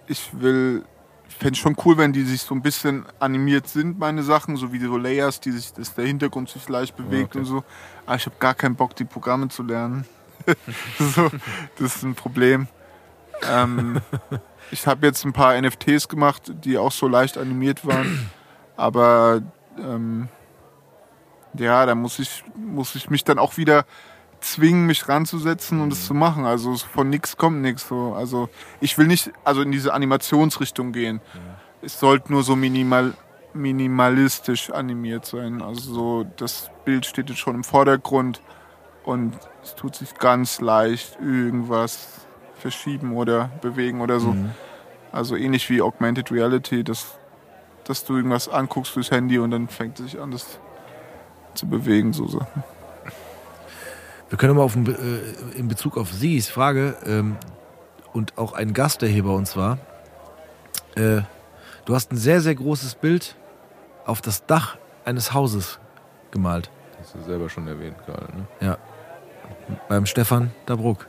ich will. Fände schon cool, wenn die sich so ein bisschen animiert sind, meine Sachen, so wie so Layers, die sich, dass der Hintergrund sich leicht bewegt okay. und so. Aber ich habe gar keinen Bock, die Programme zu lernen. (laughs) so, das ist ein Problem. Ähm, (laughs) ich habe jetzt ein paar NFTs gemacht, die auch so leicht animiert waren. Aber ähm, ja, da muss ich, muss ich mich dann auch wieder zwingen, mich ranzusetzen und es zu machen. Also von nichts kommt nichts. So. Also ich will nicht also in diese Animationsrichtung gehen. Es sollte nur so minimal, minimalistisch animiert sein. Also so das Bild steht jetzt schon im Vordergrund und es tut sich ganz leicht irgendwas verschieben oder bewegen oder so. Also ähnlich wie Augmented Reality, dass, dass du irgendwas anguckst durchs Handy und dann fängt es sich an, das zu bewegen. So Sachen. Wir können mal auf, äh, in Bezug auf Sigis Frage ähm, und auch einen Gast, der hier bei uns war. Äh, du hast ein sehr, sehr großes Bild auf das Dach eines Hauses gemalt. Hast du selber schon erwähnt gerade, ne? Ja. Beim Stefan Dabruck.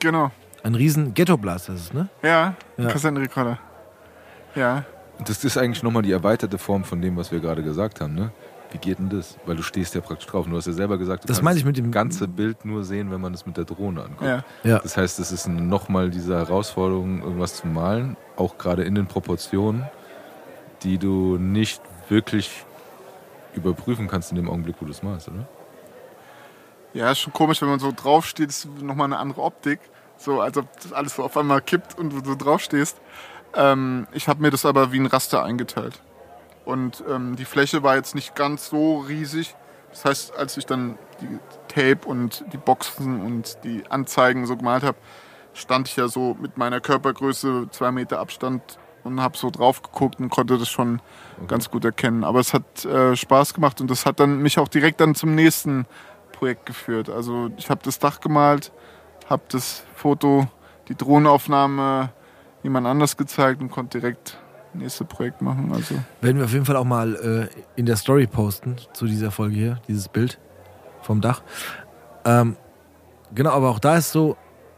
Genau. Ein riesen Ghetto-Blaster ist es, ne? Ja, Ja. Kassettenrekorder. Ja. Das ist eigentlich nochmal die erweiterte Form von dem, was wir gerade gesagt haben, ne? Wie geht denn das? Weil du stehst ja praktisch drauf. Und Du hast ja selber gesagt, du Das kannst meine ich mit dem- ganze Bild nur sehen, wenn man es mit der Drohne anguckt. Ja. Ja. Das heißt, es ist nochmal diese Herausforderung, irgendwas zu malen, auch gerade in den Proportionen, die du nicht wirklich überprüfen kannst in dem Augenblick, wo du es malst, oder? Ja, ist schon komisch, wenn man so draufsteht, ist nochmal eine andere Optik. So, als ob das alles so auf einmal kippt und du so draufstehst. Ähm, ich habe mir das aber wie ein Raster eingeteilt. Und ähm, die Fläche war jetzt nicht ganz so riesig. Das heißt, als ich dann die Tape und die Boxen und die Anzeigen so gemalt habe, stand ich ja so mit meiner Körpergröße zwei Meter Abstand und habe so drauf geguckt und konnte das schon ganz gut erkennen. Aber es hat äh, Spaß gemacht und das hat dann mich auch direkt dann zum nächsten Projekt geführt. Also ich habe das Dach gemalt, habe das Foto, die Drohnenaufnahme jemand anders gezeigt und konnte direkt nächste Projekt machen. Also Werden wir auf jeden Fall auch mal äh, in der Story posten zu dieser Folge hier, dieses Bild vom Dach. Ähm, genau, aber auch da ist so,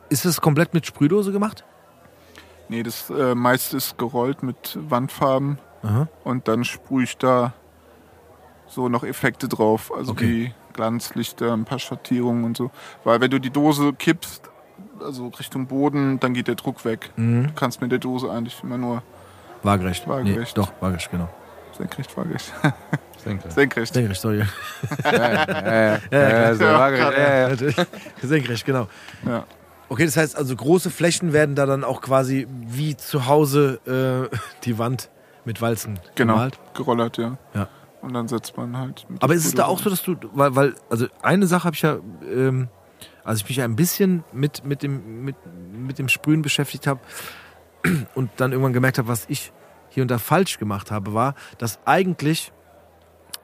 ist es komplett mit Sprühdose gemacht? nee, das äh, meiste ist gerollt mit Wandfarben Aha. und dann sprühe ich da so noch Effekte drauf, also Okay. wie Glanzlichter, ein paar Schattierungen und so. Weil wenn du die Dose kippst, also Richtung Boden, dann geht der Druck weg. Mhm. Du kannst mit der Dose eigentlich immer nur Waagerecht. Waagerecht. Nee, doch, waagerecht, genau. senkrecht, waagerecht. Denke. (laughs) senkrecht. Senkrecht, sorry. Ja, ja, ja, ja, ja, so Ja, waagerecht, ja, ja. (laughs) Senkrecht, genau. Ja. Okay, das heißt also große Flächen werden da dann auch quasi wie zu Hause äh, (laughs) die Wand mit Walzen Genau, gemalt. gerollert, ja. Ja. Und dann setzt man halt. mit Aber ist es da auch so, dass du, weil, weil also eine Sache habe ich ja, ähm, als ich mich ja ein bisschen mit, mit, dem, mit, mit dem Sprühen beschäftigt habe (clears throat) und dann irgendwann gemerkt habe, was ich hier und da falsch gemacht habe, war, dass eigentlich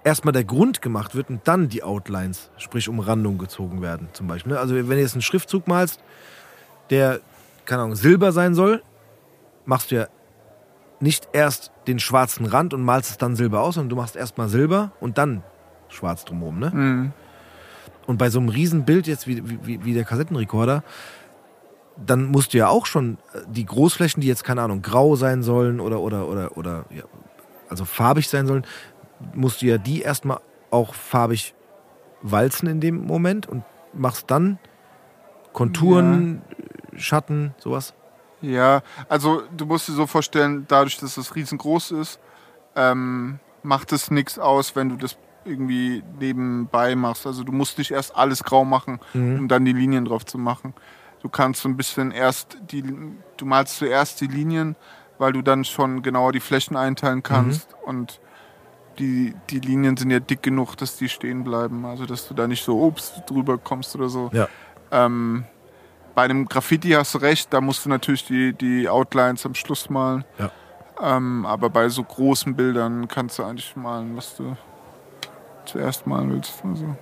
erstmal der Grund gemacht wird und dann die Outlines, sprich Umrandungen gezogen werden zum Beispiel. ne? Also wenn du jetzt einen Schriftzug malst, der, keine Ahnung, silber sein soll, machst du ja nicht erst den schwarzen Rand und malst es dann silber aus, sondern du machst erstmal silber und dann schwarz drumherum. Ne? Mhm. Und bei so einem Riesenbild jetzt wie, wie, wie der Kassettenrekorder, dann musst du ja auch schon äh, die Großflächen, die jetzt, keine Ahnung, grau sein sollen oder, oder, oder, oder ja, also farbig sein sollen, musst du ja die erstmal auch farbig walzen in dem Moment und machst dann Konturen, Schatten, sowas. Ja, also du musst dir so vorstellen, dadurch, dass es riesengroß ist, ähm, macht es nichts aus, wenn du das irgendwie nebenbei machst. Also du musst nicht erst alles grau machen, um dann die Linien drauf zu machen. Du kannst so ein bisschen erst die, du malst zuerst die Linien, weil du dann schon genauer die Flächen einteilen kannst Mhm. und die, die Linien sind ja dick genug, dass die stehen bleiben. Also dass du da nicht so ups drüber kommst oder so. Ja. Ähm, bei einem Graffiti hast du recht, da musst du natürlich die, die Outlines am Schluss malen. Ja. Ähm, aber bei so großen Bildern kannst du eigentlich malen, was du zuerst malen willst. Also.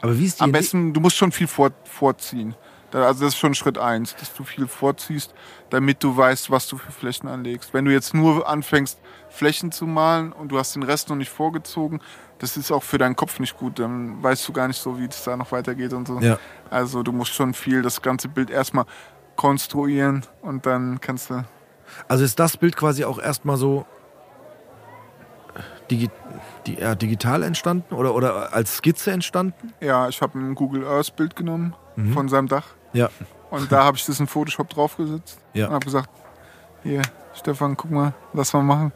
Aber wie ist die Am besten, du musst schon viel vor, vorziehen. Also das ist schon Schritt eins, dass du viel vorziehst, damit du weißt, was du für Flächen anlegst. Wenn du jetzt nur anfängst, Flächen zu malen und du hast den Rest noch nicht vorgezogen, das ist auch für deinen Kopf nicht gut. Dann weißt du gar nicht so, wie es da noch weitergeht und so. Ja. Also du musst schon viel das ganze Bild erstmal konstruieren und dann kannst du. Also ist das Bild quasi auch erstmal so digi die, ja, digital entstanden oder, oder als Skizze entstanden? Ja, ich habe ein Google Earth Bild genommen Mhm. von seinem Dach Ja. und da habe ich das in Photoshop draufgesetzt Ja. und habe gesagt, hier, Stefan, guck mal, lass mal machen.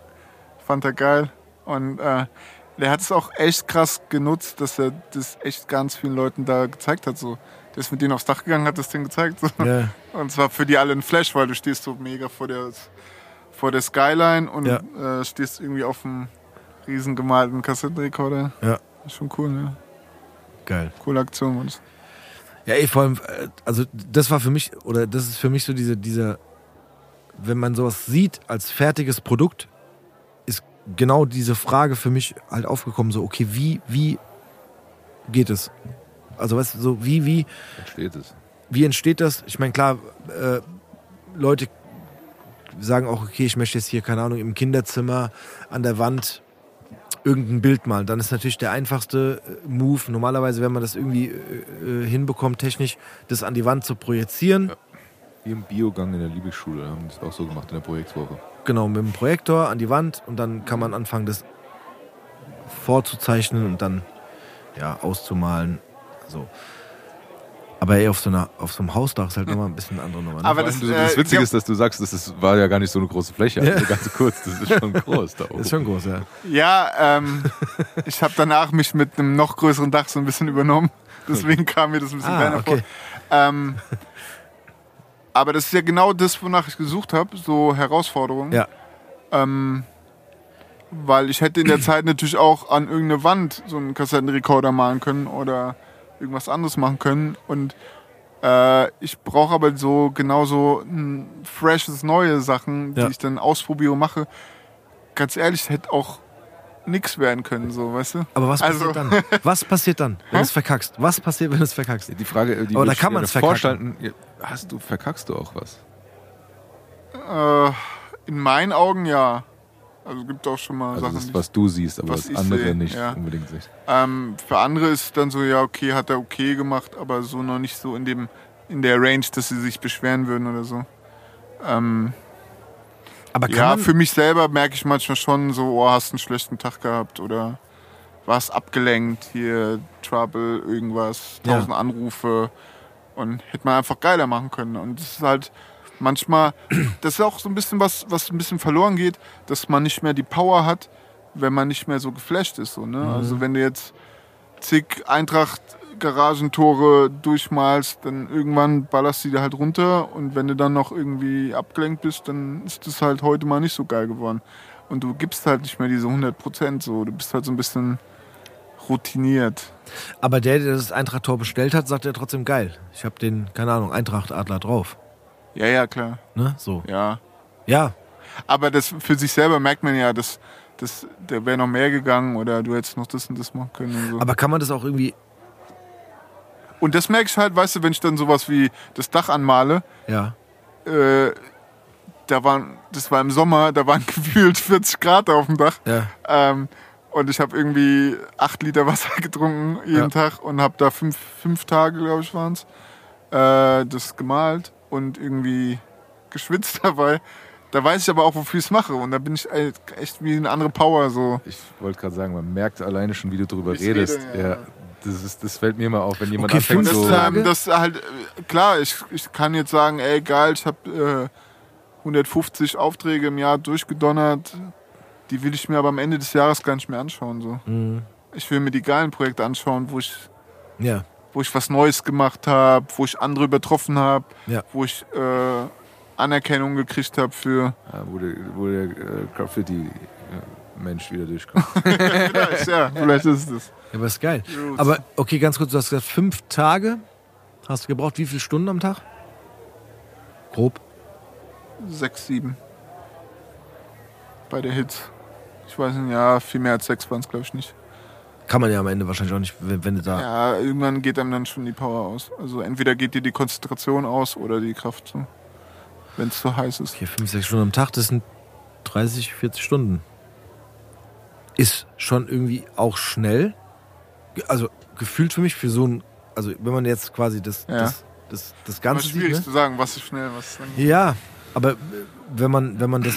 Fand er geil. Und äh, der hat es auch echt krass genutzt, dass er das echt ganz vielen Leuten da gezeigt hat. So. Der ist mit denen aufs Dach gegangen, hat das Ding gezeigt. So. Ja. (laughs) Und zwar für die alle ein Flash, weil du stehst so mega vor der, vor der Skyline und Ja. äh, stehst irgendwie auf einem riesen gemalten Kassettenrekorder. Ja. Ist schon cool, ne? Geil. Coole Aktion. Mann. Ja, ey, vor allem, äh, also das war für mich, oder das ist für mich so diese, dieser, wenn man sowas sieht als fertiges Produkt, ist genau diese Frage für mich halt aufgekommen, so, okay, wie, wie geht es? Also, weißt du, so, wie, wie, Entsteht es. wie entsteht das? Ich meine, klar, äh, Leute sagen auch, okay, ich möchte jetzt hier, keine Ahnung, im Kinderzimmer an der Wand irgendein Bild malen. Dann ist natürlich der einfachste äh, Move, normalerweise, wenn man das irgendwie äh, äh, hinbekommt, technisch, das an die Wand zu projizieren. Wie im Biogang in der Liebesschule haben die das auch so gemacht in der Projektwoche. Genau, mit dem Projektor an die Wand und dann kann man anfangen, das vorzuzeichnen und dann ja, auszumalen. So. Aber ey, auf so, einer, auf so einem Hausdach ist halt nochmal ein bisschen eine andere Nummer. Ne? Aber das, allem, das äh, Witzige ja- ist, dass du sagst, das ist, war ja gar nicht so eine große Fläche, Ja. also ganz kurz, das ist schon groß da (laughs) oben. ist schon groß, ja. Ja, ähm, ich habe danach mich mit einem noch größeren Dach so ein bisschen übernommen. Deswegen (laughs) kam mir das ein bisschen Ah, kleiner okay. vor. Ähm, aber das ist ja genau das, wonach ich gesucht habe, so Herausforderungen. Ja. Ähm, weil ich hätte in der Zeit natürlich auch an irgendeine Wand so einen Kassettenrekorder malen können oder irgendwas anderes machen können. Und äh, ich brauche aber so genauso ein freshes, neue Sachen, die Ja. ich dann ausprobiere und mache. Ganz ehrlich, hätte auch nix werden können, so, weißt du? Aber was Also- passiert dann? Was passiert dann, wenn du es verkackst? Was passiert, wenn du es verkackst? Die Frage, die Aber da kann man's vorstellen, ja, hast du, verkackst du auch was? Äh, in meinen Augen ja. Also gibt auch schon mal Also Sachen. das, die- was du siehst, aber was was, andere sehe, nicht ja. unbedingt siehst. Ähm, für andere ist dann so, ja, okay, hat er okay gemacht, aber so noch nicht so in dem in der Range, dass sie sich beschweren würden oder so. Ähm, Aber kann ja, für mich selber merke ich manchmal schon so, oh, hast einen schlechten Tag gehabt oder warst abgelenkt, hier Trouble, irgendwas, Ja. tausend Anrufe und hätte man einfach geiler machen können. Und das ist halt manchmal, das ist auch so ein bisschen was, was ein bisschen verloren geht, dass man nicht mehr die Power hat, wenn man nicht mehr so geflasht ist. So, ne? Mhm. Also wenn du jetzt zig Eintracht Garagentore durchmalst, dann irgendwann ballerst du die halt runter und wenn du dann noch irgendwie abgelenkt bist, dann ist das halt heute mal nicht so geil geworden. Und du gibst halt nicht mehr diese 100 Prozent so, du bist halt so ein bisschen routiniert. aber der, der das Eintracht-Tor bestellt hat, sagt ja trotzdem geil. Ich habe den, keine Ahnung, Eintracht-Adler drauf. Ja, ja, klar, Ne? So. ja. Ja, Aber das für sich selber merkt man ja, dass, dass der wäre noch mehr gegangen oder du hättest noch das und das machen können und so. aber kann man das auch irgendwie. und das merke ich halt, weißt du, wenn ich dann sowas wie das Dach anmale, Ja. äh, da waren, das war im Sommer, da waren (laughs) gefühlt 40 Grad auf dem Dach. Ja. Ähm, und ich habe irgendwie acht Liter Wasser (laughs) getrunken jeden Ja. Tag und habe da fünf, fünf Tage, glaube ich, waren es, äh, das gemalt und irgendwie geschwitzt (laughs) dabei. Da weiß ich aber auch, wofür ich es mache. Und da bin ich echt wie eine andere Power. So. Ich wollte gerade sagen, man merkt alleine schon, wie du drüber ich redest. rede, ja. ja. Das, ist, das fällt mir immer auf, wenn jemand Okay, anfängt so. Ähm, das halt, äh, klar, ich, ich kann jetzt sagen, ey geil, ich habe äh, 150 Aufträge im Jahr durchgedonnert. Die will ich mir aber am Ende des Jahres gar nicht mehr anschauen. So. Mhm. Ich will mir die geilen Projekte anschauen, wo ich Ja. Wo ich was Neues gemacht habe, wo ich andere übertroffen habe, Ja. wo ich äh, Anerkennung gekriegt habe für. Ja, wo der, wo der äh, Graffiti-Mensch wieder durchkommt. (laughs) Vielleicht, ja, vielleicht ist es. Ja, aber ist geil. Aber okay, ganz kurz, du hast gesagt, fünf Tage hast du gebraucht. Wie viele Stunden am Tag? Grob. Sechs, sieben. Bei der Hits. Ich weiß nicht, ja, viel mehr als sechs waren es, glaube ich, nicht. Kann man ja am Ende wahrscheinlich auch nicht, wenn, wenn du da. Ja, irgendwann geht einem dann schon die Power aus. Also entweder geht dir die Konzentration aus oder die Kraft so. Wenn es zu heiß ist. Okay, fünf, sechs Stunden am Tag, das sind 30, 40 Stunden. Ist schon irgendwie auch schnell. Also gefühlt für mich für so ein. Also wenn man jetzt quasi das, Ja. das, das, das Ganze sieht. schwierig Ne? zu sagen, was ist schnell, was ist langsam. Ja, aber äh, wenn man, wenn man das,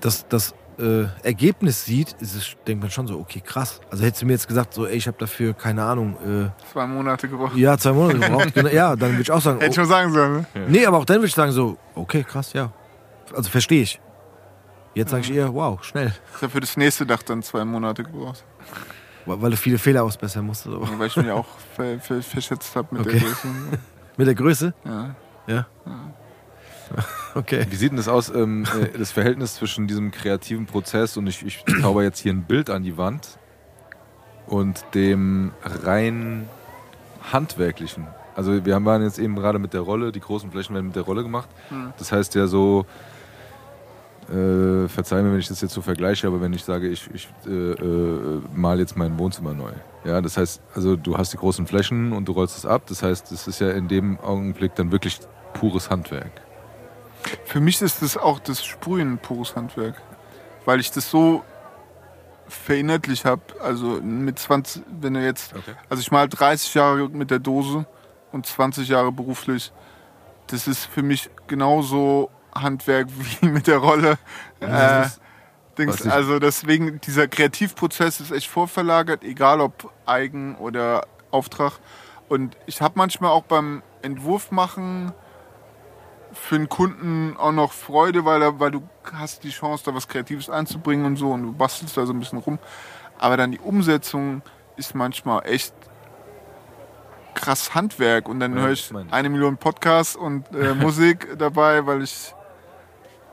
das, das äh, Ergebnis sieht, ist es, denkt man schon so, okay, krass. Also hättest du mir jetzt gesagt, so, ey, ich habe dafür, keine Ahnung, Zwei Monate gebraucht. äh, ja, zwei Monate gebraucht. genau, ja, dann würde ich auch sagen, (laughs) Hätte ich oh, schon sagen sollen, ne? nee, aber auch dann würde ich sagen, so, okay, krass, ja. Also verstehe ich. Jetzt sage ich eher, wow, schnell. Ich habe für das nächste Dach dann zwei Monate gebraucht. Weil weil du viele Fehler ausbessern musstest. Aber. Weil ich mich (laughs) auch ver ver verschätzt habe mit Okay. der Größe. (laughs) Mit der Größe? Ja. Ja. Okay. Wie sieht denn das aus, ähm, äh, das Verhältnis zwischen diesem kreativen Prozess und ich, ich zauber jetzt hier ein Bild an die Wand und dem rein handwerklichen? Also wir haben- waren jetzt eben gerade mit der Rolle, die großen Flächen werden mit der Rolle gemacht. Das heißt ja so, äh, verzeih mir, wenn ich das jetzt so vergleiche, aber wenn ich sage, ich, ich äh, äh, mal jetzt mein Wohnzimmer neu. Ja, das heißt, also du hast die großen Flächen und du rollst es ab. Das heißt, das ist ja in dem Augenblick dann wirklich pures Handwerk. Für mich ist das auch das Sprühen pures Handwerk. Weil ich das so verinnerlicht habe. Also mit 20, wenn du jetzt, Okay. also ich mal 30 Jahre mit der Dose und 20 Jahre beruflich. Das ist für mich genauso Handwerk (laughs) wie mit der Rolle. Äh, Dings, was ich- also deswegen, dieser Kreativprozess ist echt vorverlagert, egal ob Eigen oder Auftrag. Und ich habe manchmal auch beim Entwurf machen für einen Kunden auch noch Freude, weil, er, weil du hast die Chance, da was Kreatives einzubringen und so und du bastelst da so ein bisschen rum. Aber dann die Umsetzung ist manchmal echt krass Handwerk und dann Ja, höre ich eine Million Podcasts und äh, (laughs) Musik dabei, weil ich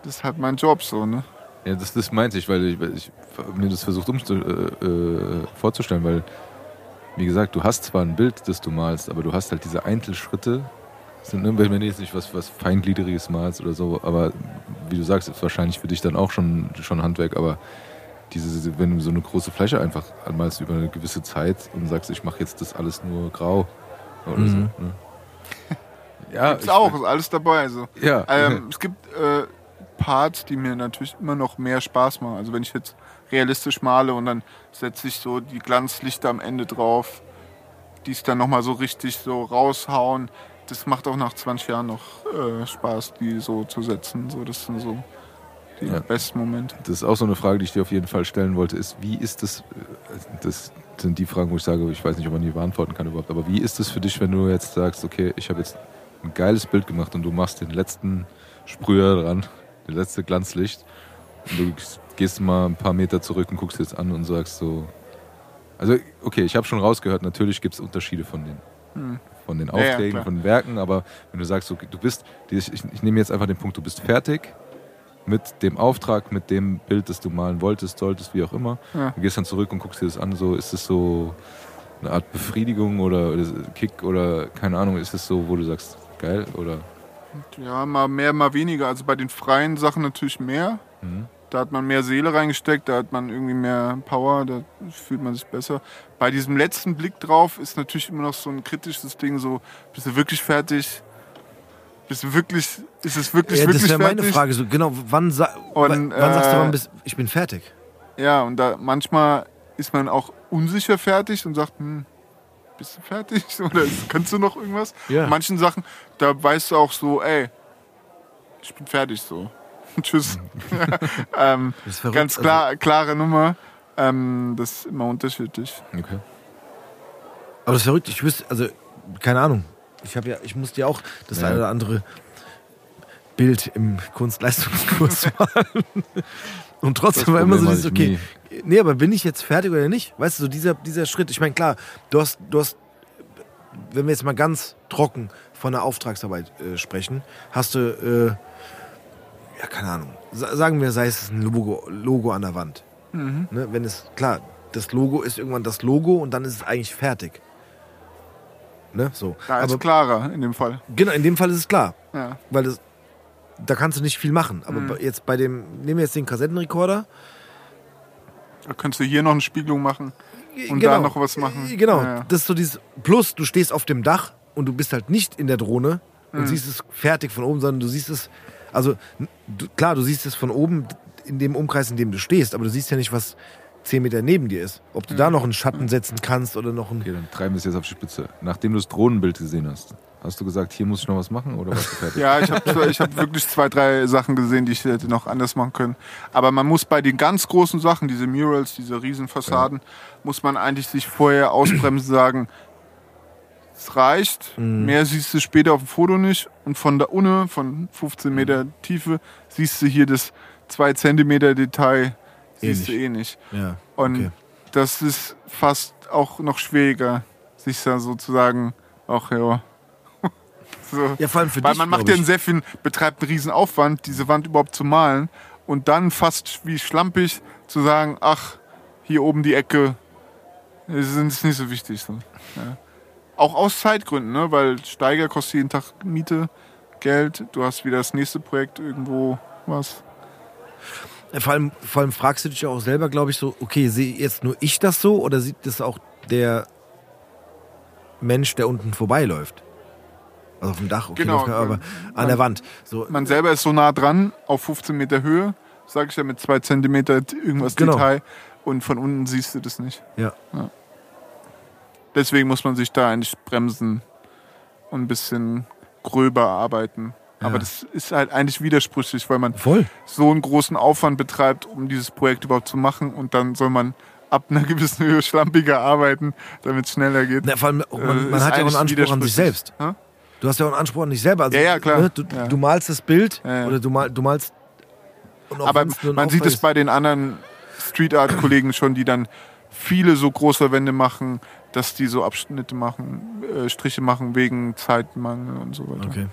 das ist halt mein Job so, ne? Ja, das, das meinte ich, weil ich, weil ich mir das versucht umzu, äh, äh, vorzustellen, weil, wie gesagt, du hast zwar ein Bild, das du malst, aber du hast halt diese Einzelschritte. Sind, ne, wenn du jetzt nicht was, was Feingliedriges malst oder so, aber wie du sagst, ist wahrscheinlich für dich dann auch schon, schon Handwerk, aber diese, wenn du so eine große Fläche einfach anmalst über eine gewisse Zeit und sagst, ich mache jetzt das alles nur grau oder so. Mhm. Ne? (laughs) Ja, Gibt's ich- auch, ist alles dabei. So. Ja, Ähm, (laughs) es gibt äh, Parts, die mir natürlich immer noch mehr Spaß machen. Also wenn ich jetzt realistisch male und dann setze ich so die Glanzlichter am Ende drauf, die es dann nochmal so richtig so raushauen. Das macht auch nach 20 Jahren noch äh, Spaß, die so zu setzen. So, das sind so die Ja. besten Momente. Das ist auch so eine Frage, die ich dir auf jeden Fall stellen wollte, ist, wie ist das, äh, das sind die Fragen, wo ich sage, ich weiß nicht, ob man die beantworten kann überhaupt, aber wie ist es für dich, wenn du jetzt sagst, okay, ich habe jetzt ein geiles Bild gemacht und du machst den letzten Sprüher dran, das letzte Glanzlicht und du gehst mal ein paar Meter zurück und guckst das an und sagst so, also okay, ich habe schon rausgehört, natürlich gibt es Unterschiede von den, von den Hm. Ja, ja, Aufträgen, von den Werken, aber wenn du sagst, okay, du bist, ich, ich, ich nehme jetzt einfach den Punkt, du bist fertig, mit dem Auftrag, mit dem Bild, das du malen wolltest, solltest, wie auch immer. Ja. Du gehst dann zurück und guckst dir das an. So, ist es so eine Art Befriedigung oder, oder Kick oder keine Ahnung, ist es so, wo du sagst, geil oder Ja, mal mehr, mal weniger. Also bei den freien Sachen natürlich mehr. Mhm. Da hat man mehr Seele reingesteckt, da hat man irgendwie mehr Power, da fühlt man sich besser. Bei diesem letzten Blick drauf ist natürlich immer noch so ein kritisches Ding, so, bist du wirklich fertig? Bist du wirklich, ist es wirklich, Ja, das wirklich wäre meine fertig? Frage. So, genau, wann, sa Und, wann, wann sagst du, äh, wann bist, ich bin fertig? Ja, und da manchmal ist man auch unsicher fertig und sagt, hm, bist du fertig? (laughs) Oder kannst du noch irgendwas? Ja. Manchen Sachen, da weißt du auch so, ey, ich bin fertig so. (laughs) Tschüss. (laughs) ähm, Das ist verrückt. ganz klar, klare Nummer. Ähm, das ist immer unterschiedlich. okay. Also, aber das ist verrückt. Ich wüsste, also, keine Ahnung. Ich habe ja, ich musste ja auch das Ja. eine oder andere Bild im Kunstleistungskurs (laughs) malen. Und trotzdem Das war immer so dieses, okay, nee, aber bin ich jetzt fertig oder nicht? Weißt du, so dieser, dieser Schritt, ich meine, klar, du hast, du hast, wenn wir jetzt mal ganz trocken von einer Auftragsarbeit äh, sprechen, hast du, äh, ja, keine Ahnung, sa sagen wir, sei es ein Logo, Logo an der Wand. Mhm. Ne, wenn es, klar, das Logo ist irgendwann das Logo und dann ist es eigentlich fertig. Ne, so. Da ist Aber klarer in dem Fall. genau, in dem Fall ist es klar, Ja. weil das, da kannst du nicht viel machen. Aber Mhm. jetzt bei dem, nehmen wir jetzt den Kassettenrekorder, Da könntest du hier noch eine Spiegelung machen und Genau. da noch was machen. Genau, Ja, ja. das ist so dieses. Plus, du stehst auf dem Dach und du bist halt nicht in der Drohne Mhm. und siehst es fertig von oben, sondern du siehst es. Also, du, klar, du siehst es von oben in dem Umkreis, in dem du stehst, aber du siehst ja nicht, was 10 Meter neben dir ist. Ob du da Mhm. noch einen Schatten setzen kannst oder noch einen. Okay, dann treiben wir es jetzt auf die Spitze. Nachdem du das Drohnenbild gesehen hast, hast du gesagt, hier muss ich noch was machen oder fertig? (laughs) Ja, ich habe ich hab wirklich zwei, drei Sachen gesehen, die ich hätte noch anders machen können. Aber man muss bei den ganz großen Sachen, diese Murals, diese Riesenfassaden, muss man eigentlich sich vorher ausbremsen sagen, es reicht, mehr siehst du später auf dem Foto nicht und von da unten, von 15 Meter Tiefe, siehst du hier das 2 Zentimeter Detail, siehst du eh nicht. Ja. Und Okay. das ist fast auch noch schwieriger, sich da sozusagen auch, ja. (laughs) so. Ja, vor allem für Weil dich. man macht ja einen sehr viel, betreibt einen riesen Aufwand, diese Wand überhaupt zu malen und dann fast wie schlampig zu sagen, ach, hier oben die Ecke, das ist ist nicht so wichtig. So. Ja. Auch aus Zeitgründen, ne? weil Steiger kostet jeden Tag Miete, Geld, du hast wieder das nächste Projekt irgendwo was. Vor allem, vor allem fragst du dich ja auch selber, glaube ich, so, okay, sehe jetzt nur ich das so oder sieht das auch der Mensch, der unten vorbeiläuft? Also auf dem Dach, okay, Genau, aber man- an der Wand. So, Man selber ist so nah dran, auf 15 Meter Höhe, sag ich ja mit zwei Zentimeter irgendwas Genau. Detail und von unten siehst du das nicht. ja. Deswegen muss man sich da eigentlich bremsen und ein bisschen gröber arbeiten. Ja. Aber das ist halt eigentlich widersprüchlich, weil man Voll. so einen großen Aufwand betreibt, um dieses Projekt überhaupt zu machen und dann soll man ab einer (laughs) gewissen Höhe schlampiger arbeiten, damit es schneller geht. Na, vor allem, Äh, man, man hat ja auch einen Anspruch an sich selbst. Hä? Du hast ja auch einen Anspruch an dich selber. Also, Ja, ja, klar. Ne, du, Ja. du malst das Bild Ja, oder du, mal, du malst. Aber man sieht es bei den anderen Street Art Kollegen schon, die dann viele so große Wände machen, dass die so Abschnitte machen, äh, Striche machen wegen Zeitmangel und so weiter. Okay.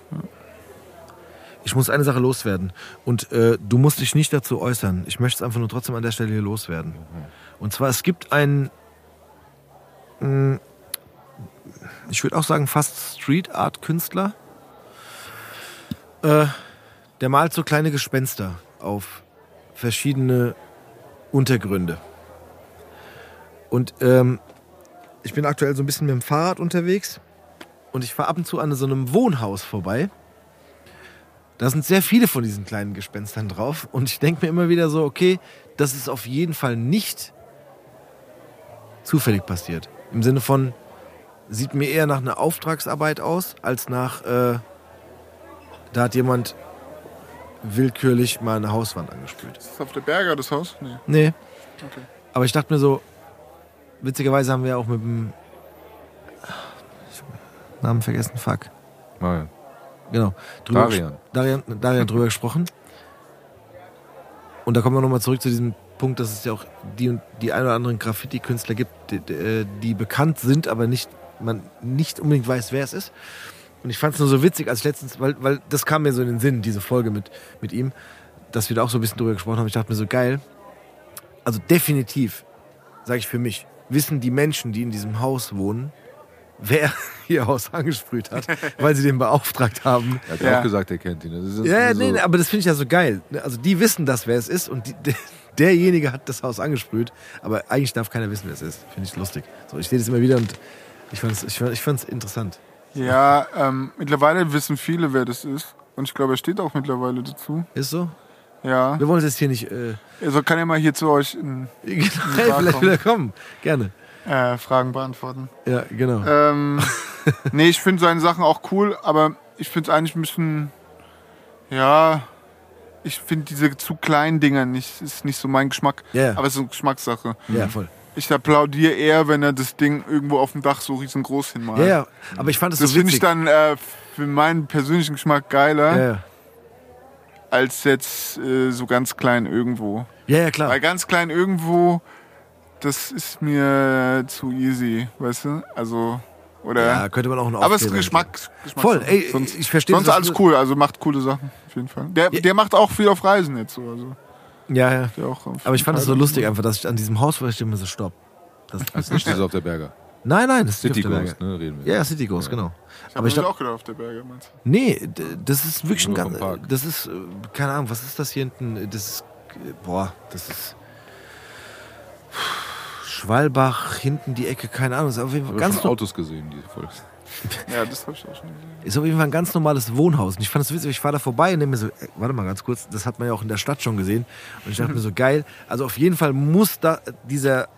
Ich muss eine Sache loswerden. Und äh, du musst dich nicht dazu äußern. Ich möchte es einfach nur trotzdem an der Stelle hier loswerden. Und zwar, es gibt einen, mh, ich würde auch sagen, fast Street Art Künstler. Äh, der malt so kleine Gespenster auf verschiedene Untergründe. Und ähm, ich bin aktuell so ein bisschen mit dem Fahrrad unterwegs und ich fahre ab und zu an so einem Wohnhaus vorbei. Da sind sehr viele von diesen kleinen Gespenstern drauf und ich denke mir immer wieder so, okay, das ist auf jeden Fall nicht zufällig passiert. Im Sinne von, sieht mir eher nach einer Auftragsarbeit aus, als nach, äh, da hat jemand willkürlich mal eine Hauswand angespült. Ist das auf der Berger das Haus? Nee. Nee. Okay. Aber ich dachte mir so, witzigerweise haben wir auch mit dem Namen vergessen, fuck. Mal. Genau. Drüber Darian. Darian, Darian drüber gesprochen. Und da kommen wir nochmal zurück zu diesem Punkt, dass es ja auch die und die ein oder anderen Graffiti-Künstler gibt, die, die, die bekannt sind, aber nicht, man nicht unbedingt weiß, wer es ist. Und ich fand es nur so witzig, als ich letztens, weil, weil das kam mir so in den Sinn, diese Folge mit, mit ihm, dass wir da auch so ein bisschen drüber gesprochen haben. Ich dachte mir so, geil. Also definitiv, sage ich für mich, wissen die Menschen, die in diesem Haus wohnen, wer (laughs) ihr Haus angesprüht hat, weil sie den beauftragt haben. Er hat Ja. auch gesagt, er kennt ihn. Das ist Ja, so, nee, nee, aber das finde ich ja so geil. Also die wissen das, wer es ist und die, der, derjenige hat das Haus angesprüht, aber eigentlich darf keiner wissen, wer es ist. Finde ich lustig. So, ich sehe das immer wieder und ich fand es ich ich fand's interessant. Ja, ähm, mittlerweile wissen viele, wer das ist. Und ich glaube, er steht auch mittlerweile dazu. Ist so? Ja. Wir wollen es jetzt hier nicht... Äh, Also kann er mal hier zu euch in, (laughs) genau, vielleicht wieder kommen. Gerne. äh, Fragen beantworten. Ja, genau. Ähm, (laughs) nee, ich finde seine Sachen auch cool, aber ich finde es eigentlich ein bisschen, ja, ich finde diese zu kleinen Dinger nicht, ist nicht so mein Geschmack. Ja, ja. Aber es ist eine Geschmackssache. ja, voll. Ich applaudiere eher, wenn er das Ding irgendwo auf dem Dach so riesengroß hinmalt. Ja, ja, aber ich fand es Das so finde ich witzig. dann äh, für meinen persönlichen Geschmack geiler, ja, ja. Als jetzt äh, so ganz klein irgendwo. ja, ja, klar. Weil ganz klein irgendwo, das ist mir zu easy, weißt du? Also, Oder Ja, könnte man auch einen aber es ist Aufkleber Geschmack, Geschmack. Voll, ey, sonst, ich verstehe Sonst das, alles cool, also macht coole Sachen, auf jeden Fall. Der, Ja. der macht auch viel auf Reisen jetzt so. Also Ja, ja. Aber ich fand es so lustig einfach, dass ich an diesem Haus war, ich immer so stopp. Das, Das ist nicht dieses auf der Berger. Nein, nein, das ist nicht City Ghost, ne, reden wir. Ja, City Ghost, genau. Ich Aber ich mir glaub, auch gedacht auf der Berge, meinst du? nee, das ist wirklich ein ganz, das ist, äh, keine Ahnung, was ist das hier hinten? Das ist, äh, boah, das ist Schwalbach, hinten die Ecke, keine Ahnung, ist auf jeden Fall Ich habe ganz, schon no Autos gesehen, die Folge. (laughs) Ja, das habe ich auch schon gesehen. ist auf jeden Fall ein ganz normales Wohnhaus. Und ich fand es witzig, ich fahre da vorbei und nehme mir so, ey, warte mal ganz kurz, das hat man ja auch in der Stadt schon gesehen. Und ich dachte mir so, (laughs) geil, also auf jeden Fall muss da dieser,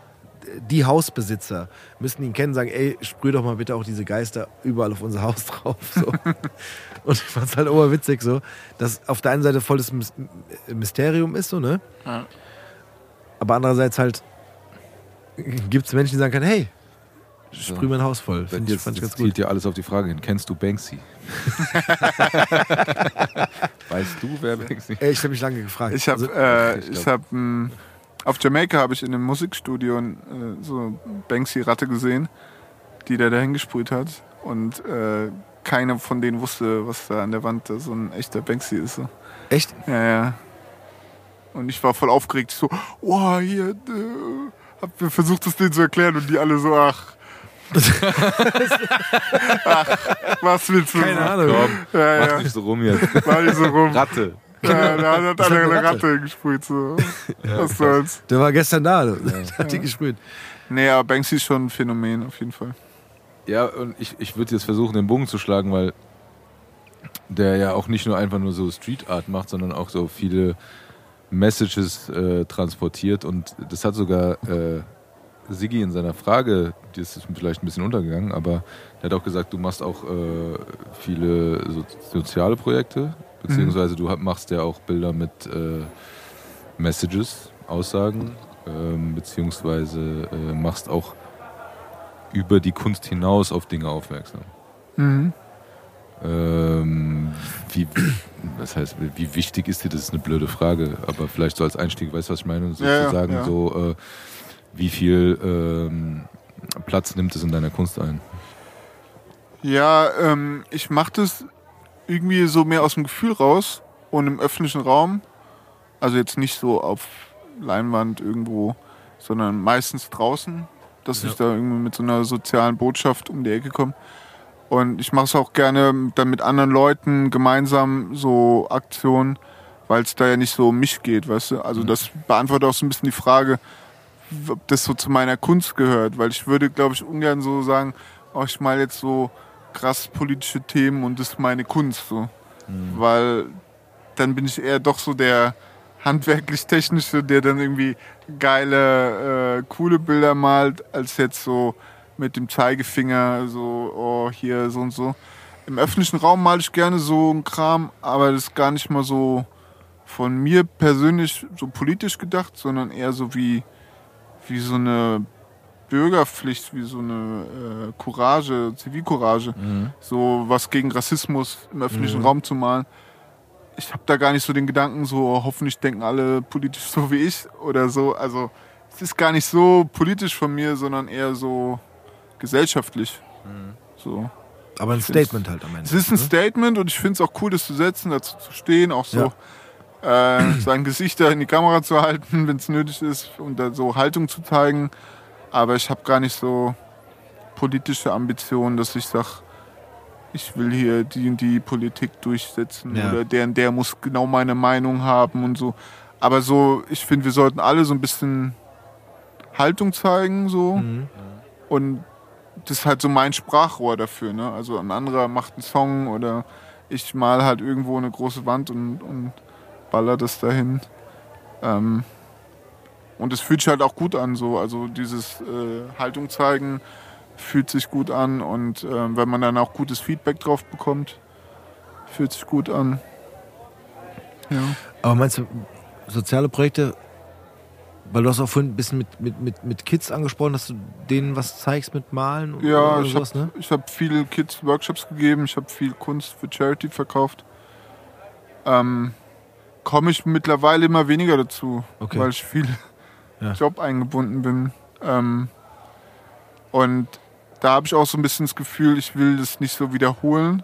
die Hausbesitzer müssen ihn kennen, sagen, ey, sprüh doch mal bitte auch diese Geister überall auf unser Haus (laughs) drauf. So. und ich fand es halt oberwitzig so, dass auf der einen Seite voll das Mys- Mysterium ist, so, ne? Ja. Aber andererseits halt gibt es Menschen, die sagen können, hey, sprüh mein Haus voll. Find ich, Jetzt, fand ich ganz gut. zielt ja alles auf die Frage hin. Kennst du Banksy? (laughs) weißt du, wer Banksy Ey, ich habe mich lange gefragt. Ich habe, Also, äh, ich ich glaub- auf Jamaika habe ich in einem Musikstudio äh, so Banksy-Ratte gesehen, die der da hingesprüht hat. Und äh, keiner von denen wusste, was da an der Wand da so ein echter Banksy ist. So. echt? Ja, ja. Und ich war voll aufgeregt, so, oh, hier, äh, hab versucht, es denen zu erklären und die alle so, ach. (laughs) ach, was willst du? Keine Ahnung. Komm, Ja, mach ja. nicht so rum jetzt. War die so rum. Ratte. Ja, da hat Das hat alle eine eine Ratte. Ratte gesprüht. So. was soll's. Der war gestern da, ja. hat die gesprüht. Nee, aber Banksy ist schon ein Phänomen, auf jeden Fall. Ja, und ich, ich würde jetzt versuchen, den Bogen zu schlagen, weil der ja auch nicht nur einfach nur so Street Art macht, sondern auch so viele Messages äh, transportiert. Und das hat sogar äh, Siggi in seiner Frage, die ist vielleicht ein bisschen untergegangen, aber er hat auch gesagt, du machst auch äh, viele so, soziale Projekte, beziehungsweise du machst ja auch Bilder mit äh, Messages, Aussagen, ähm, beziehungsweise äh, machst auch über die Kunst hinaus auf Dinge aufmerksam. Mhm. Ähm, wie, was heißt, wie wichtig ist dir das? ist eine blöde Frage, aber vielleicht so als Einstieg, weißt du, was ich meine? Ja, ja, Sozusagen ja. so, äh, wie viel ähm, Platz nimmt es in deiner Kunst ein? Ja, ähm, ich mache das irgendwie so mehr aus dem Gefühl raus und im öffentlichen Raum. Also jetzt nicht so auf Leinwand irgendwo, sondern meistens draußen, dass ich da irgendwie mit so einer sozialen Botschaft um die Ecke komme. Und ich mache es auch gerne dann mit anderen Leuten gemeinsam so Aktionen, weil es da ja nicht so um mich geht, weißt du. Also das beantwortet auch so ein bisschen die Frage, ob das so zu meiner Kunst gehört, weil ich würde, glaube ich, ungern so sagen, oh, ich mal jetzt so krass politische Themen und das ist meine Kunst so. Weil dann bin ich eher doch so der handwerklich-technische, der dann irgendwie geile, äh, coole Bilder malt, als jetzt so mit dem Zeigefinger so, oh, hier so und so. Im öffentlichen Raum male ich gerne so ein Kram, aber das ist gar nicht mal so von mir persönlich so politisch gedacht, sondern eher so wie, wie so eine Bürgerpflicht, wie so eine äh, Courage, Zivilcourage, so was gegen Rassismus im öffentlichen Raum zu malen. Ich habe da gar nicht so den Gedanken, so hoffentlich denken alle politisch so wie ich oder so. Also es ist gar nicht so politisch von mir, sondern eher so gesellschaftlich. So. Aber ein Statement halt am Ende. Es ist ein Statement und ich finde es auch cool, das zu setzen, dazu zu stehen, auch so äh, (clears throat) sein Gesicht da in die Kamera zu halten, wenn es nötig ist und da so Haltung zu zeigen. Aber ich habe gar nicht so politische Ambitionen, dass ich sage, ich will hier die und die Politik durchsetzen Ja. oder der und der muss genau meine Meinung haben und so. Aber so, ich finde, wir sollten alle so ein bisschen Haltung zeigen so Mhm. und das ist halt so mein Sprachrohr dafür. Ne? Also ein anderer macht einen Song oder ich mal halt irgendwo eine große Wand und, und baller das dahin. Ähm, und es fühlt sich halt auch gut an, so. Also dieses äh, Haltung zeigen fühlt sich gut an und ähm, wenn man dann auch gutes Feedback drauf bekommt, fühlt sich gut an. Ja. Aber meinst du, soziale Projekte, weil du hast auch vorhin ein bisschen mit, mit, mit, mit Kids angesprochen, dass du denen was zeigst mit Malen Ja, oder ich sowas, habe ne? ich hab viele Kids Workshops gegeben, ich habe viel Kunst für Charity verkauft. Ähm, Komme ich mittlerweile immer weniger dazu, Okay. weil ich viel Ja. Job eingebunden bin. Ähm, und da habe ich auch so ein bisschen das Gefühl, ich will das nicht so wiederholen.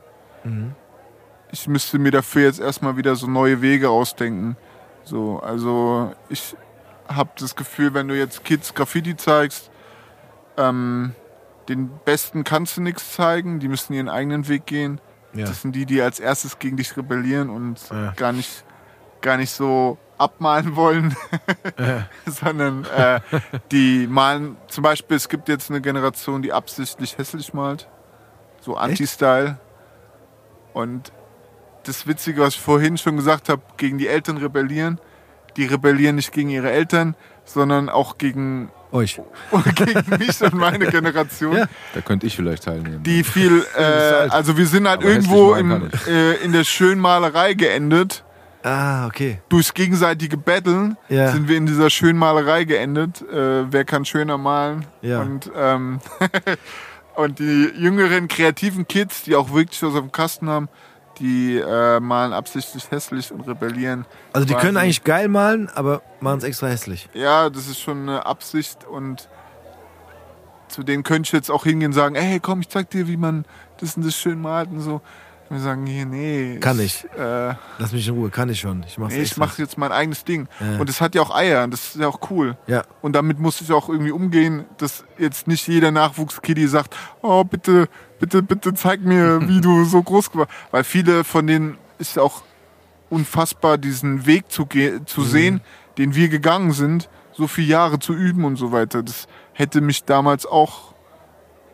Ich müsste mir dafür jetzt erstmal wieder so neue Wege ausdenken. So, also ich habe das Gefühl, wenn du jetzt Kids Graffiti zeigst, ähm, den Besten kannst du nichts zeigen, die müssen ihren eigenen Weg gehen. Ja. Das sind die, die als erstes gegen dich rebellieren und Ja. gar nicht gar nicht so abmalen wollen, (laughs) (laughs) sondern äh, die malen, zum Beispiel, es gibt jetzt eine Generation, die absichtlich hässlich malt, so Anti-Style. Und das Witzige, was ich vorhin schon gesagt habe, gegen die Eltern rebellieren, die rebellieren nicht gegen ihre Eltern, sondern auch gegen, Euch. (laughs) gegen mich und meine Generation Ja. Da könnte ich vielleicht teilnehmen. die viel, äh, also wir sind halt Aber irgendwo ich. äh, in der Schönmalerei geendet. Ah, okay. Durchs gegenseitige Betteln Ja. sind wir in dieser Schönmalerei geendet. Äh, wer kann schöner malen? Ja. Und, ähm, (laughs) und die jüngeren kreativen Kids, die auch wirklich was auf dem Kasten haben, die äh, malen absichtlich hässlich und rebellieren. Also die können eigentlich geil malen, aber machen es extra hässlich. Ja, das ist schon eine Absicht und zu denen könnte ich jetzt auch hingehen und sagen, ey, komm, ich zeig dir, wie man das und das schön malt und so. Wir sagen, nee, nee. Kann ich. ich. Äh, Lass mich in Ruhe, kann ich schon. Ich mach's nee, ich mache jetzt mein eigenes Ding. Ja. Und es hat ja auch Eier und das ist ja auch cool. Ja. Und damit muss ich auch irgendwie umgehen, dass jetzt nicht jeder Nachwuchskiddy sagt, oh, bitte, bitte, bitte zeig mir, (laughs) wie du so groß geworden Weil viele von denen ist auch unfassbar, diesen Weg zu, zu sehen, den wir gegangen sind, so viele Jahre zu üben und so weiter. Das hätte mich damals auch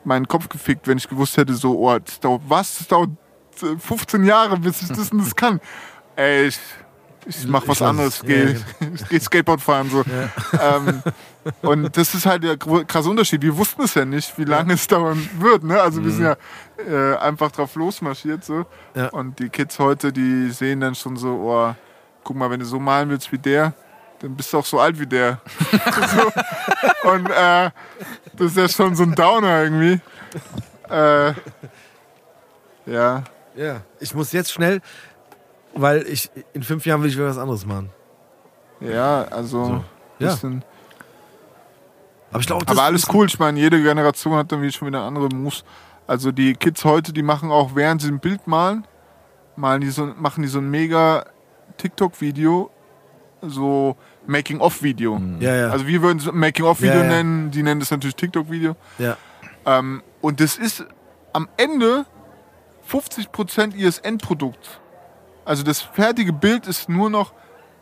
meinen Kopf gefickt, wenn ich gewusst hätte, so, oh, das dauert, was? Das dauert 15 Jahre, bis ich das und das kann. Ey, ich, ich mach was lass anderes, es. ich gehe Ja, ich geh Skateboard fahren, so. Ähm, und das ist halt der krasse Unterschied. Wir wussten es ja nicht, wie lange es dauern wird. Ne? Also wir sind ja äh, einfach drauf losmarschiert. So. Ja. Und die Kids heute, die sehen dann schon so, oh, guck mal, wenn du so malen willst wie der, dann bist du auch so alt wie der. (laughs) so. Und äh, das ist ja schon so ein Downer irgendwie. Äh, ja. Ja. Ich muss jetzt schnell, weil ich in fünf Jahren will ich wieder was anderes machen. Ja, also Ja. bisschen. Aber ich glaube, das Aber alles cool. Ich meine, jede Generation hat dann schon wieder andere Moves. Also die Kids heute, die machen auch, während sie ein Bild malen, malen die so, machen die so ein mega TikTok-Video, so Making-of-Video. Ja, ja. Also wir würden es Making-of-Video Ja, ja. nennen, die nennen das natürlich TikTok-Video. ja. Ähm, und das ist am Ende 50% ihres Endprodukts. Also das fertige Bild ist nur noch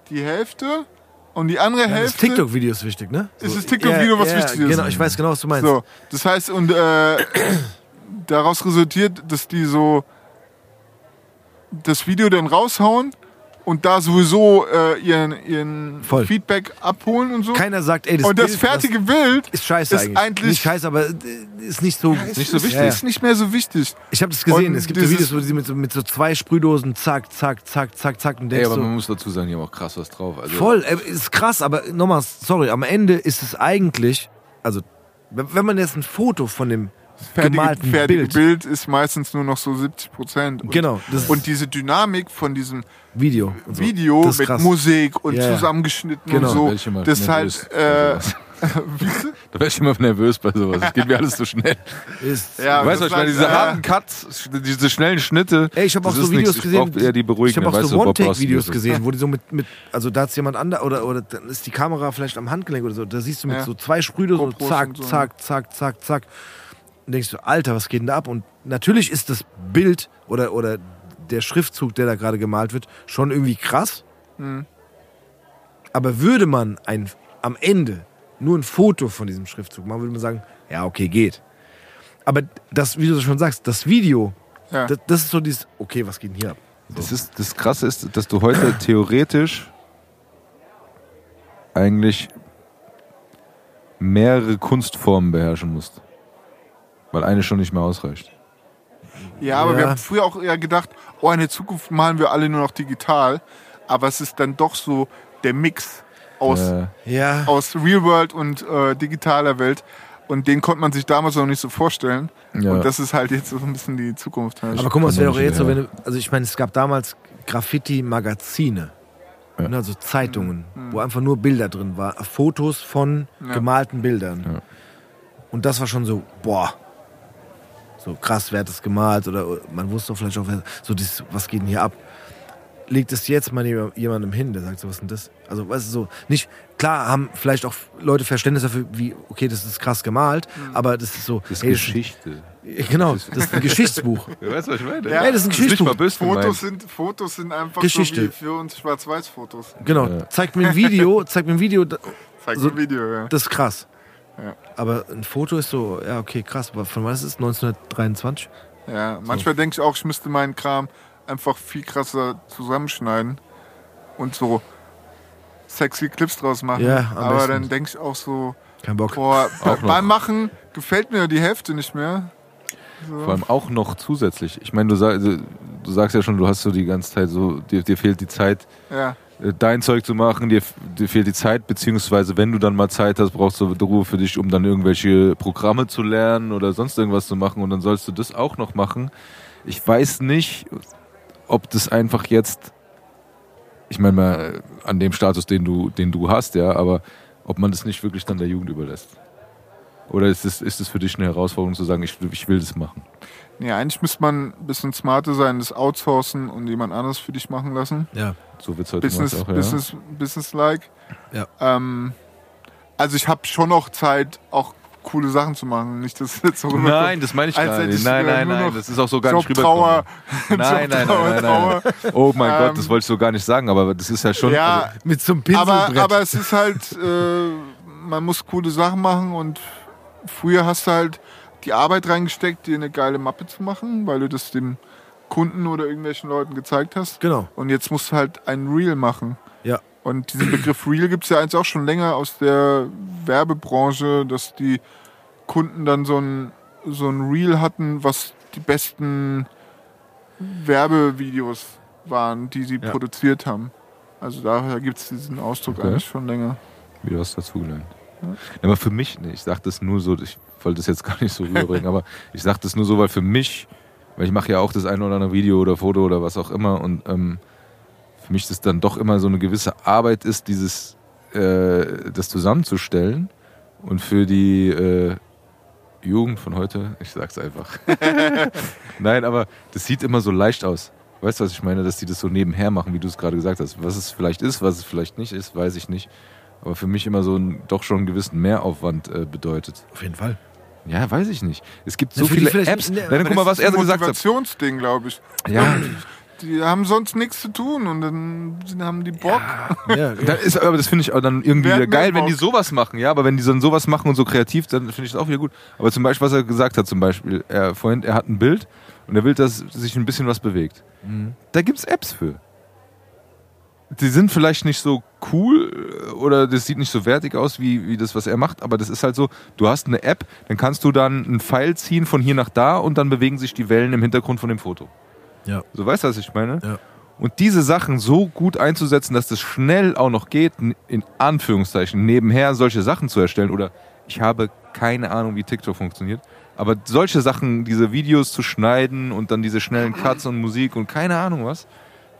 die Hälfte und die andere Das Hälfte TikTok-Video ist wichtig, ne? Ist das TikTok-Video, was wichtig ist? Genau, ich weiß genau, was du meinst. So, das heißt, und äh, (coughs) daraus resultiert, dass die so das Video dann raushauen und da sowieso äh, ihren, ihren Voll. Feedback abholen und so. Keiner sagt, ey, das und das Bild, fertige Bild ist scheiße ist eigentlich. eigentlich- Nicht scheiße, aber äh, ist nicht so. ist nicht so ist, wichtig. ist nicht mehr so wichtig. Ich habe das gesehen. Und es gibt so dieses- Videos, wo sie mit so, mit so zwei Sprühdosen zack, zack, zack, zack, zack und Ey, aber so, man muss dazu sagen, die haben auch krass was drauf. Also, voll, äh, ist krass, aber nochmal, sorry, am Ende ist es eigentlich, also wenn man jetzt ein Foto von dem Fertige, gemalten fertige Bild, Bild. ist meistens nur noch so 70 Prozent. Genau, das ist- und diese Dynamik von diesem Video, und so, Video mit krass. Musik und ja. zusammengeschnitten Genau. und so, Da ich immer das ist nervös halt, äh. (laughs) Da wäre ich immer nervös bei sowas. Es geht mir alles zu schnell. Ist, Ja, weißt du, ich meine? Diese halt, harten Cuts, diese schnellen Schnitte. Ey, ich habe auch so Videos nichts. gesehen. Ich die ich habe auch weißt so One-Take-Videos gesehen, wo die so mit, mit also da ist jemand anders oder, oder dann ist die Kamera vielleicht am Handgelenk oder so. Da siehst du mit Ja. so zwei Sprühdosen, GoPros zack, so. zack, zack, zack, zack. Und denkst du, Alter, was geht denn da ab? Und natürlich ist das Bild oder, oder der Schriftzug, der da gerade gemalt wird, schon irgendwie krass. Mhm. Aber würde man ein, am Ende nur ein Foto von diesem Schriftzug machen, würde man sagen, ja, okay, geht. Aber das, wie du schon sagst, das Video, Ja. das, das ist so dieses, okay, was geht denn hier ab? Das, ist, das Krasse ist, dass du heute (clears throat) theoretisch eigentlich mehrere Kunstformen beherrschen musst. Weil eine schon nicht mehr ausreicht. Ja, aber Ja. wir haben früher auch eher gedacht, oh, in der Zukunft malen wir alle nur noch digital. Aber es ist dann doch so der Mix aus, Äh, Ja. aus Real World und äh, digitaler Welt. Und den konnte man sich damals noch nicht so vorstellen. Ja. Und das ist halt jetzt so ein bisschen die Zukunft. Halt. Aber guck mal, es wäre doch jetzt so, wenn du, also ich meine, es gab damals Graffiti-Magazine, Ja. also Zeitungen, wo einfach nur Bilder drin waren, Fotos von Ja. gemalten Bildern. Ja. Und das war schon so, boah, So krass, wer hat das gemalt oder man wusste auch vielleicht auch, wer, so dieses, was geht denn hier ab? Legt es jetzt mal jemand- jemandem hin, der sagt so, was ist denn das? Also, weißt du, so, nicht, klar haben vielleicht auch Leute Verständnis dafür, wie, okay, das ist krass gemalt, aber das ist so, Das ist ey, Geschichte. Genau, das ist ein Geschichtsbuch. (laughs) Ja, weißt du, was ich meine? Ja, Ey, das ist ein Geschichtsbuch. gemeint. Fotos sind, Fotos sind einfach Geschichte. so wie für uns Schwarz-Weiß-Fotos. Genau, zeigt mir ein Video, zeigt mir ein Video, da- Zeig So- so, ein Video, ja. das ist krass. Ja. Aber ein Foto ist so, ja, okay, krass. Aber von wann ist es? 1923? ja. Manchmal denke ich auch, ich müsste meinen Kram einfach viel krasser zusammenschneiden und so sexy Clips draus machen. Ja, am Aber besten. dann denke ich auch so, Kein Bock. boah, Auch noch. beim Machen gefällt mir die Hälfte nicht mehr. Vor allem auch noch zusätzlich. Ich meine, du, sag, du sagst ja schon, du hast so die ganze Zeit so, dir, dir fehlt die Zeit, Ja, dein Zeug zu machen, dir, dir fehlt die Zeit, beziehungsweise wenn du dann mal Zeit hast, brauchst du Ruhe für dich, um dann irgendwelche Programme zu lernen oder sonst irgendwas zu machen und dann sollst du das auch noch machen. Ich weiß nicht, ob das einfach jetzt, ich meine mal äh, an dem Status, den du, den du hast, ja, aber ob man das nicht wirklich dann der Jugend überlässt. Oder ist es ist es für dich eine Herausforderung zu sagen, ich, ich will das machen? Nee, eigentlich müsste man ein bisschen smarter sein, das outsourcen und jemand anderes für dich machen lassen. Ja. So wird es heute Business, auch, ja. Business, Business-like. Ja. Ähm, also ich habe schon noch Zeit, auch coole Sachen zu machen. Nicht, dass jetzt so. Nein, das meine ich gar nicht. ich, Nein, nein, nein. Das ist auch so gar nicht Jobtrauer. rübergekommen. (laughs) Nein, nein, nein, nein, nein. Oh mein Ähm, Gott, das wollte ich so gar nicht sagen, aber das ist ja schon. Ja, also, Mit so einem aber, Pinselbrett. aber es ist halt, äh, man muss coole Sachen machen und früher hast du halt die Arbeit reingesteckt, dir eine geile Mappe zu machen, weil du das dem Kunden oder irgendwelchen Leuten gezeigt hast. genau. Und jetzt musst du halt ein Reel machen. Ja. Und diesen Begriff Reel gibt es ja eigentlich auch schon länger aus der Werbebranche, dass die Kunden dann so ein, so ein Reel hatten, was die besten Werbevideos waren, die sie Ja. produziert haben. Also daher gibt es diesen Ausdruck Okay. eigentlich schon länger. wieder was dazugelernt. Ja. Aber für mich, ich sage das nur so, ich wollte das jetzt gar nicht so rüberbringen, aber ich sage das nur so, weil für mich, weil ich mache ja auch das eine oder andere Video oder Foto oder was auch immer und ähm, für mich das dann doch immer so eine gewisse Arbeit ist, dieses, äh, das zusammenzustellen und für die äh, Jugend von heute, ich sag's einfach. (laughs) Nein, aber das sieht immer so leicht aus. Weißt du, was ich meine? Dass die das so nebenher machen, wie du es gerade gesagt hast. Was es vielleicht ist, was es vielleicht nicht ist, weiß ich nicht. Aber für mich immer so ein, doch schon einen gewissen Mehraufwand äh, bedeutet. Auf jeden Fall. Ja, weiß ich nicht. Es gibt so Ja, viele Apps. ne, Ja, dann guck mal, das was ist er ein so gesagt hat. Motivationsding, glaube ich. Ja, Die haben sonst nichts zu tun und dann haben die Bock. Ja, da ist, aber das finde ich auch dann irgendwie wieder geil, wenn die sowas machen. Ja, aber wenn die dann sowas machen und so kreativ, dann finde ich das auch wieder gut. Aber zum Beispiel, was er gesagt hat, zum Beispiel, er, vorhin, er hat ein Bild und er will, dass sich ein bisschen was bewegt. Da gibt es Apps für. Die sind vielleicht nicht so cool äh, oder das sieht nicht so wertig aus wie, wie das, was er macht, aber das ist halt so, du hast eine App, dann kannst du dann einen Pfeil ziehen von hier nach da und dann bewegen sich die Wellen im Hintergrund von dem Foto. Ja. So weißt du, was ich meine? Ja. Und diese Sachen so gut einzusetzen, dass das schnell auch noch geht, in Anführungszeichen, nebenher solche Sachen zu erstellen oder ich habe keine Ahnung, wie TikTok funktioniert, aber solche Sachen, diese Videos zu schneiden und dann diese schnellen Cuts und Musik und keine Ahnung was,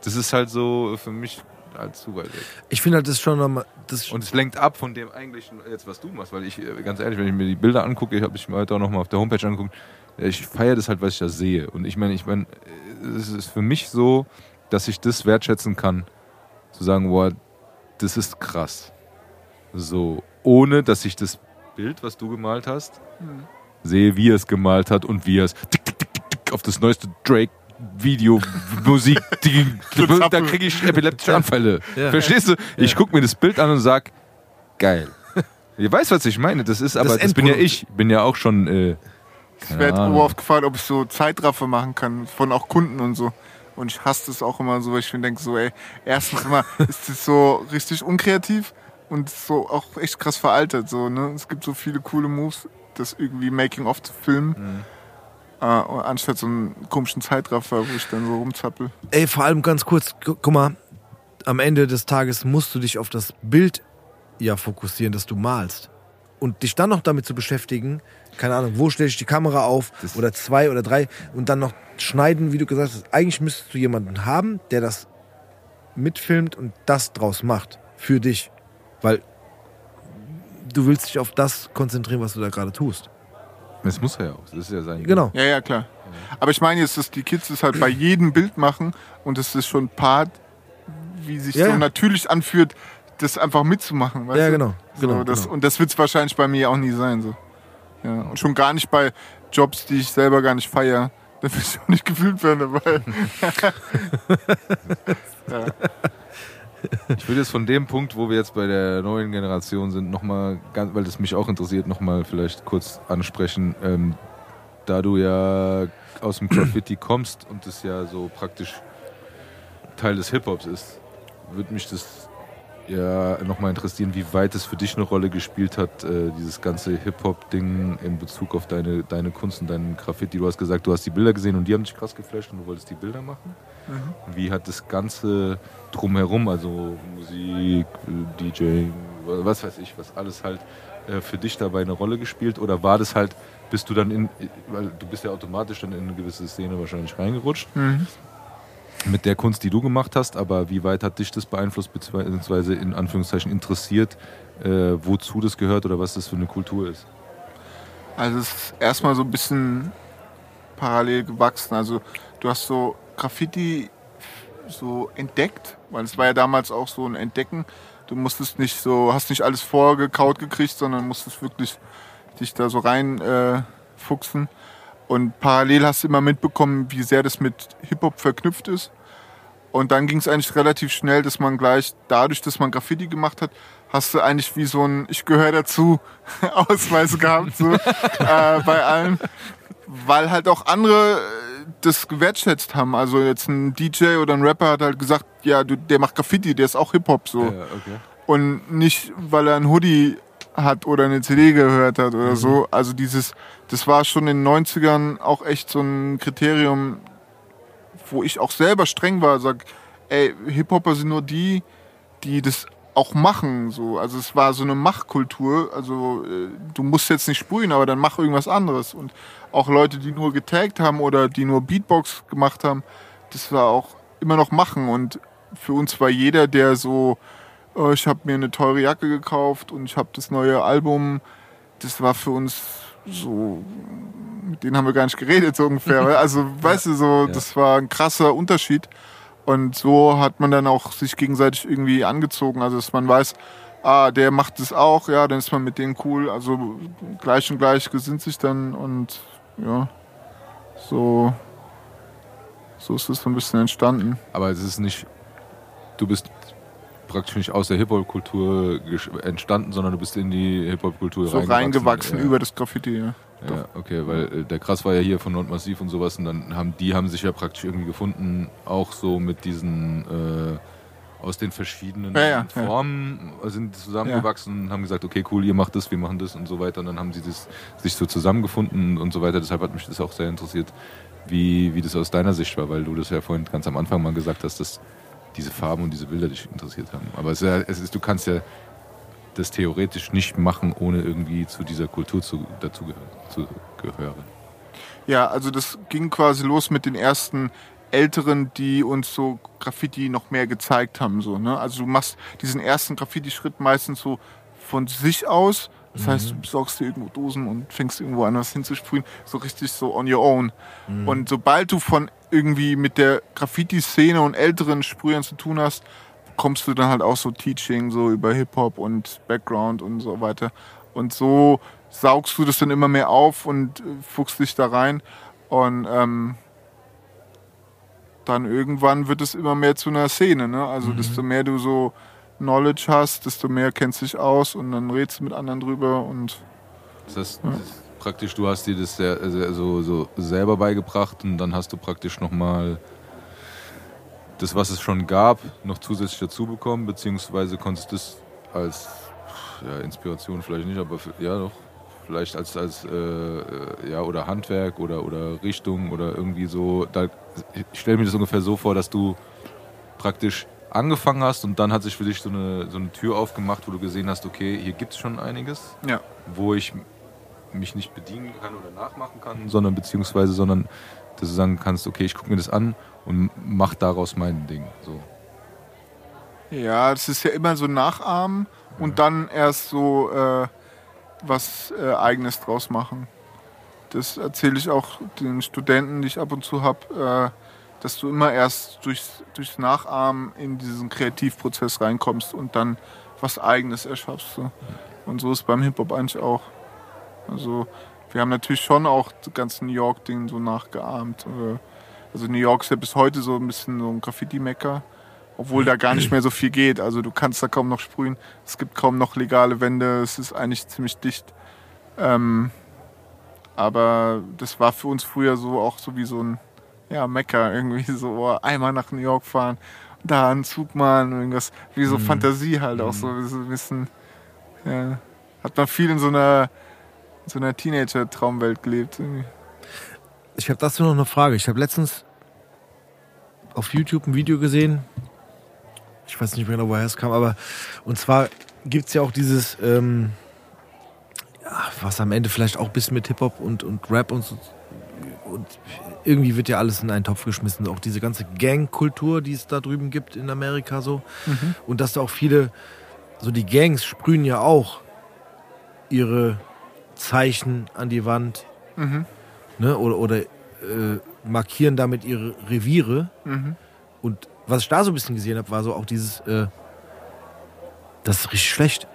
das ist halt so für mich halt zu weit weg. Ich finde halt das schon nochmal. Das Und es lenkt ab von dem eigentlichen, jetzt was du machst, weil ich, äh, ganz ehrlich, wenn ich mir die Bilder angucke, ich habe ich mir heute auch nochmal auf der Homepage angeguckt, äh, ich feiere das halt, was ich da sehe. Und ich meine, ich meine, äh, es ist für mich so, dass ich das wertschätzen kann, zu sagen, boah, das ist krass. So, ohne dass ich das Bild, was du gemalt hast, sehe, wie er es gemalt hat und wie er es tick, tick, tick, tick, tick, auf das neueste Drake Video, Musik, (laughs) die, da kriege ich epileptische Anfälle. Ja. Verstehst du? Ich gucke mir das Bild an und sag, geil. (laughs) Ihr weißt, was ich meine. Das ist aber, das, Das bin ja ich. Bin ja auch schon. Äh, Ich keine werde Ahnung. immer oft gefragt, ob ich so Zeitraffer machen kann, von auch Kunden und so. Und ich hasse das auch immer so, weil ich mir denke, so, ey, erstens immer (laughs) ist das so richtig unkreativ und so auch echt krass veraltet. So, ne? Es gibt so viele coole Moves, das irgendwie Making-of zu filmen, Mhm. Äh, anstatt so einen komischen Zeitraffer, wo ich dann so rumzappel. Ey, vor allem ganz kurz, gu guck mal, am Ende des Tages musst du dich auf das Bild ja fokussieren, das du malst. Und dich dann noch damit zu beschäftigen, keine Ahnung, wo stelle ich die Kamera auf Das- oder zwei oder drei und dann noch schneiden, wie du gesagt hast. Eigentlich müsstest du jemanden haben, der das mitfilmt und das draus macht. Für dich. Weil du willst dich auf das konzentrieren, was du da gerade tust. Das muss er ja auch. Das ist ja sein. Genau. Ja, ja, klar. Aber ich meine jetzt, dass die Kids es halt bei jedem Bild machen und es ist schon Part, wie sich Ja, so ja. natürlich anfühlt, das einfach mitzumachen. Weißt Ja, du? genau, So, genau, das, genau. Und das wird es wahrscheinlich bei mir auch nie sein. So. Ja, und schon gar nicht bei Jobs, die ich selber gar nicht feiere. Da will ich auch nicht gefühlt werden dabei. (laughs) ja. (laughs) Ich würde jetzt von dem Punkt, wo wir jetzt bei der neuen Generation sind, nochmal, weil das mich auch interessiert, nochmal vielleicht kurz ansprechen. Ähm, da du ja aus dem Graffiti kommst und das ja so praktisch Teil des Hip-Hops ist, würde mich das ja nochmal interessieren, wie weit es für dich eine Rolle gespielt hat, äh, dieses ganze Hip-Hop-Ding in Bezug auf deine, deine Kunst und deinen Graffiti. Du hast gesagt, du hast die Bilder gesehen und die haben dich krass geflasht und du wolltest die Bilder machen. Wie hat das Ganze drumherum, also Musik, DJ, was weiß ich, was alles halt äh, für dich dabei eine Rolle gespielt? Oder war das halt, bist du dann in, weil du bist ja automatisch dann in eine gewisse Szene wahrscheinlich reingerutscht mit der Kunst, die du gemacht hast, aber wie weit hat dich das beeinflusst, beziehungsweise in Anführungszeichen interessiert, äh, wozu das gehört oder was das für eine Kultur ist? Also es ist erstmal so ein bisschen parallel gewachsen. Also du hast so Graffiti so entdeckt, weil es war ja damals auch so ein Entdecken. Du musstest nicht so, hast nicht alles vorgekaut gekriegt, sondern musstest wirklich dich da so rein äh. Und parallel hast du immer mitbekommen, wie sehr das mit Hip-Hop verknüpft ist. Und dann ging es eigentlich relativ schnell, dass man gleich, dadurch, dass man Graffiti gemacht hat, hast du eigentlich wie so ein Ich gehöre dazu (laughs) Ausweis gehabt, so, (laughs) äh, bei allen. Weil halt auch andere äh, das gewertschätzt haben. Also jetzt ein DJ oder ein Rapper hat halt gesagt, ja, du, der macht Graffiti, der ist auch Hip-Hop so. Ja, okay. Und nicht, weil er ein Hoodie hat oder eine CD gehört hat oder so. Also dieses, das war schon in den 90ern auch echt so ein Kriterium, wo ich auch selber streng war, sag, ey, Hip-Hopper sind nur die, die das auch machen. So. Also es war so eine Machkultur. Also äh, du musst jetzt nicht sprühen, aber dann mach irgendwas anderes. Und auch Leute, die nur getaggt haben oder die nur Beatbox gemacht haben, das war auch immer noch machen. Und für uns war jeder, der so, oh, ich habe mir eine teure Jacke gekauft und ich habe das neue Album, das war für uns so, mit denen haben wir gar nicht geredet, so ungefähr. (laughs) Also, weißt du, so, das war ein krasser Unterschied. Und so hat man dann auch sich gegenseitig irgendwie angezogen. Also, dass man weiß, ah, der macht das auch, ja, dann ist man mit denen cool. Also, gleich und gleich gesinnt sich dann und ja, so, so ist es so ein bisschen entstanden. Aber es ist nicht, du bist praktisch nicht aus der Hip-Hop-Kultur entstanden, sondern du bist in die Hip-Hop-Kultur So reingewachsen ja. über das Graffiti, ja. Ja, okay, weil äh, der Krass war ja hier von Nordmassiv und sowas und dann haben die haben sich ja praktisch irgendwie gefunden, auch so mit diesen äh, aus den verschiedenen Ja, ja, ja. Formen sind zusammengewachsen und haben gesagt, okay, cool, ihr macht das, wir machen das und so weiter. Und dann haben sie das, sich so zusammengefunden und so weiter. Deshalb hat mich das auch sehr interessiert, wie, wie das aus deiner Sicht war, weil du das ja vorhin ganz am Anfang mal gesagt hast, dass diese Farben und diese Bilder dich interessiert haben. Aber es ist, ja, es ist, du kannst ja das theoretisch nicht machen, ohne irgendwie zu dieser Kultur zu, dazu gehören, zu gehören. Ja, also das ging quasi los mit den ersten Älteren, die uns so Graffiti noch mehr gezeigt haben. So, ne? Also du machst diesen ersten Graffiti-Schritt meistens so von sich aus. Das heißt, du besorgst dir irgendwo Dosen und fängst irgendwo an, was hinzusprühen. So richtig so on your own. Und sobald du von irgendwie mit der Graffiti-Szene und älteren Sprühern zu tun hast, kommst du dann halt auch so Teaching, so über Hip-Hop und Background und so weiter. Und so saugst du das dann immer mehr auf und äh, fuchst dich da rein. Und ähm, dann irgendwann wird es immer mehr zu einer Szene. Ne? Also desto mehr du so Knowledge hast, desto mehr kennst du dich aus und dann redest du mit anderen drüber und Das heißt, das ist praktisch, du hast dir das so, so selber beigebracht und dann hast du praktisch nochmal das, was es schon gab, noch zusätzlich dazu bekommen, beziehungsweise konntest du das als ja, Inspiration vielleicht nicht, aber ja doch, vielleicht als, als äh, äh, ja, oder Handwerk oder, oder Richtung oder irgendwie so. Da, ich stelle mir das ungefähr so vor, dass du praktisch angefangen hast und dann hat sich für dich so eine, so eine Tür aufgemacht, wo du gesehen hast, okay, hier gibt es schon einiges ja. wo ich mich nicht bedienen kann oder nachmachen kann, sondern beziehungsweise, sondern dass du sagen kannst, okay, ich gucke mir das an und mach daraus mein Ding. So. Ja, das ist ja immer so Nachahmen und dann erst so äh, was äh, Eigenes draus machen. das erzähle ich auch den Studenten, die ich ab und zu habe, äh, dass du immer erst durchs, durchs Nachahmen in diesen Kreativprozess reinkommst und dann was Eigenes erschaffst. So. Und so ist beim Hip-Hop eigentlich auch. Also wir haben natürlich schon auch das ganze New York-Ding so nachgeahmt. Äh, Also New York ist ja bis heute so ein bisschen so ein Graffiti-Mecker, obwohl da gar nicht mehr so viel geht. Also du kannst da kaum noch sprühen. Es gibt kaum noch legale Wände. Es ist eigentlich ziemlich dicht. Ähm, aber das war für uns früher so auch so wie so ein ja, Mecker irgendwie so oh, einmal nach New York fahren, da einen Zug machen, irgendwas wie so Fantasie halt auch so, so ein bisschen. Ja, hat man viel in so einer in so einer Teenager-Traumwelt gelebt. Irgendwie. Ich habe dazu noch eine Frage. Ich habe letztens auf YouTube ein Video gesehen. Ich weiß nicht mehr genau, woher es kam, aber und zwar gibt es ja auch dieses, ähm, ja, was am Ende vielleicht auch ein bisschen mit Hip-Hop und, und Rap und so. Und irgendwie wird ja alles in einen Topf geschmissen. Auch diese ganze Gang-Kultur, die es da drüben gibt in Amerika so. Und dass da auch viele, so die Gangs sprühen ja auch ihre Zeichen an die Wand, ne, oder, oder äh, markieren damit ihre Reviere. Und was ich da so ein bisschen gesehen habe, war so auch dieses, äh, das ist richtig schlecht.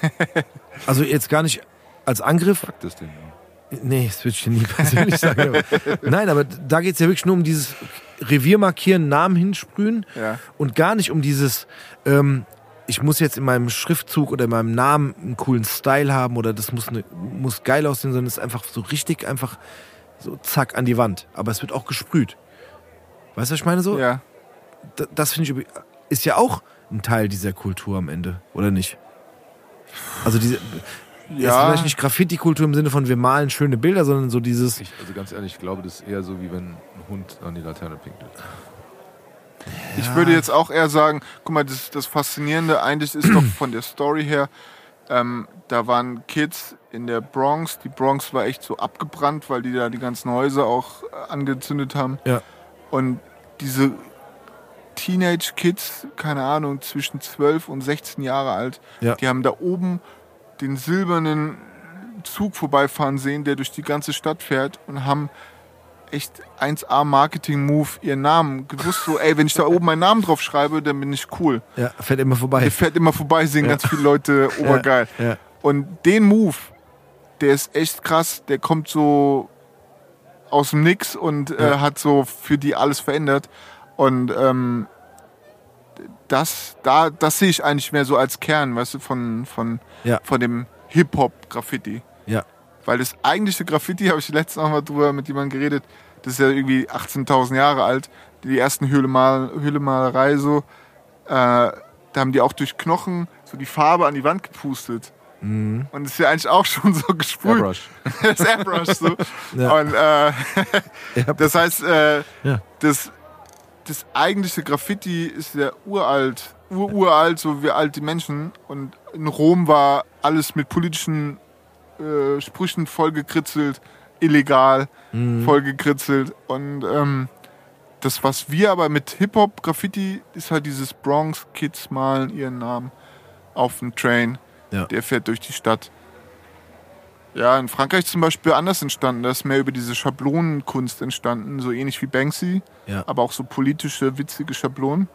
(laughs) also jetzt gar nicht als Angriff, Fuck das Ding. Nee, das würde ich dir nie persönlich sagen. Aber, (laughs) nein, aber da geht es ja wirklich nur um dieses Revier markieren, Namen hinsprühen Ja. und gar nicht um dieses, ähm, ich muss jetzt in meinem Schriftzug oder in meinem Namen einen coolen Style haben oder das muss, eine, muss geil aussehen, sondern es ist einfach so richtig einfach so zack an die Wand. Aber es wird auch gesprüht. Weißt du, was ich meine so? Ja. D- Das finde ich ist ja auch ein Teil dieser Kultur am Ende, oder nicht? Also diese ist Ja. vielleicht nicht Graffiti-Kultur im Sinne von wir malen schöne Bilder, sondern so dieses Ich, also ganz ehrlich, ich glaube, das ist eher so, wie wenn ein Hund an die Laterne pinkelt. Ich würde jetzt auch eher sagen, guck mal, das, das Faszinierende eigentlich ist doch (clears throat) von der Story her, ähm, da waren Kids in der Bronx. Die Bronx war echt so abgebrannt, weil die da die ganzen Häuser auch äh, angezündet haben. Ja. Und diese Teenage-Kids, keine Ahnung, zwischen 12 und 16 Jahre alt, Ja. die haben da oben den silbernen Zug vorbeifahren sehen, der durch die ganze Stadt fährt und haben echt 1A Marketing-Move ihren Namen gewusst, so, ey, wenn ich da oben meinen Namen drauf schreibe, dann bin ich cool. Ja, fährt immer vorbei. Der fährt immer vorbei, sehen ganz viele Leute, (laughs) obergeil. Ja. Und den Move, der ist echt krass, der kommt so aus dem Nix und äh, Ja. hat so für die alles verändert. Und ähm, das, da, das sehe ich eigentlich mehr so als Kern, weißt du, von, von, Ja. von dem Hip-Hop-Graffiti. Weil das eigentliche Graffiti, habe ich letztens noch mal drüber mit jemandem geredet, das ist ja irgendwie 18.000 Jahre alt. Die ersten Höhlemal Höhlemalerei so, äh, da haben die auch durch Knochen so die Farbe an die Wand gepustet. Und das ist ja eigentlich auch schon so gesprüht. Airbrush. (laughs) das Airbrush so. (laughs) Ja. Und äh, (laughs) das heißt, äh, Ja. das, das eigentliche Graffiti ist ja uralt, ururalt, so wie alt die Menschen. Und in Rom war alles mit politischen äh, Sprüchen vollgekritzelt, illegal vollgekritzelt. Und ähm, das, was wir aber mit Hip-Hop-Graffiti, ist halt dieses Bronx-Kids malen ihren Namen auf dem Train. Ja. Der fährt durch die Stadt. Ja, in Frankreich zum Beispiel anders entstanden. Da ist mehr über diese Schablonenkunst entstanden, so ähnlich wie Banksy, Ja. aber auch so politische, witzige Schablonen.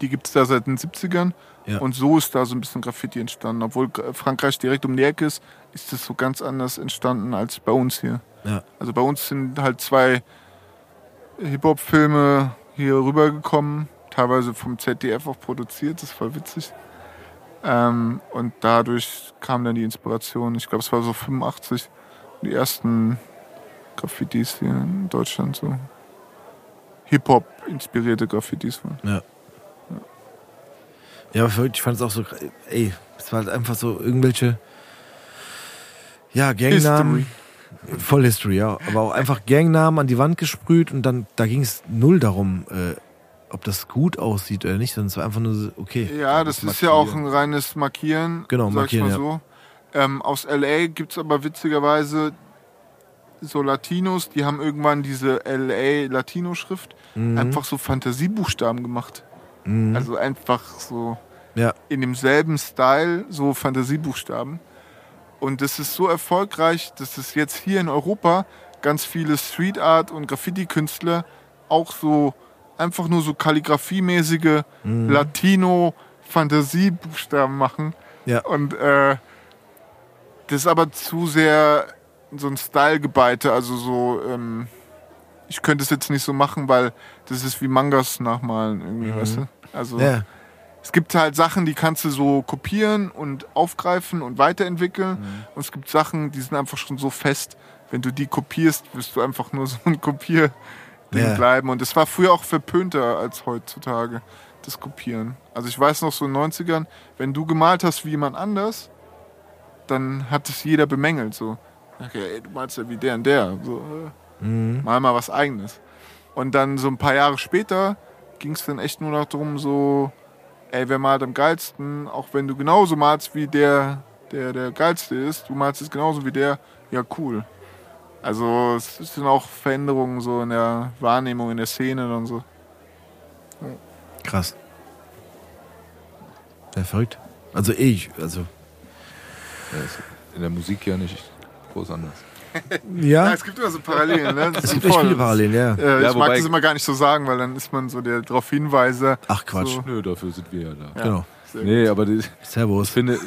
Die gibt es da seit den 70ern. Ja. Und so ist da so ein bisschen Graffiti entstanden. Obwohl Frankreich direkt um die Ecke ist, ist das so ganz anders entstanden als bei uns hier. Ja. Also bei uns sind halt zwei Hip-Hop-Filme hier rübergekommen, teilweise vom ZDF auch produziert, das ist voll witzig. Ähm, und dadurch kam dann die Inspiration. Ich glaube, es war so 85, die ersten Graffitis hier in Deutschland so. Hip-Hop inspirierte Graffitis waren. Ja. Ja, aber ich fand es auch so, ey, es war halt einfach so irgendwelche, ja, Gangnamen. Voll History, ja. Aber auch einfach Gangnamen an die Wand gesprüht und dann, da ging es null darum, äh, ob das gut aussieht oder nicht, sondern es war einfach nur so, okay. Ja, das ist ja auch ein reines Markieren. Genau, sag markieren, ich mal so. Ähm, aus LA gibt es aber witzigerweise so Latinos, die haben irgendwann diese LA-Latino-Schrift Mhm. einfach so Fantasiebuchstaben gemacht. Mhm. Also einfach so Ja. in demselben Style so Fantasiebuchstaben. Und das ist so erfolgreich, dass es jetzt hier in Europa ganz viele Street Art und Graffiti-Künstler auch so einfach nur so kalligrafiemäßige Latino-Fantasiebuchstaben machen. Ja. Und äh, das ist aber zu sehr so ein Style-Gebeite, also so, ähm, ich könnte es jetzt nicht so machen, weil das ist wie Mangas nachmalen irgendwie, weißt du? Also Ja. Es gibt halt Sachen, die kannst du so kopieren und aufgreifen und weiterentwickeln. Und es gibt Sachen, die sind einfach schon so fest. Wenn du die kopierst, wirst du einfach nur so ein Kopierding Ja. bleiben. Und das war früher auch verpönter als heutzutage, das Kopieren. Also ich weiß noch so in den 90ern, wenn du gemalt hast wie jemand anders, dann hat es jeder bemängelt. So, okay, ey, du malst ja wie der und der. So, äh, mal mal was eigenes. Und dann so ein paar Jahre später ging es dann echt nur noch darum, so, ey, wer malt am geilsten, auch wenn du genauso malst wie der, der der geilste ist, du malst es genauso wie der, ja cool. Also es sind auch Veränderungen so in der Wahrnehmung, in der Szene und so. Krass. Ja, verrückt. Also ich, also. Ja, ist in der Musik ja nicht groß anders. Ja, es gibt immer so Parallelen, ne? Das es gibt echt viele Parallelen, ja. Äh, Ja, ich mag das immer gar nicht so sagen, weil dann ist man so der darauf Hinweise. Ach Quatsch. So. Nö, dafür sind wir ja da. Ja. Genau. Sehr Nee, aber die, ich Servus. finde,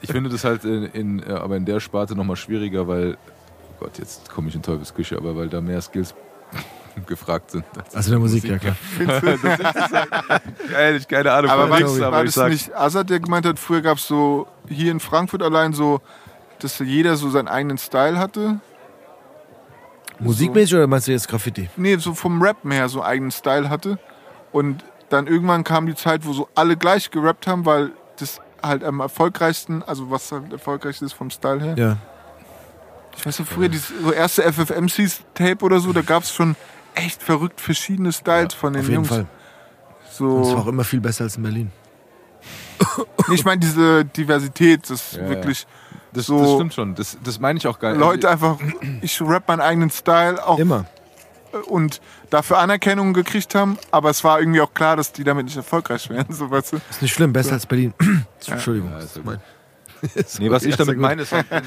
ich finde das halt in, in, äh, aber in der Sparte nochmal schwieriger, weil, oh Gott, jetzt komme ich in Teufels Küche, aber weil da mehr Skills (laughs) gefragt sind. Also in der Musik, ja klar. Geil, (laughs) ich keine Ahnung, Aber war, war aber ich das sag, nicht Azad, der gemeint hat, früher gab es so hier in Frankfurt allein so, dass jeder so seinen eigenen Style hatte? Musikmäßig oder meinst du jetzt Graffiti? Nee, so vom Rappen her so einen eigenen Style hatte. Und dann irgendwann kam die Zeit, wo so alle gleich gerappt haben, weil das halt am erfolgreichsten, also was halt erfolgreich ist vom Style her. Ja. Ich weiß noch, früher dieses so erste FFMCs-Tape oder so, da gab es schon echt verrückt verschiedene Styles von den Auf jeden Jungs. Fall. Und es war So, auch immer viel besser als in Berlin. ich meine diese Diversität, das Ja, wirklich das, so- das stimmt schon. Das, das meine ich auch gar nicht. Leute einfach, ich rap meinen eigenen Style auch Immer. und dafür Anerkennung gekriegt haben, aber es war irgendwie auch klar, dass die damit nicht erfolgreich werden, so weißt du. Ist nicht schlimm, besser als Berlin. (clears throat) Entschuldigung. Ja, Nee, was ich damit meine, ist, halt, wenn,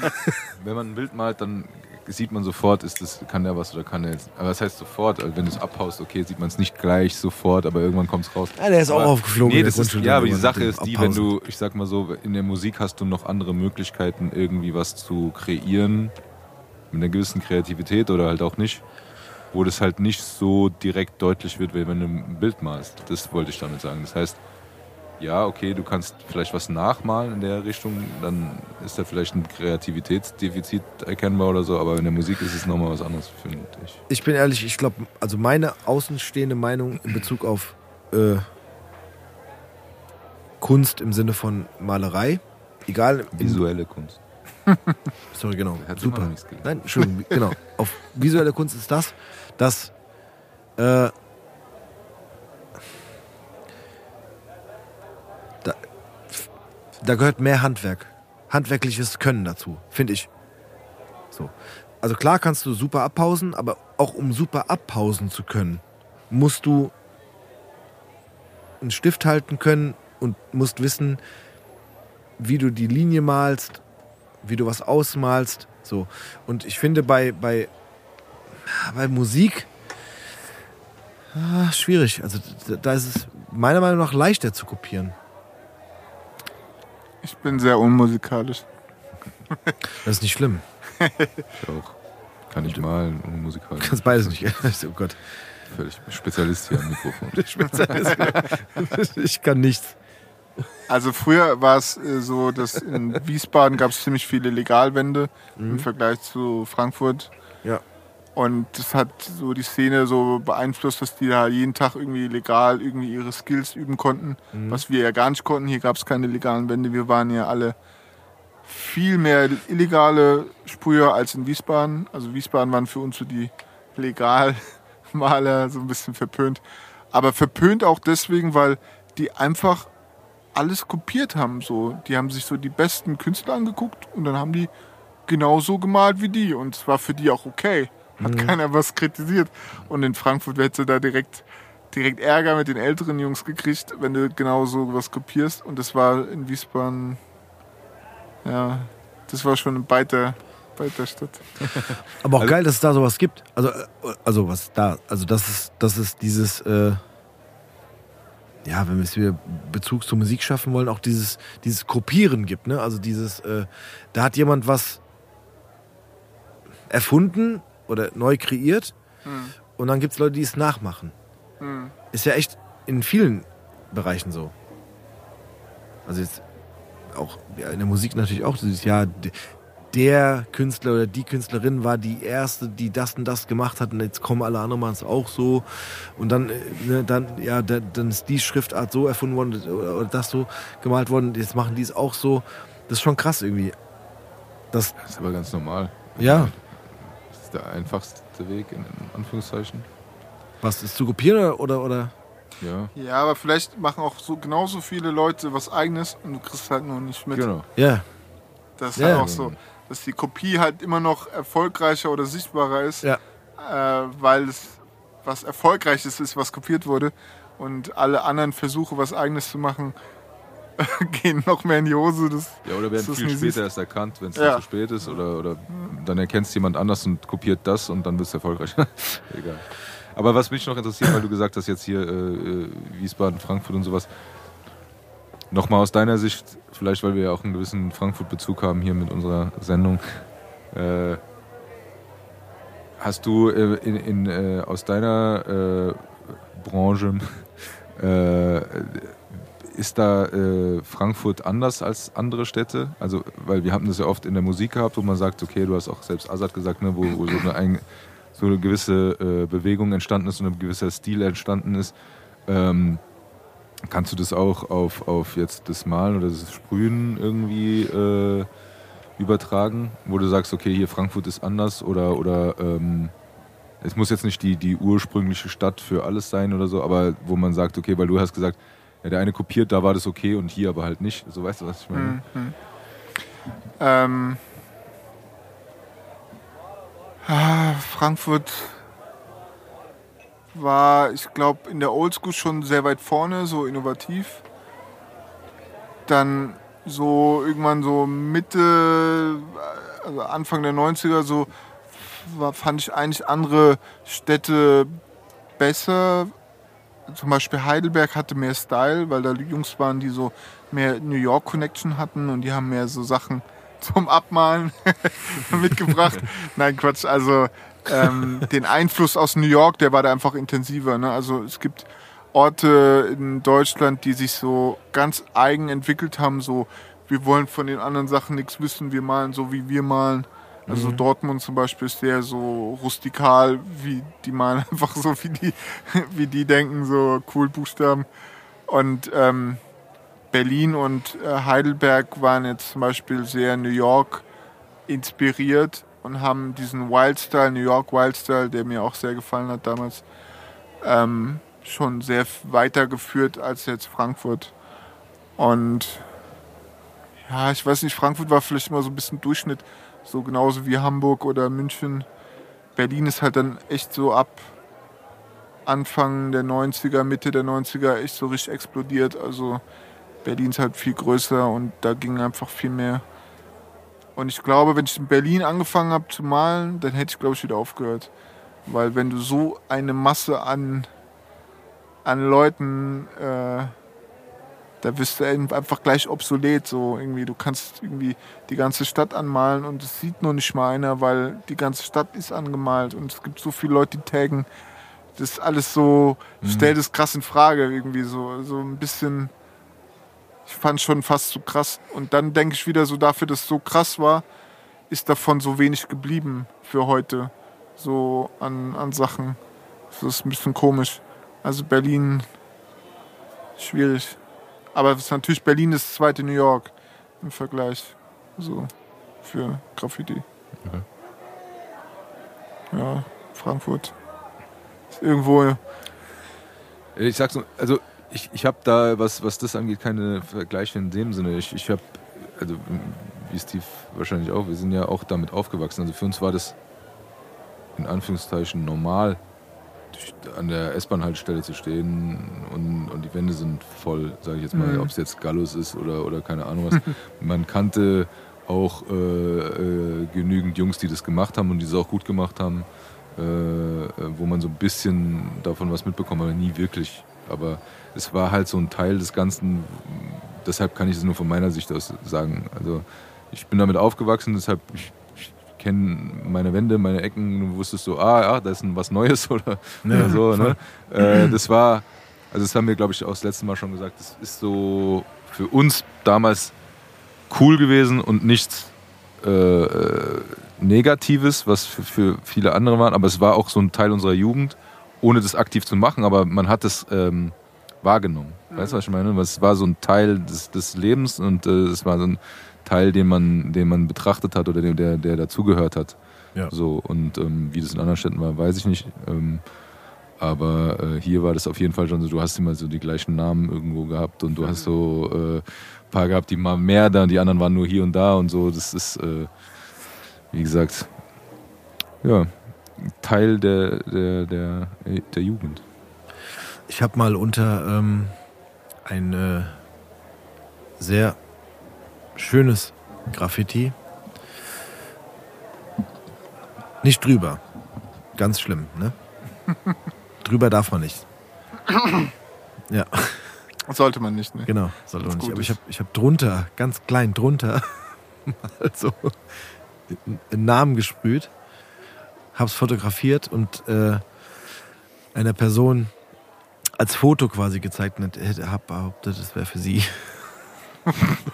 wenn man ein Bild malt, dann sieht man sofort, ist das, kann der was oder kann der jetzt. Aber das heißt sofort, also wenn du es abhaust, okay, sieht man es nicht gleich sofort, aber irgendwann kommt es raus. Ja, der ist auch Aber- aufgeflogen. Nee, das ist, ja, aber die Sache ist die, wenn du, ich sag mal so, in der Musik hast du noch andere Möglichkeiten, irgendwie was zu kreieren, mit einer gewissen Kreativität oder halt auch nicht, wo das halt nicht so direkt deutlich wird, wie wenn du ein Bild malst. Das wollte ich damit sagen. Das heißt, ja, okay, du kannst vielleicht was nachmalen in der Richtung, dann ist da vielleicht ein Kreativitätsdefizit erkennbar oder so, aber in der Musik ist es nochmal was anderes, finde ich. Ich bin ehrlich, ich glaube, also meine außenstehende Meinung in Bezug auf äh, Kunst im Sinne von Malerei, egal. Visuelle Kunst. (laughs) Sorry, genau. Hat Super. Nein, Entschuldigung, genau. Auf visuelle Kunst ist das, dass äh, da gehört mehr Handwerk, handwerkliches Können dazu, finde ich. So. Also klar kannst du super abpausen, aber auch um super abpausen zu können, musst du einen Stift halten können und musst wissen, wie du die Linie malst, wie du was ausmalst. So. Und ich finde bei, bei, bei Musik ah, schwierig. Also da- da ist es meiner Meinung nach leichter zu kopieren. Ich bin sehr unmusikalisch. Das ist nicht schlimm. Ich auch. Kann ich malen und musikalisch. Du kannst beides nicht. (laughs) oh Gott. Völlig Spezialist hier am Mikrofon. (laughs) Ich kann nichts. Also früher war es äh, so, dass in Wiesbaden gab es ziemlich viele Legalwände im Vergleich zu Frankfurt. Ja. Und das hat so die Szene so beeinflusst, dass die da jeden Tag irgendwie legal irgendwie ihre Skills üben konnten, was wir ja gar nicht konnten. Hier gab es keine legalen Wände. Wir waren ja alle viel mehr illegale Sprüher als in Wiesbaden. Also Wiesbaden waren für uns so die Legalmaler (laughs) so ein bisschen verpönt. Aber verpönt auch deswegen, weil die einfach alles kopiert haben. So. Die haben sich so die besten Künstler angeguckt und dann haben die genau so gemalt wie die. Und es war für die auch okay. Hat keiner was kritisiert. Und in Frankfurt hätte da direkt, direkt Ärger mit den älteren Jungs gekriegt, wenn du genau so was kopierst. Und das war in Wiesbaden, ja, das war schon ein weiter, weiter Stadt. (laughs) Aber auch Also- geil, dass es da sowas gibt. Also, äh, also was da, also das ist, das ist dieses, äh, ja, wenn wir es wieder Bezug zur Musik schaffen wollen, auch dieses, dieses Kopieren gibt, ne? Also dieses, äh, da hat jemand was erfunden oder neu kreiert und dann gibt es Leute, die es nachmachen. Ist ja echt in vielen Bereichen so. Also jetzt auch ja, in der Musik natürlich auch dieses, ja, d- der Künstler oder die Künstlerin war die erste, die das und das gemacht hat und jetzt kommen alle anderen machen es auch so und dann, äh, ne, dann, ja, da, dann ist die Schriftart so erfunden worden oder, oder das so gemalt worden, jetzt machen die es auch so. Das ist schon krass irgendwie. Das, Das ist aber ganz normal. ja, der einfachste Weg, in, Anführungszeichen. was ist zu kopieren oder, oder, oder? Ja, Ja, aber vielleicht machen auch so genauso viele Leute was eigenes und du kriegst halt noch nicht mit. genau. Ja, Das ist Ja. halt auch so, dass die Kopie halt immer noch erfolgreicher oder sichtbarer ist, ja. äh, weil es was Erfolgreiches ist, was kopiert wurde. Und alle anderen Versuche, was eigenes zu machen, (laughs) gehen noch mehr in die Hose. Das, Ja, oder werden viel später süß. erst erkannt, wenn es Ja. zu spät ist. Oder, oder dann erkennst jemand anders und kopiert das und dann bist du erfolgreich. (laughs) Egal. Aber was mich noch interessiert, weil du gesagt hast, jetzt hier äh, äh, Wiesbaden, Frankfurt und sowas. Nochmal aus deiner Sicht, vielleicht weil wir ja auch einen gewissen Frankfurt-Bezug haben hier mit unserer Sendung. Äh, hast du äh, in, in, äh, aus deiner äh, Branche ist da äh, Frankfurt anders als andere Städte? Also, weil wir haben das ja oft in der Musik gehabt, wo man sagt, okay, du hast auch selbst Azad gesagt, ne, wo, wo so, eine, ein, so eine gewisse äh, Bewegung entstanden ist und ein gewisser Stil entstanden ist. Ähm, kannst du das auch auf, auf jetzt das Malen oder das Sprühen irgendwie äh, übertragen, wo du sagst, okay, hier Frankfurt ist anders oder, oder ähm, es muss jetzt nicht die, die ursprüngliche Stadt für alles sein oder so, aber wo man sagt, okay, weil du hast gesagt, ja, der eine kopiert, da war das okay und hier aber halt nicht. So weißt du, was ich meine? Mhm. Ähm, ah, Frankfurt war, ich glaube, in der Oldschool schon sehr weit vorne, so innovativ. Dann so irgendwann so Mitte, also Anfang der 90er, so war, fand ich eigentlich andere Städte besser. Zum Beispiel Heidelberg hatte mehr Style, weil da Jungs waren, die so mehr New York Connection hatten und die haben mehr so Sachen (laughs) zum Abmalen (laughs) mitgebracht. Nein, Quatsch. Also ähm, den Einfluss aus New York, der war da einfach intensiver. Ne? Also es gibt Orte in Deutschland, die sich so ganz eigen entwickelt haben. So, wir wollen von den anderen Sachen nichts wissen, wir malen so, wie wir malen. Also Dortmund zum Beispiel ist sehr so rustikal, wie die malen (laughs) einfach so, wie die, wie die denken, so cool Buchstaben. Und ähm, Berlin und äh, Heidelberg waren jetzt zum Beispiel sehr New York inspiriert und haben diesen Wildstyle, New York Wildstyle, der mir auch sehr gefallen hat damals, ähm, schon sehr weitergeführt als jetzt Frankfurt. Und ja, ich weiß nicht, Frankfurt war vielleicht immer so ein bisschen Durchschnitt, so genauso wie Hamburg oder München. Berlin ist halt dann echt so ab Anfang der 90er, Mitte der 90er echt so richtig explodiert. Also Berlin ist halt viel größer und da ging einfach viel mehr. Und ich glaube, wenn ich in Berlin angefangen habe zu malen, dann hätte ich, glaube ich, wieder aufgehört. Weil wenn du so eine Masse an, an Leuten, äh, da wirst du einfach gleich obsolet. So irgendwie, du kannst irgendwie die ganze Stadt anmalen und es sieht noch nicht mal einer, weil die ganze Stadt ist angemalt und es gibt so viele Leute, die taggen. Das ist alles so, stellt es krass in Frage irgendwie so, so ein bisschen. Ich fand schon fast zu krass. Und dann denke ich wieder so, dafür, dass es so krass war, ist davon so wenig geblieben für heute. So an, an Sachen. Das ist ein bisschen komisch. Also Berlin, schwierig. Aber es ist natürlich Berlin ist das zweite New York im Vergleich. So für Graffiti. Ja, Frankfurt. Ist irgendwo. Ich sag's nur, also ich, ich habe da, was, was das angeht, keine Vergleiche in dem Sinne. Ich, ich habe, also wie Steve wahrscheinlich auch, wir sind ja auch damit aufgewachsen. Also für uns war das in Anführungszeichen normal, an der S-Bahn-Haltestelle zu stehen und, und die Wände sind voll, sage ich jetzt mal, Mhm. ob es jetzt Gallus ist oder, oder keine Ahnung was. (laughs) Man kannte auch äh, äh, genügend Jungs, die das gemacht haben und die es auch gut gemacht haben, äh, äh, wo man so ein bisschen davon was mitbekommen hat, aber nie wirklich. Aber es war halt so ein Teil des Ganzen, deshalb kann ich es nur von meiner Sicht aus sagen. Also ich bin damit aufgewachsen, deshalb ich, ich kenne meine Wände, meine Ecken, du wusstest so, ah ja, da ist ein was Neues (laughs) oder, oder (laughs) so. Ne? Äh, das war, also das haben wir, glaube ich, auch das letzte Mal schon gesagt, das ist so für uns damals cool gewesen und nichts äh, äh, Negatives, was für, für viele andere waren, aber es war auch so ein Teil unserer Jugend, ohne das aktiv zu machen, aber man hat es ähm, wahrgenommen. Weißt du, was ich meine? Es war so ein Teil des, des Lebens und äh, es war so ein Teil, den man, den man betrachtet hat oder den, der, der dazugehört hat. Ja. So, und ähm, wie das in anderen Städten war, weiß ich nicht. Ähm, aber äh, hier war das auf jeden Fall schon so, du hast immer so die gleichen Namen irgendwo gehabt und du hast so äh, ein paar gehabt, die mal mehr da und die anderen waren nur hier und da und so. Das ist, äh, wie gesagt, ja, Teil der, der, der, der Jugend. Ich habe mal unter ähm, ein äh, sehr schönes Graffiti. Nicht drüber. Ganz schlimm, ne? (laughs) drüber darf man nicht. Ja, Sollte man nicht, ne? genau, sollte man nicht. Aber ich habe ich hab drunter, ganz klein drunter, (laughs) mal so einen Namen gesprüht, hab's fotografiert und äh, einer Person als Foto quasi gezeigt und hätte- hab behauptet, das wäre für sie.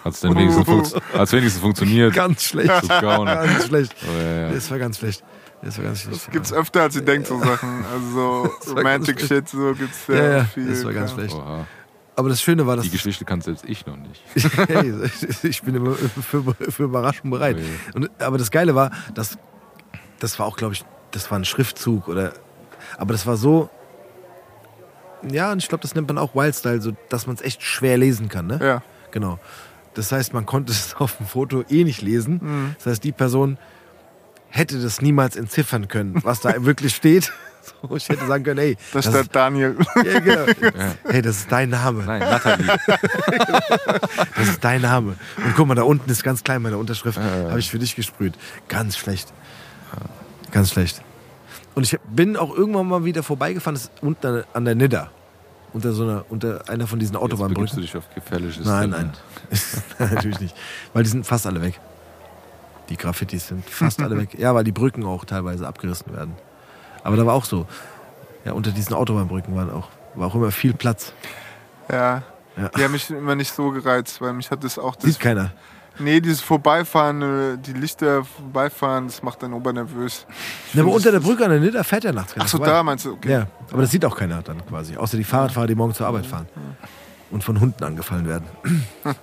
Hat es denn wenigstens, funkt, (laughs) hat's wenigstens funktioniert? Ganz schlecht. Das. (laughs) Ganz schlecht. Oh, ja, ja. Das war ganz schlecht. Das war ganz. Das gibt's öfter, als ihr denkt, so Sachen. Also so (laughs) Romantic Shit, so gibt's ja, sehr ja, viel. das war ganz ja. schlecht. Oha. Aber das Schöne war, dass Die Geschichte kann selbst ich noch nicht. hey, ich bin immer für, für Überraschung bereit. Ui. Und, aber das Geile war, dass das war auch, glaube ich, das war ein Schriftzug oder, aber das war so, ja, und ich glaube, das nennt man auch Wildstyle, so dass man es echt schwer lesen kann, ne? Ja. Genau. Das heißt, man konnte (laughs) es auf dem Foto eh nicht lesen. Das heißt, die Person hätte das niemals entziffern können, was da (laughs) wirklich steht. (laughs) So, ich hätte sagen können, ey, Da das steht ist, Daniel. ja, genau. hey, das ist dein Name. Nein, Nathalie. Das ist dein Name. Und guck mal, da unten ist ganz klein meine Unterschrift. Habe ich für dich gesprüht. Ganz schlecht. Ganz schlecht. Und ich bin auch irgendwann mal wieder vorbeigefahren, das ist unten an der Nidda. Unter so einer, unter einer von diesen Jetzt begibst du Autobahnbrücken. dich auf gefährliches Nein, (laughs) nein. Natürlich nicht. Weil die sind fast alle weg. Die Graffitis sind fast alle weg. Ja, weil die Brücken auch teilweise abgerissen werden. Aber da war auch so. Ja, unter diesen Autobahnbrücken waren auch, war auch immer viel Platz. Ja. Ja. Die haben mich immer nicht so gereizt, weil mich hat das auch das. Sieht keiner. Nee, dieses Vorbeifahren, äh, die Lichter vorbeifahren, das macht dann obernervös. Ne, aber unter der Brücke an der Nidda fährt ja nachts keiner Ach so, da meinst du, okay. Ja, aber das sieht auch keiner dann quasi. Außer die Fahrradfahrer, die morgen zur Arbeit fahren. Und von Hunden angefallen werden. (laughs)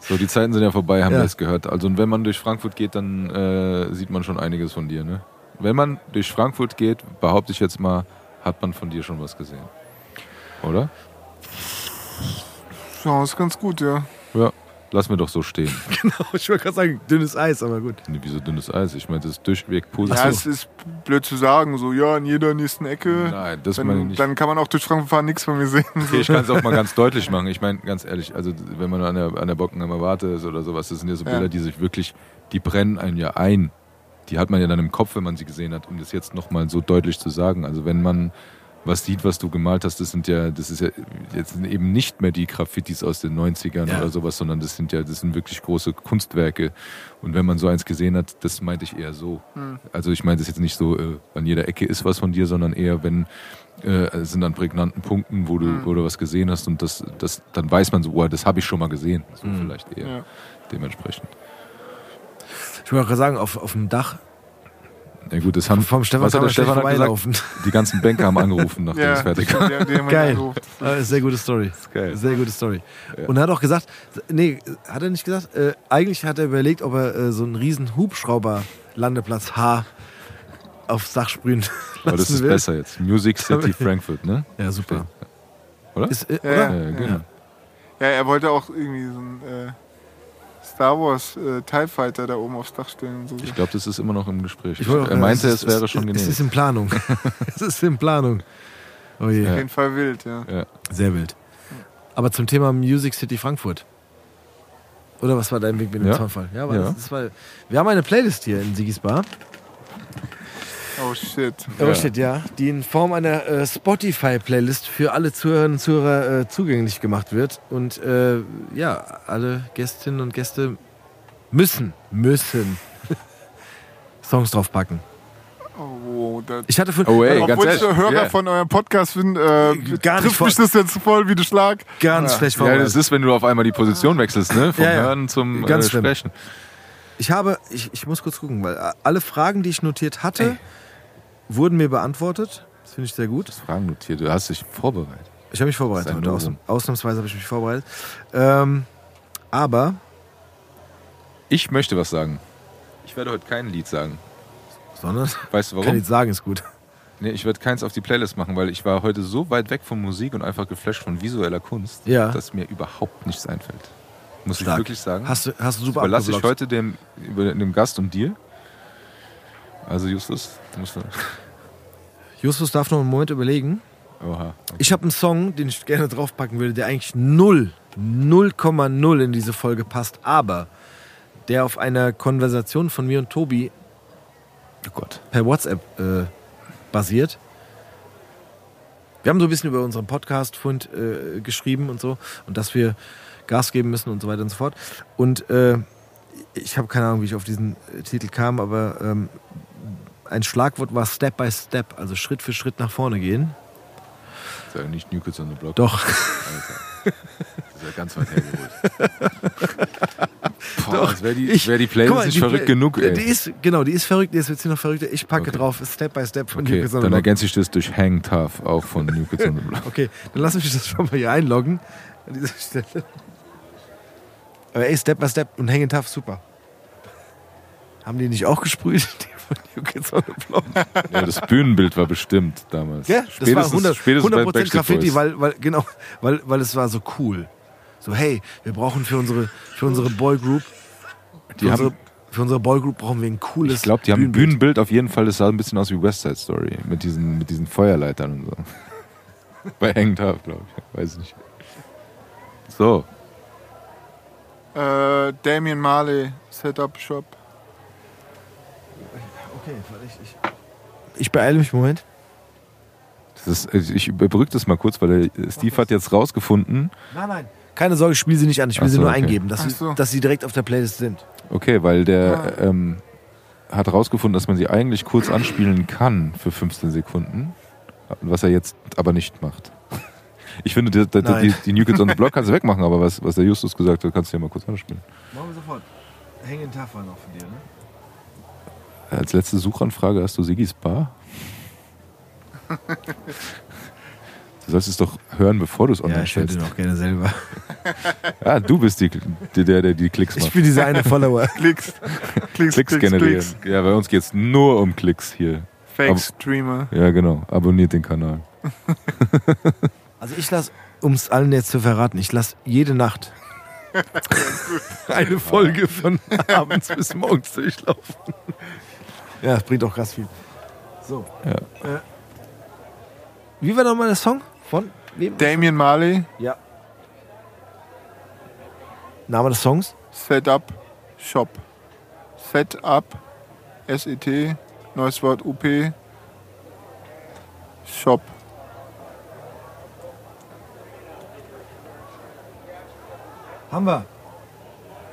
So, die Zeiten sind ja vorbei, haben Ja. wir es gehört. Also, und wenn man durch Frankfurt geht, dann äh, sieht man schon einiges von dir, ne? Wenn man durch Frankfurt geht, behaupte ich jetzt mal, hat man von dir schon was gesehen. Oder? Ja, ist ganz gut, ja. Ja, lass mir doch so stehen. (laughs) genau, ich wollte gerade sagen, dünnes Eis, aber gut. Nee, wieso dünnes Eis? Ich meine, das ist durchweg Ja, positiv. es ist blöd zu sagen, so, ja, in jeder nächsten Ecke. Nein, das meine ich Dann, nicht. dann kann man auch durch Frankfurt fahren nichts von mir sehen. So. Okay, ich kann es auch mal ganz deutlich machen. Ich meine, ganz ehrlich, also wenn man an der, an der Bockenheimer Warte ist oder sowas, das sind ja so Ja. Bilder, die sich wirklich, die brennen einen ja ein. Die hat man ja dann im Kopf, wenn man sie gesehen hat, um das jetzt nochmal so deutlich zu sagen. Also wenn man was sieht, was du gemalt hast, das sind ja, das ist ja jetzt eben nicht mehr die Graffitis aus den 90ern Ja. oder sowas, sondern das sind ja, das sind wirklich große Kunstwerke. Und wenn man so eins gesehen hat, das meinte ich eher so. Also ich meine das jetzt nicht so, äh, an jeder Ecke ist was von dir, sondern eher, wenn äh, es sind an prägnanten Punkten, wo du, wo du was gesehen hast und das, das, dann weiß man so, oh, das habe ich schon mal gesehen. So vielleicht eher Ja. dementsprechend. Ich wollte gerade sagen, auf, auf dem Dach Ja gut, das haben vom Stefan was hat kann der Stefan hat gesagt? Die ganzen Banker haben angerufen, nachdem es Ja, fertig war. Geil. angerufen. Ah, Sehr gute Story. geil. Sehr gute Story. Und er hat auch gesagt, nee, hat er nicht gesagt, äh, eigentlich hat er überlegt, ob er äh, so einen riesen Hubschrauber-Landeplatz H aufs Dach sprühen lassen (laughs) Aber das ist will. besser jetzt. Music (laughs) City Frankfurt, ne? Ja, super. Oder? Ist, äh, Ja, oder? Ja, genau. Ja, er wollte auch irgendwie so einen äh, Star Wars äh, TIE Fighter da oben aufs Dach stellen und so. Ich glaube, das ist immer noch im Gespräch. Ich er meinte, es es wäre schon Es ist genehmigt. in Planung. (laughs) es ist in Planung. Oh je, Auf jeden Fall wild, ja. Ja. sehr wild. Aber zum Thema Music City Frankfurt. Oder was war dein Weg mit dem Ja. Zaunfall? Ja, aber Ja. Das, das war, wir haben eine Playlist hier in Sigis Bar. Oh shit. Oh Ja. shit, ja. Die in Form einer äh, Spotify-Playlist für alle Zuhörerinnen und Zuhörer äh, zugänglich gemacht wird. Und äh, ja, alle Gästinnen und Gäste müssen, müssen (laughs) Songs draufpacken. Oh, Ich hatte von, Oh, ey, ganz Obwohl ich ehrlich, der Hörer ja. von eurem Podcast bin, äh, Gar nicht trifft mich voll- das jetzt voll wie der Schlag. ganz schlecht Ja, vorbereitet. das ist, wenn du auf einmal die Position wechselst, ne? Vom Ja, ja. Hören zum Ganz äh, schlimm. Sprechen. Ich habe, ich, ich muss kurz gucken, weil äh, alle Fragen, die ich notiert hatte, wurden mir beantwortet. Das finde ich sehr gut. Fragen notiert, du hast dich vorbereitet. Ich habe mich vorbereitet. Das heute. Ausnahms- Ausnahmsweise habe ich mich vorbereitet. Ähm, aber, Ich möchte was sagen. Ich werde heute kein Lied sagen. sondern, Weißt du warum? ich sagen, ist gut. Nee, ich werde keins auf die Playlist machen, weil ich war heute so weit weg von Musik und einfach geflasht von visueller Kunst, Ja. dass mir überhaupt nichts einfällt. Muss Stark. ich wirklich sagen. Hast du, hast du super Überlasse ich heute dem, dem Gast und dir. Also Justus. Justus darf noch einen Moment überlegen. Oha. Ich habe einen Song, den ich gerne draufpacken würde, der eigentlich null, 0,0 in diese Folge passt, aber der auf einer Konversation von mir und Tobi Oh Gott. per WhatsApp äh, basiert. Wir haben so ein bisschen über unseren Podcast Fund äh, geschrieben und so und dass wir Gas geben müssen und so weiter und so fort. Und äh, ich habe keine Ahnung, wie ich auf diesen äh, Titel kam, aber ähm, ein Schlagwort war Step by Step, also Schritt für Schritt nach vorne gehen. Das ist ja nicht New Kids on the Block. Doch. Alter. Das ist ja ganz weit hergeholt. (laughs) Boah, Doch, das wäre die, ich- wär die Playlist mal, die verrückt Play- genug, ey. Die ist, genau, die ist verrückt, die ist jetzt hier noch verrückter. Ich packe Okay. drauf Step by Step von Okay, New Kids on the dann Block. ergänze ich das durch Hang Tough, auch von New Kids on the Block. (laughs) Okay, dann lass mich das schon mal hier einloggen an dieser Stelle. Aber ey, Step by Step und Hanging Tough, super. Haben die nicht auch gesprüht? Von? (laughs) Ja, das Bühnenbild war bestimmt damals. Ja, das war Spätestens- 100, spätestens bei 100% Backstreet Graffiti, weil, weil, genau, weil, weil es war so cool. So, hey, wir brauchen für unsere, für unsere Boygroup, für, Die unsere, haben, für unsere Boygroup brauchen wir ein cooles ich glaube, die haben ein Bühnenbild auf jeden Fall, das sah ein bisschen aus wie West Side Story, mit diesen, mit diesen Feuerleitern und so. (laughs) Bei Hang Tough, glaube ich. Weiß ich nicht. So, Äh, Damien Marley, Setup Shop. Okay, ich, ich, ich beeile mich, Moment. das ist, ich überbrücke das mal kurz, weil der Steve hat jetzt rausgefunden, Nein, nein. Keine Sorge, ich spiele sie nicht an. Ich will Ach sie so, nur okay. eingeben, dass, Ach sie, so. dass sie direkt auf der Playlist sind. okay, weil der ähm, hat rausgefunden, dass man sie eigentlich kurz anspielen kann für 15 Sekunden, was er jetzt aber nicht macht. (laughs) Ich finde, die, die, die, die New Kids on the (laughs) Block kannst du wegmachen, aber was, was der Justus gesagt hat, kannst du ja mal kurz anspielen. Machen wir sofort. Hängen war noch von dir, ne? Als letzte Suchanfrage hast du Sigis Bar? Du sollst es doch hören, bevor du es Ja, online ich höre stellst. den auch gerne selber. (laughs) Ah, du bist die, die, der, der die Klicks Ich macht. bin dieser eine Follower. (laughs) Klicks. Klicks, Klicks generieren. Ja, bei uns geht es nur um Klicks hier. Fake Streamer. Ja, genau. Abonniert den Kanal. (laughs) Also ich lasse, um es allen jetzt zu verraten, ich lasse jede Nacht eine Folge von abends bis morgens durchlaufen. Ja, das bringt auch krass viel. So. Ja. Äh, wie war nochmal der Song? Von wem? Damien Marley, Ja. Name des Songs? Setup Shop. Setup, S-E-T, neues Wort UP, Shop. Haben wir.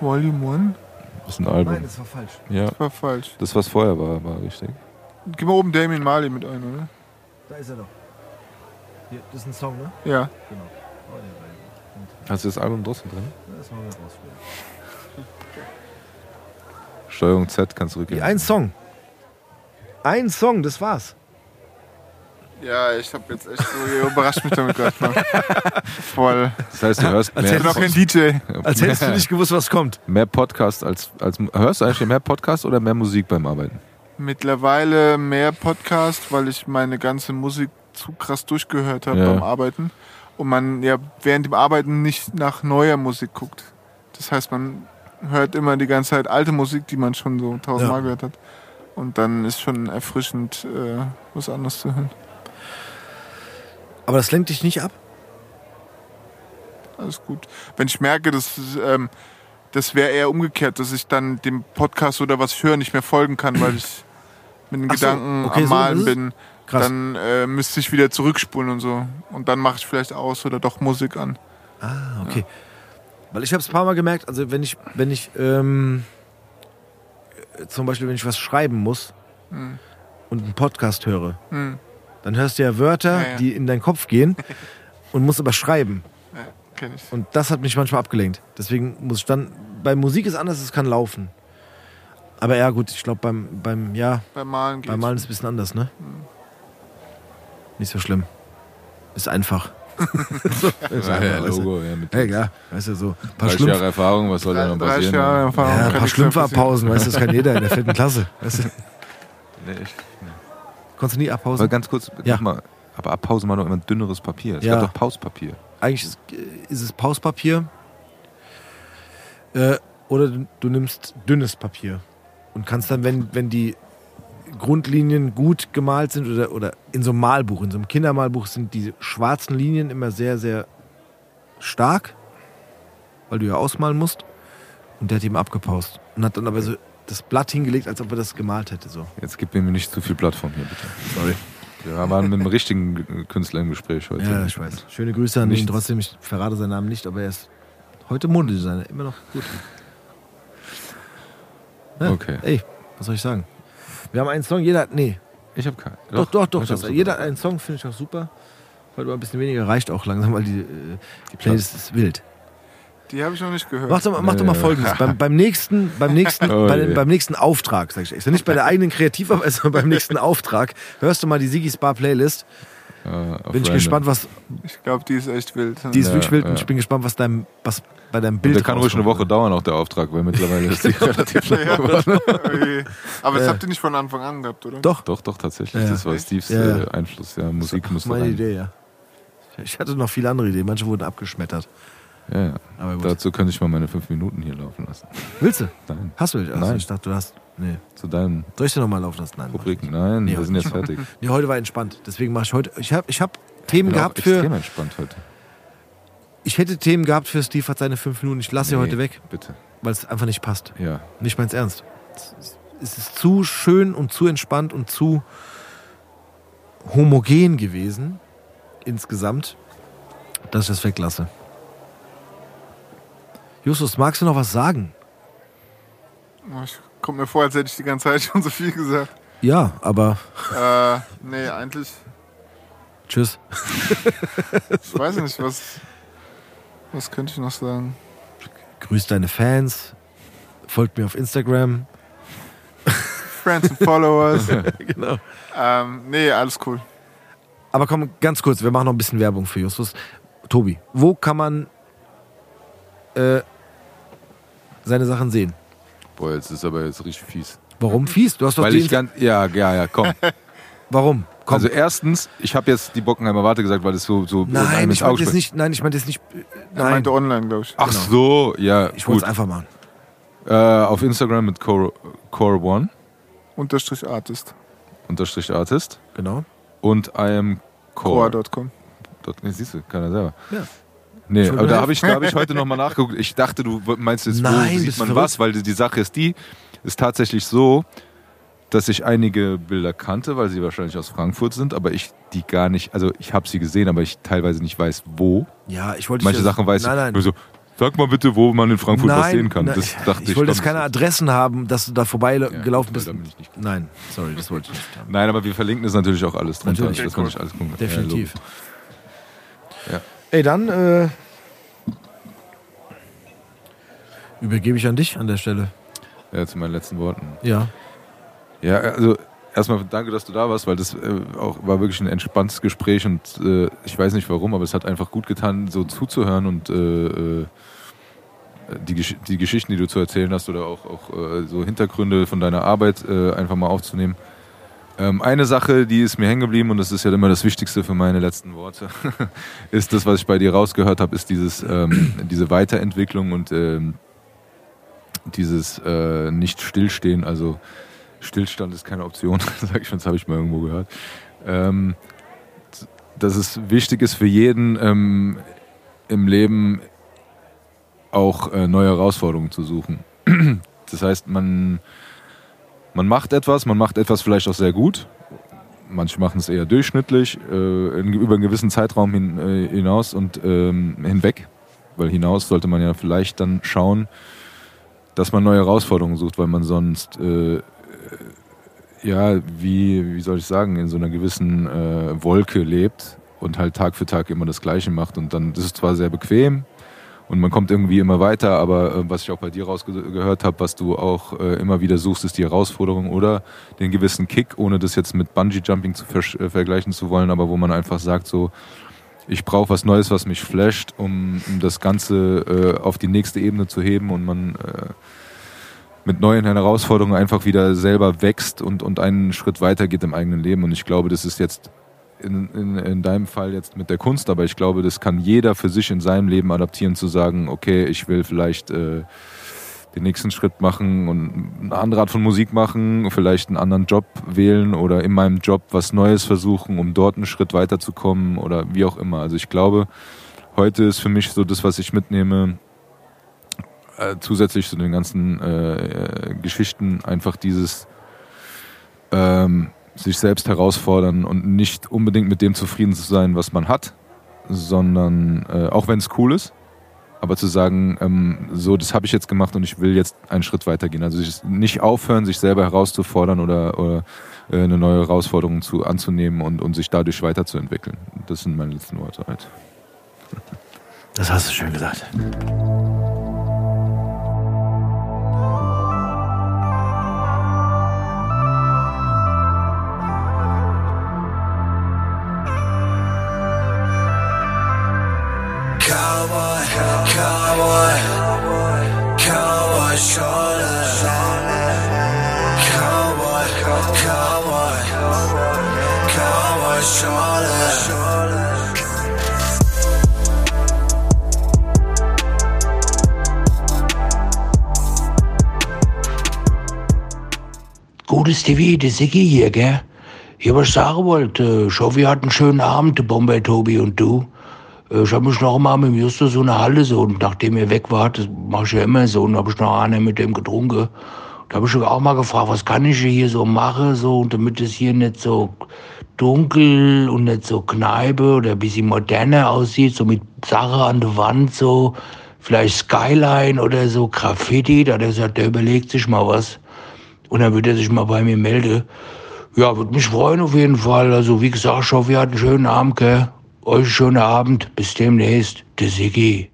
Volume 1? Das ist ein Album. das war falsch. Ja, War falsch. das, was vorher war, war richtig. Gib mal oben Damien Marley mit ein, oder? Da ist er doch. Hier, das ist ein Song, ne? Ja. Hast du das Album draußen drin? Das machen wir rausspielen. Steuerung Z kannst du rückgehen. Ein Song. Ein Song, das war's. Ja, ich hab jetzt echt so, ihr überrascht mich damit gerade mal. (laughs) Voll. Das heißt, du hörst Ich mehr, bin auch kein DJ. Als hättest du nicht gewusst, was kommt. mehr Podcast als, als. Hörst du eigentlich mehr Podcast oder mehr Musik beim Arbeiten? Mittlerweile mehr Podcast, weil ich meine ganze Musik zu krass durchgehört habe Ja. beim Arbeiten. Und man ja während dem Arbeiten nicht nach neuer Musik guckt. Das heißt, man hört immer die ganze Zeit alte Musik, die man schon so tausendmal Ja. gehört hat. Und dann ist schon erfrischend, äh, was anderes zu hören. Aber das lenkt dich nicht ab? Alles gut. Wenn ich merke, dass ähm, das wäre eher umgekehrt, dass ich dann dem Podcast oder was ich höre nicht mehr folgen kann, weil ich mit den Ach so, Gedanken okay, am so Malen es? bin. Krass. Dann äh, müsste ich wieder zurückspulen und so. Und dann mache ich vielleicht aus oder doch Musik an. Ah, okay. Weil ich habe es ein paar Mal gemerkt, also wenn ich, wenn ich ähm, äh, zum Beispiel, wenn ich was schreiben muss Hm. und einen Podcast höre, Hm. Dann hörst du ja Wörter, Ja, ja. die in deinen Kopf gehen (laughs) und musst aber schreiben. Ja, kenn ich. Und das hat mich manchmal abgelenkt. Deswegen muss ich dann, bei Musik ist anders, es kann laufen. Aber ja, gut, ich glaube, beim, beim, ja, Beim Malen geht's. beim Malen ist es ein bisschen anders, ne? Nicht so schlimm. Ist einfach. (laughs) so, ist Ja, ja, einfach, weißt du. Logo, ja, mit Ja, klar, weißt du, so. Ein paar 30 Schlumpf, Jahre Erfahrung, was soll da noch 30 passieren? Jahre Erfahrung. ja, ein paar Schlümpfe-Abpausen, weißt du, das kann jeder in der vierten Klasse. Weißt du? (laughs) Nee, echt. Konntest du nie Aber abpausen? ganz kurz, Ja. mal, aber Abpausen war doch immer dünneres Papier. Es Ja. gab doch Pauspapier. Eigentlich ist, ist es Pauspapier. Äh, oder du, du nimmst dünnes Papier und kannst dann, wenn, wenn die Grundlinien gut gemalt sind oder, oder in so einem Malbuch, in so einem Kindermalbuch sind die schwarzen Linien immer sehr, sehr stark, weil du ja ausmalen musst. Und der hat ihm abgepaust und hat dann aber so das Blatt hingelegt, als ob er das gemalt hätte. So. Jetzt gib mir nicht zu viel Plattform hier, bitte. Sorry. Wir waren mit einem richtigen Künstler im Gespräch heute. Ja, ich weiß. Schöne Grüße an ihn Nichts. trotzdem. Ich verrate seinen Namen nicht, aber er ist heute Modedesigner. Immer noch gut. Ja, Okay. Ey, was soll ich sagen? Wir haben einen Song, jeder hat. Nee, Ich habe keinen. doch, doch, doch. super. jeder hat einen Song, finde ich auch super. Heute mal ein bisschen weniger reicht auch langsam, weil die, äh, die Playlist ist wild. Die habe ich noch nicht gehört. Mach doch, mal- mach doch mal folgendes. beim, beim, nächsten, beim, nächsten, (laughs) Oh bei, beim nächsten Auftrag, sag ich extra. Nicht bei der eigenen Kreativarbeit, sondern beim nächsten Auftrag. Hörst du mal die Sigis Bar Playlist. Auf Bin ich random. gespannt, was. Ich glaube, die ist echt wild. Die ist Ja, wirklich wild und ja. ich bin gespannt, was, deinem, was bei deinem Und Bild der kann ruhig eine. Woche dauern, auch der Auftrag, weil mittlerweile ist die (laughs) relativ lang (laughs) geworden. Okay. Aber das habt ihr nicht von Anfang an gehabt, oder? Doch, Doch, doch, tatsächlich. Ja. Das war Steves äh, Einfluss. Ja, Musik muss meine rein. Idee, ja. Ich hatte noch viele andere Ideen, manche wurden abgeschmettert. Ja, ja. Aber gut. Dazu könnte ich mal meine fünf Minuten hier laufen lassen. Willst du? Nein. Hast du? Also Nein. Ich dachte, du hast. Nee. Zu deinen Soll ich dir nochmal laufen lassen? Nein. Rubriken. Nein, Nee, wir sind jetzt fertig. Nee, heute war entspannt. Deswegen mache ich heute. Ich habe ich hab Themen Ich bin auch gehabt für. extrem entspannt heute. Ich hätte Themen gehabt für Steve hat seine fünf Minuten. Ich lasse sie Nee, heute weg, Bitte. weil es einfach nicht passt. Ja. Nicht meins ernst. Es ist- Es ist zu schön und zu entspannt und zu homogen gewesen insgesamt, dass ich das weglasse. Justus, magst du noch was sagen? Oh, Ich kommt mir vor, als hätte ich die ganze Zeit (laughs) schon so viel gesagt. Ja, aber Äh, nee, eigentlich, tschüss. ich weiß nicht, was, was könnte ich noch sagen? Grüß deine Fans. Folgt mir auf Instagram. Friends and Followers. (laughs) genau. ähm, nee, alles cool. Aber komm, ganz kurz, wir machen noch ein bisschen Werbung für Justus. Tobi, wo kann man äh, seine Sachen sehen? Boah, jetzt ist aber jetzt richtig fies. Warum fies? Du hast doch Weil ich ganz. Ja, ja, ja, komm. (laughs) Warum? Komm. Also erstens, ich habe jetzt die Bockenheimer Warte gesagt, weil es so, so nein, ich meinte jetzt springt. nicht. Nein, ich meinte jetzt nicht. äh, Er Nein, meinte online, glaube ich. Ach genau. so, ja, ich wollte es einfach machen. Äh, auf Instagram mit Core, Core One, Unterstrich Artist. unterstrich Artist Genau. und I am Core. Core.com. Dort, nee, siehst du, keiner selber. Ja. Nee, aber da habe ich, da hab ich heute (laughs) nochmal nachgeguckt. Ich dachte, du meinst jetzt, Nein, wo sieht man verrückt? was, weil die, Sache ist die, ist tatsächlich so, dass ich einige Bilder kannte, weil sie wahrscheinlich aus Frankfurt sind, aber ich die gar nicht, also ich habe sie gesehen, aber ich teilweise nicht weiß, wo. Ja, ich wollte. Manche Sachen weiß nein, ich. nein. Nur so, sag mal bitte, wo man in Frankfurt was nein, sehen kann. nein, Das dachte ich. ich wollte jetzt keine Adressen haben, dass du da vorbeigelaufen Ja, bist. ich nicht. Nein, sorry, das wollte ich nicht haben. Nein, aber wir verlinken das natürlich auch alles drunter. Natürlich. Das kann ich alles gucken. Definitiv. Ja, Ey, dann äh, übergebe ich an dich an der Stelle. Ja, zu meinen letzten Worten. Ja. Ja, also erstmal danke, dass du da warst, weil das äh, auch war wirklich ein entspanntes Gespräch und äh, ich weiß nicht warum, aber es hat einfach gut getan, so zuzuhören und äh, äh, die, Gesch die Geschichten, die du zu erzählen hast oder auch, auch äh, so Hintergründe von deiner Arbeit äh, einfach mal aufzunehmen. Ähm, eine Sache, die ist mir hängen geblieben und das ist ja immer das Wichtigste für meine letzten Worte, (laughs) ist das, was ich bei dir rausgehört habe, ist dieses, ähm, diese Weiterentwicklung und ähm, dieses äh, nicht stillstehen, also Stillstand ist keine Option, (laughs) sag ich schon, das habe ich mal irgendwo gehört. Ähm, dass es wichtig ist für jeden ähm, im Leben auch äh, neue Herausforderungen zu suchen. (clears throat) Das heißt, man, man macht etwas, man macht etwas vielleicht auch sehr gut. Manche machen es eher durchschnittlich, äh, in, über einen gewissen Zeitraum hin, äh, hinaus und ähm, hinweg. Weil hinaus sollte man ja vielleicht dann schauen, dass man neue Herausforderungen sucht, weil man sonst, äh, ja, wie, wie soll ich sagen, in so einer gewissen äh, Wolke lebt und halt Tag für Tag immer das Gleiche macht. Und dann ist zwar sehr bequem, und man kommt irgendwie immer weiter, aber äh, was ich auch bei dir rausgehört habe, was du auch äh, immer wieder suchst, ist die Herausforderung oder den gewissen Kick, ohne das jetzt mit Bungee Jumping zu äh, vergleichen zu wollen, aber wo man einfach sagt so, ich brauche was Neues, was mich flasht, um, um das Ganze äh, auf die nächste Ebene zu heben und man äh, mit neuen Herausforderungen einfach wieder selber wächst und, und einen Schritt weiter geht im eigenen Leben. Und ich glaube, das ist jetzt in, in, in deinem Fall jetzt mit der Kunst, aber ich glaube, das kann jeder für sich in seinem Leben adaptieren, zu sagen, okay, ich will vielleicht äh, den nächsten Schritt machen und eine andere Art von Musik machen, vielleicht einen anderen Job wählen oder in meinem Job was Neues versuchen, um dort einen Schritt weiterzukommen oder wie auch immer. Also ich glaube, heute ist für mich so das, was ich mitnehme, äh, zusätzlich zu den ganzen äh, äh Geschichten, einfach dieses ähm, sich selbst herausfordern und nicht unbedingt mit dem zufrieden zu sein, was man hat, sondern äh, auch wenn es cool ist, aber zu sagen, ähm, so, das habe ich jetzt gemacht und ich will jetzt einen Schritt weitergehen. Also nicht aufhören, sich selber herauszufordern oder, oder äh, eine neue Herausforderung zu, anzunehmen und, und sich dadurch weiterzuentwickeln. Das sind meine letzten Worte halt. Das hast du schön gesagt. Gutes TV, der Siggi hier, gell? Hier, was ich sagen wollte, ich hoffe, ihr hattet einen schönen Abend, der Bombay, Tobi und du. Ich habe mich noch mal mit dem Justus so eine Halle so, und nachdem ihr weg wart, das mache ich ja immer so, und habe ich noch eine mit dem getrunken. Da habe ich auch mal gefragt, was kann ich hier so machen, so, damit es hier nicht so dunkel und nicht so Kneipe oder ein bisschen moderner aussieht, so mit Sache an der Wand, so, vielleicht Skyline oder so, Graffiti. Da hat er gesagt, der überlegt sich mal was. Und dann würde er sich mal bei mir melden. Ja, würde mich freuen auf jeden Fall. Also, wie gesagt, ich hoffe, ihr hattet einen schönen Abend, gell? Euch einen schönen Abend. Bis demnächst. Der Siggi.